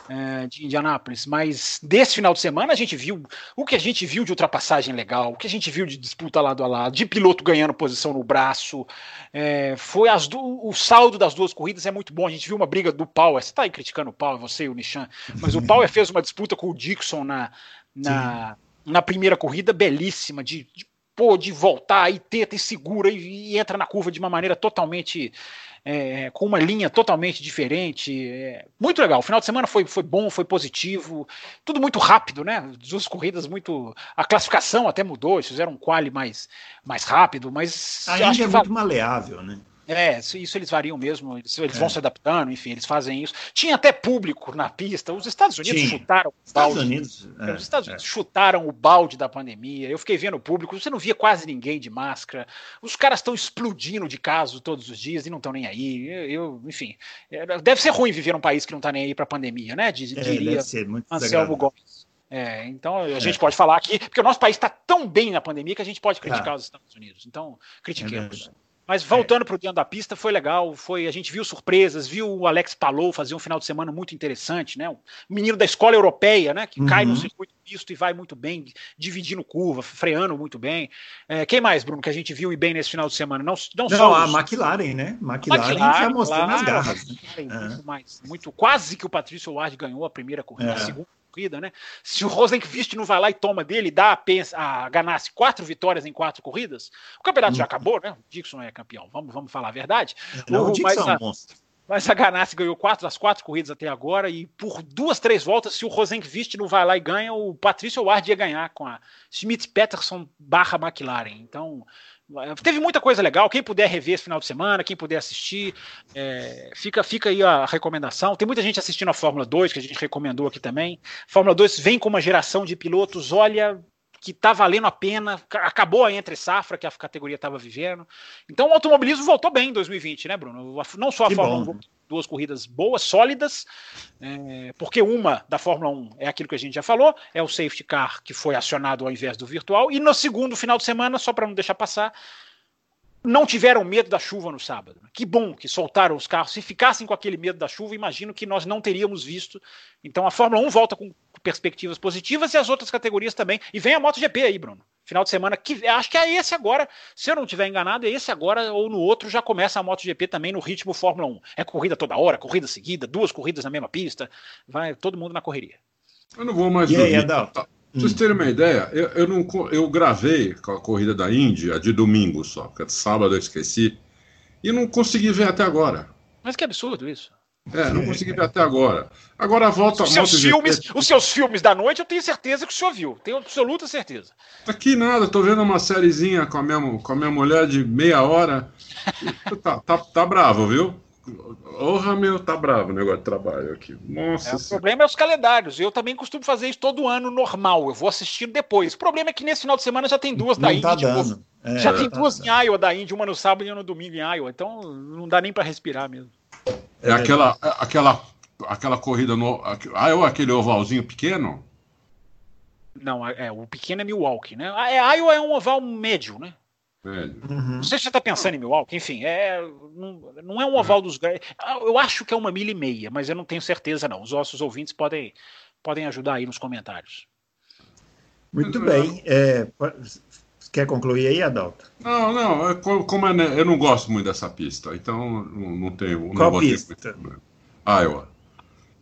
é, de Indianápolis, mas desse final de semana a gente viu o que a gente viu de ultrapassagem legal, o que a gente viu de disputa lado a lado, de piloto ganhando posição no braço, é, foi as do, o saldo das duas corridas é muito bom. A gente viu uma briga do Power, você está aí criticando o Power, você e o Nishan, mas o Power fez uma disputa com o Dixon na, na, na primeira corrida belíssima de, de pô, de voltar e tenta e segura e, e, entra na curva de uma maneira totalmente é, com uma linha totalmente diferente. É, muito legal. O final de semana foi, foi bom, foi positivo, tudo muito rápido, né? Duas corridas muito. A classificação até mudou, eles fizeram um quali mais, mais rápido, mas. A Índia é muito maleável, né? É, isso eles variam mesmo, eles, eles é. vão se adaptando, enfim, eles fazem isso. Tinha até público na pista, os Estados Unidos Tinha. chutaram o balde. Estados Unidos, é, os Estados Unidos é. chutaram o balde da pandemia. Eu fiquei vendo o público, você não via quase ninguém de máscara. Os caras estão explodindo de casos todos os dias e não estão nem aí. Eu, eu, enfim, é, deve ser ruim viver num país que não está nem aí para a pandemia, né? Diz, é, diria deve ser muito Anselmo Gomes. É, então a gente pode falar aqui, porque o nosso país está tão bem na pandemia que a gente pode criticar os Estados Unidos. Então, critiquemos. Mas voltando é. para o dentro da pista, foi legal. Foi a gente viu surpresas, viu o Alex Palou fazer um final de semana muito interessante, né? Um menino da escola europeia, né? Que uhum. cai no circuito misto e vai muito bem, dividindo curva, freando muito bem. É, quem mais, Bruno, que a gente viu e bem nesse final de semana? Não, não, não só a os... McLaren, né? McLaren, McLaren já mostrou nas garras. Né? Muito, mais, muito quase que o Patrício Ward ganhou a primeira corrida, é. a segunda corrida, né? Se o Rosenqvist não vai lá e toma dele, dá a, pensa, a Ganassi quatro vitórias em quatro corridas, o campeonato hum. já acabou, né? O Dixon é campeão, vamos, vamos falar a verdade. Não, o, o Dixon mas, é um monstro. Mas a Ganassi ganhou quatro das quatro corridas até agora e por duas, três voltas, se o Rosenqvist não vai lá e ganha, o Patrício Ward ia ganhar com a Schmidt Peterson barra McLaren. Então, Teve muita coisa legal. Quem puder rever esse final de semana, quem puder assistir, é, fica, fica aí a recomendação. Tem muita gente assistindo a Fórmula 2, que a gente recomendou aqui também. Fórmula 2 vem com uma geração de pilotos, olha, que tá valendo a pena. Acabou a entre safra que a categoria estava vivendo. Então o automobilismo voltou bem em 2020, né, Bruno? Não só a que Fórmula bom. 1 duas corridas boas, sólidas, é, porque uma da Fórmula 1 é aquilo que a gente já falou, é o safety car que foi acionado ao invés do virtual, e no segundo final de semana, só para não deixar passar, não tiveram medo da chuva no sábado. Que bom que soltaram os carros. Se ficassem com aquele medo da chuva, imagino que nós não teríamos visto. Então a Fórmula 1 volta com perspectivas positivas e as outras categorias também. E vem a MotoGP aí, Bruno. Final de semana que acho que é esse agora. Se eu não estiver enganado, é esse agora ou no outro já começa a MotoGP também no ritmo Fórmula 1. É corrida toda hora, corrida seguida, duas corridas na mesma pista, vai todo mundo na correria. Eu não vou mais. E aí, Adalto? Pra vocês terem uma ideia, eu, eu, não, eu gravei com a corrida da Índia de domingo só, porque sábado eu esqueci, e não consegui ver até agora. Mas que absurdo isso. É, não consegui ver até agora. Agora volta os seus filmes, Os seus filmes da noite eu tenho certeza que o senhor viu. Tenho absoluta certeza. Aqui nada, tô vendo uma sériezinha com a minha, com a minha mulher de meia hora. tá, tá, tá bravo, viu? Porra, meu, tá bravo o negócio de trabalho aqui. Nossa. É, o problema é os calendários. Eu também costumo fazer isso todo ano normal. Eu vou assistindo depois. O problema é que nesse final de semana já tem duas não da Índia. Tá dando. É, já tem tá duas dando. em Iowa da Índia, uma no sábado e uma no domingo em Iowa. Então não dá nem para respirar mesmo. É aquela, aquela, aquela corrida no. Ah, é aquele ovalzinho pequeno? Não, é, o pequeno é Milwaukee, né? É, Iowa é um oval médio, né? Uhum. Não sei se você está pensando em Milwaukee, enfim, é, não, não é um oval dos. Eu acho que é uma milha e meia, mas eu não tenho certeza, não. Os nossos ouvintes podem, podem ajudar aí nos comentários. Muito bem. É, Quer concluir aí, Adalto? Não, não, é como é, eu não gosto muito dessa pista, então não, não tenho. Qual não pista? Iowa.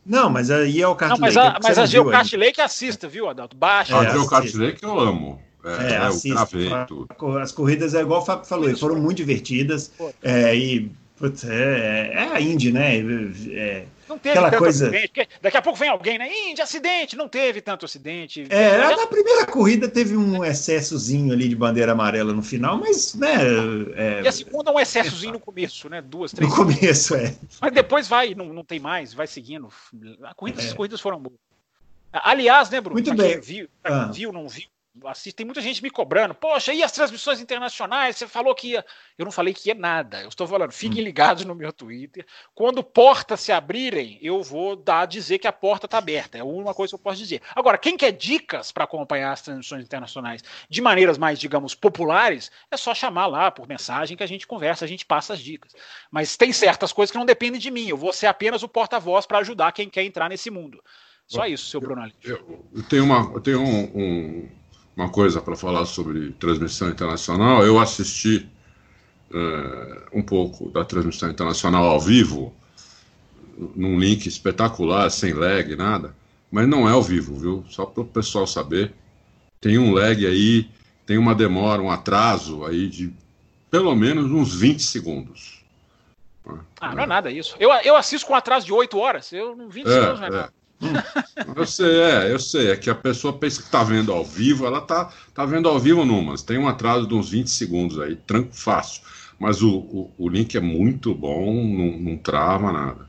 Não, mas aí é o não, mas. A, mas a Geokart Lake assista, viu, Adalto? Baixa. A é, Geokart Lake eu amo. É, é, gravei tudo. As corridas é igual o Fábio falou, Isso, foram muito divertidas. É, e putz, é, é, a Indy, né? É, não teve Aquela tanto coisa... acidente. Daqui a pouco vem alguém, né? Índia, acidente. Não teve tanto acidente. É, já... na primeira corrida teve um excessozinho ali de bandeira amarela no final, mas, né... É... E a segunda um excessozinho no começo, né? Duas, três. No começo, é. Mas depois vai, não, não tem mais, vai seguindo. A corrida, é. As corridas foram boas. Aliás, né, Bruno? Muito bem. Viu, ah. viu, não viu, assisto, tem muita gente me cobrando. Poxa, e as transmissões internacionais? Você falou que ia. Eu não falei que ia nada. Eu estou falando, fiquem hum. ligados no meu Twitter. Quando portas se abrirem, eu vou dar dizer que a porta está aberta. É a única coisa que eu posso dizer. Agora, quem quer dicas para acompanhar as transmissões internacionais de maneiras mais, digamos, populares, é só chamar lá por mensagem que a gente conversa, a gente passa as dicas. Mas tem certas coisas que não dependem de mim. Eu vou ser apenas o porta-voz para ajudar quem quer entrar nesse mundo. Só isso, seu Bruno Eu, eu, tenho uma, eu tenho um, um, uma coisa para falar sobre transmissão internacional. Eu assisti uh, um pouco da transmissão internacional ao vivo, num link espetacular, sem lag, nada. Mas não é ao vivo, viu? Só para o pessoal saber. Tem um lag aí, tem uma demora, um atraso aí de pelo menos uns 20 segundos. Ah, não é nada isso. Eu, eu assisto com atraso de 8 horas. Eu não 20 é, segundos não é, é. Hum, eu sei, é, eu sei. É que a pessoa pensa que tá vendo ao vivo, ela tá, tá vendo ao vivo numas. Tem um atraso de uns 20 segundos aí, tranco fácil. Mas o, o, o link é muito bom, não, não, trava nada.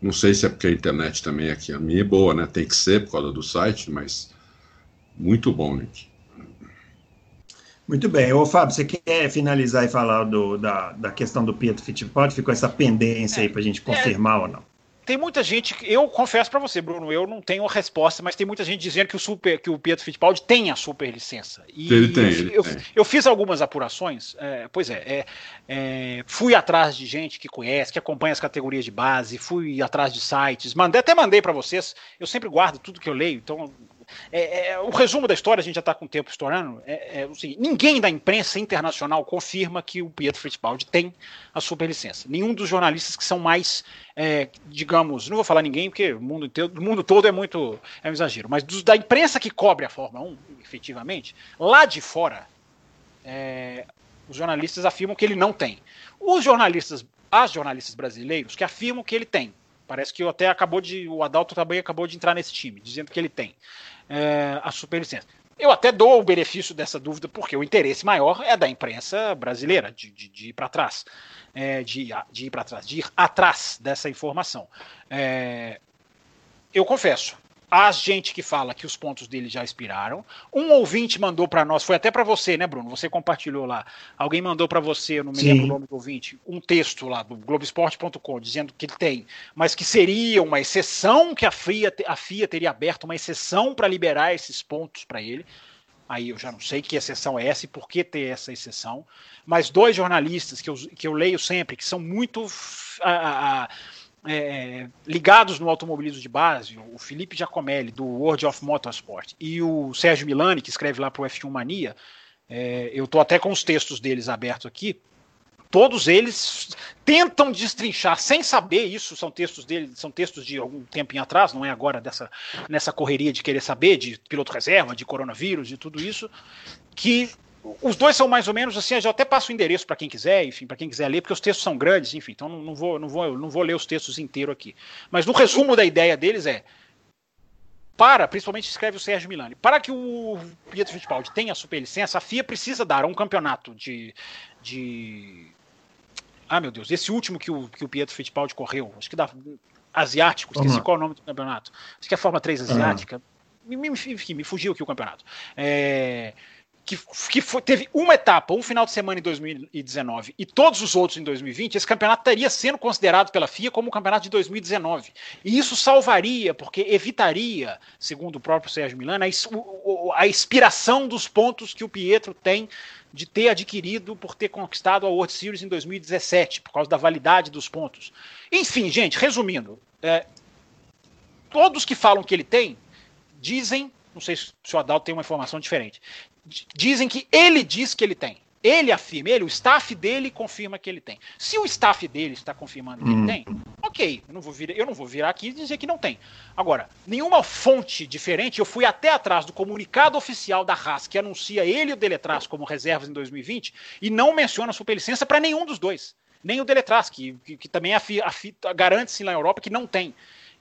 Não sei se é porque a internet também aqui, a minha é boa, né? Tem que ser por causa do site, mas muito bom o link. Muito bem. Ô, Fábio, você quer finalizar e falar do, da, da questão do Pietro Fittipaldi? Ficou essa pendência é, aí para a gente confirmar é, ou não? Tem muita gente, eu confesso para você, Bruno, eu não tenho a resposta, mas tem muita gente dizendo que o super, que o Pietro Fittipaldi tem a super licença. E ele tem. Eu, ele eu, tem. eu fiz algumas apurações, é, pois é, é, é, fui atrás de gente que conhece, que acompanha as categorias de base, fui atrás de sites, mandei, até mandei para vocês. Eu sempre guardo tudo que eu leio, então é, é, o resumo da história, a gente já está com o tempo estourando. É, é, assim, ninguém da imprensa internacional confirma que o Pietro Fittipaldi tem a superlicença. Nenhum dos jornalistas que são mais, é, digamos, não vou falar ninguém, porque o mundo, inteiro, o mundo todo é muito é um exagero, mas dos, da imprensa que cobre a Fórmula 1, efetivamente, lá de fora, é, os jornalistas afirmam que ele não tem. Os jornalistas, as jornalistas brasileiros que afirmam que ele tem. Parece que até acabou de. O Adalto também acabou de entrar nesse time, dizendo que ele tem é, a superlicença. Eu até dou o benefício dessa dúvida, porque o interesse maior é da imprensa brasileira, de, de, de ir para trás, é, de, de, ir para trás, de ir atrás dessa informação. É, eu confesso, Há gente que fala que os pontos dele já expiraram. Um ouvinte mandou para nós, foi até para você, né, Bruno? Você compartilhou lá. Alguém mandou para você, eu não me Sim. lembro o nome do ouvinte, um texto lá do Globoesporte.com dizendo que ele tem, mas que seria uma exceção que a FIA, a FIA teria aberto uma exceção para liberar esses pontos para ele. Aí eu já não sei que exceção é essa e por que ter essa exceção. Mas dois jornalistas que eu, que eu leio sempre, que são muito. A, a, é, ligados no automobilismo de base, o Felipe Giacomelli, do World of Motorsport, e o Sérgio Milani, que escreve lá para o F1 Mania, é, eu estou até com os textos deles abertos aqui, todos eles tentam destrinchar, sem saber isso, são textos deles, são textos de algum tempo em atrás, não é agora dessa, nessa correria de querer saber, de piloto reserva, de coronavírus, de tudo isso, que os dois são mais ou menos assim, eu já até passo o endereço para quem quiser, enfim, para quem quiser ler, porque os textos são grandes, enfim, então não, não, vou, não, vou, não vou ler os textos inteiros aqui. Mas no resumo da ideia deles é para, principalmente escreve o Sérgio Milani, para que o Pietro Fittipaldi tenha a superlicença, a FIA precisa dar um campeonato de, de ah, meu Deus, esse último que o, que o Pietro Fittipaldi correu, acho que da asiático, esqueci qual é o nome do campeonato. Acho que é a Fórmula 3 asiática. Uhum. Me, me, me, me, fugiu aqui o campeonato. É, que, que foi, teve uma etapa, um final de semana em 2019 e todos os outros em 2020, esse campeonato estaria sendo considerado pela FIA como o campeonato de 2019. E isso salvaria, porque evitaria, segundo o próprio Sérgio Milano, a, a expiração dos pontos que o Pietro tem de ter adquirido por ter conquistado a World Series em 2017, por causa da validade dos pontos. Enfim, gente, resumindo, é, todos que falam que ele tem dizem não sei se o Adalto tem uma informação diferente dizem que ele diz que ele tem. Ele afirma, ele, o staff dele confirma que ele tem. Se o staff dele está confirmando que hum. ele tem, ok, eu não, vou vir, eu não vou virar aqui e dizer que não tem. Agora, nenhuma fonte diferente, eu fui até atrás do comunicado oficial da Haas, que anuncia ele e o Deletraz como reservas em 2020, e não menciona a superlicença para nenhum dos dois. Nem o Deletraz, que, que, que também garante-se na Europa que não tem.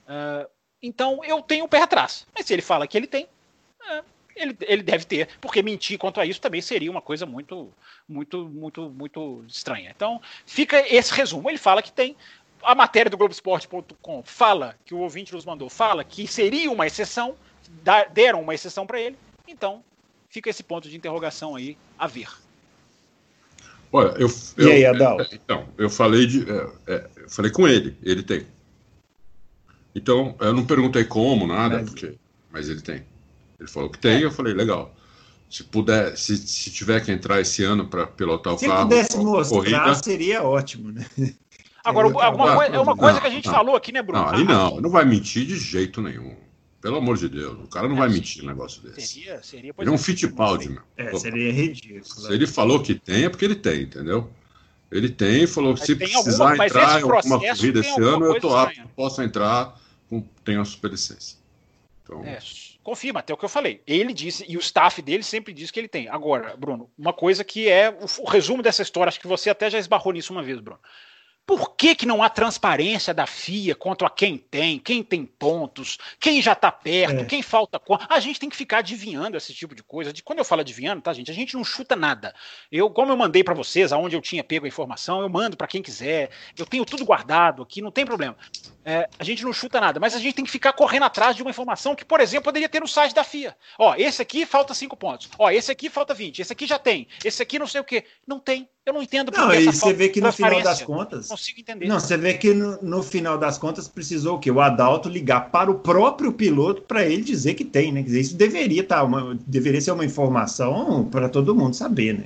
Uh, então, eu tenho o pé atrás. Mas se ele fala que ele tem, uh, ele, ele deve ter, porque mentir quanto a isso também seria uma coisa muito, muito, muito, muito estranha. Então, fica esse resumo. Ele fala que tem. A matéria do Globoesporte.com fala que o ouvinte nos mandou, fala que seria uma exceção, deram uma exceção para ele. Então, fica esse ponto de interrogação aí a ver. Olha, eu, eu, e aí, Adal? É, então, eu falei de, é, é, eu falei com ele, ele tem. Então, eu não perguntei como, nada, mas... porque, mas ele tem. Ele falou que tem, eu falei, legal. Se puder, se, se tiver que entrar esse ano para pilotar o se carro. Se pudesse mostrar, corrida, seria ótimo, né? Agora, alguma coisa, é uma coisa não, que a gente não, falou aqui, né, Bruno? Não, aí não, não vai mentir de jeito nenhum. Pelo amor de Deus, o cara não é, vai mentir um negócio desse. Seria, seria ele é um Fittipaldi, meu. É, seria ridículo. Se ele falou que tem, é porque ele tem, entendeu? Ele tem e falou que se precisar alguma, entrar em alguma corrida esse ano, eu tô apto, posso entrar, com, tenho a superlicença. Então... É, confirma, até o que eu falei. Ele disse, e o staff dele sempre diz que ele tem. Agora, Bruno, uma coisa que é o, o resumo dessa história, acho que você até já esbarrou nisso uma vez, Bruno. Por que, que não há transparência da FIA quanto a quem tem, quem tem pontos, quem já está perto, é. quem falta A gente tem que ficar adivinhando esse tipo de coisa. De, quando eu falo adivinhando, tá, gente? A gente não chuta nada. Eu, como eu mandei para vocês, aonde eu tinha pego a informação, eu mando para quem quiser. Eu tenho tudo guardado aqui, não tem problema. É, a gente não chuta nada, mas a gente tem que ficar correndo atrás de uma informação que, por exemplo, poderia ter no site da FIA. Ó, esse aqui falta 5 pontos. Ó, esse aqui falta 20. Esse aqui já tem. Esse aqui não sei o quê. Não tem. Eu não entendo por Não, e você vê que no final das contas. Não consigo entender. Não, você vê que no, no, final das contas precisou o quê? O Adalto ligar para o próprio piloto para ele dizer que tem, né? Quer dizer, isso deveria, tá, uma, deveria ser uma informação para todo mundo saber, né?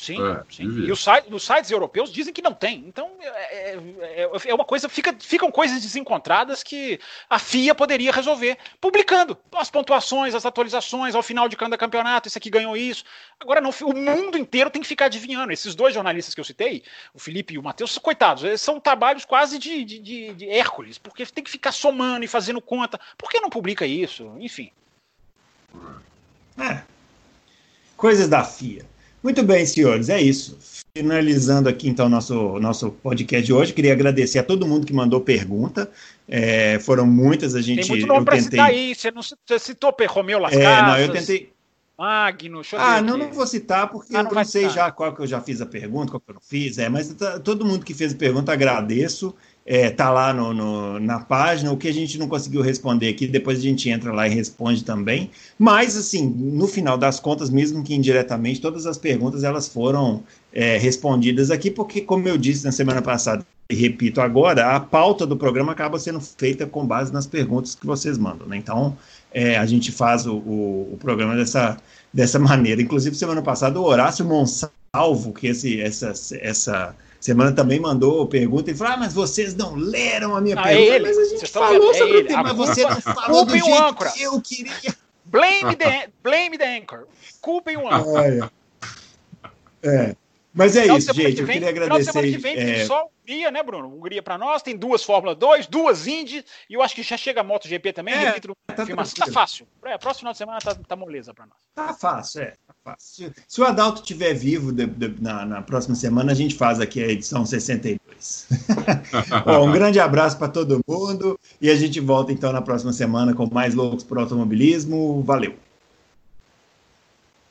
Sim, é, sim. E os, sites, os sites europeus dizem que não tem. Então é, é, é, uma coisa, fica, ficam coisas desencontradas que a FIA poderia resolver, publicando as pontuações, as atualizações ao final de cada campeonato. Esse aqui ganhou isso. Agora não, o mundo inteiro tem que ficar adivinhando. Esses dois jornalistas que eu citei, o Felipe e o Matheus, coitados, são trabalhos quase de, de, de, de Hércules, porque tem que ficar somando e fazendo conta. Por que não publica isso? Enfim. É. Coisas da FIA. Muito bem, senhores, é isso. Finalizando aqui, então, nosso, nosso podcast de hoje, queria agradecer a todo mundo que mandou pergunta. É, foram muitas, a gente. Tem muito nome para tentei... citar aí. Você não você citou Romeu Las é, Casas, Não, eu tentei. Magno, Ah, não, não vou citar, porque ah, eu não sei citar. já qual que eu já fiz a pergunta, qual que eu não fiz. É, mas todo mundo que fez a pergunta, agradeço é, tá lá no, no, na página. O que a gente não conseguiu responder aqui, depois a gente entra lá e responde também. Mas, assim, no final das contas, mesmo que indiretamente, todas as perguntas elas foram é, respondidas aqui, porque, como eu disse na semana passada, e repito agora, a pauta do programa acaba sendo feita com base nas perguntas que vocês mandam. Né? Então, é, a gente faz o, o, o, programa dessa, dessa maneira. Inclusive, semana passada, o Horácio Monsalvo, que esse, essa, essa semana também mandou pergunta e falou: Ah, mas vocês não leram a minha não, pergunta. É ele. Mas a gente falou é sobre ele. o tema, mas você não falou do jeito âncora. que eu queria. Blame the, blame the anchor. Culpem o âncora. É. Mas é final isso, gente. Que vem, eu queria agradecer. Final de semana que vem tem é... só Hungria, né, Bruno? Hungria para nós, tem duas Fórmula 2, duas Indy, e eu acho que já chega a MotoGP também. É, tá, tá fácil. É, próximo final de semana tá, tá moleza para nós. Tá fácil, é. Fácil. Se o Adalto estiver vivo de, de, na, na, próxima semana, a gente faz aqui a edição 62. Bom, um grande abraço para todo mundo e a gente volta então na próxima semana com mais loucos o automobilismo. Valeu!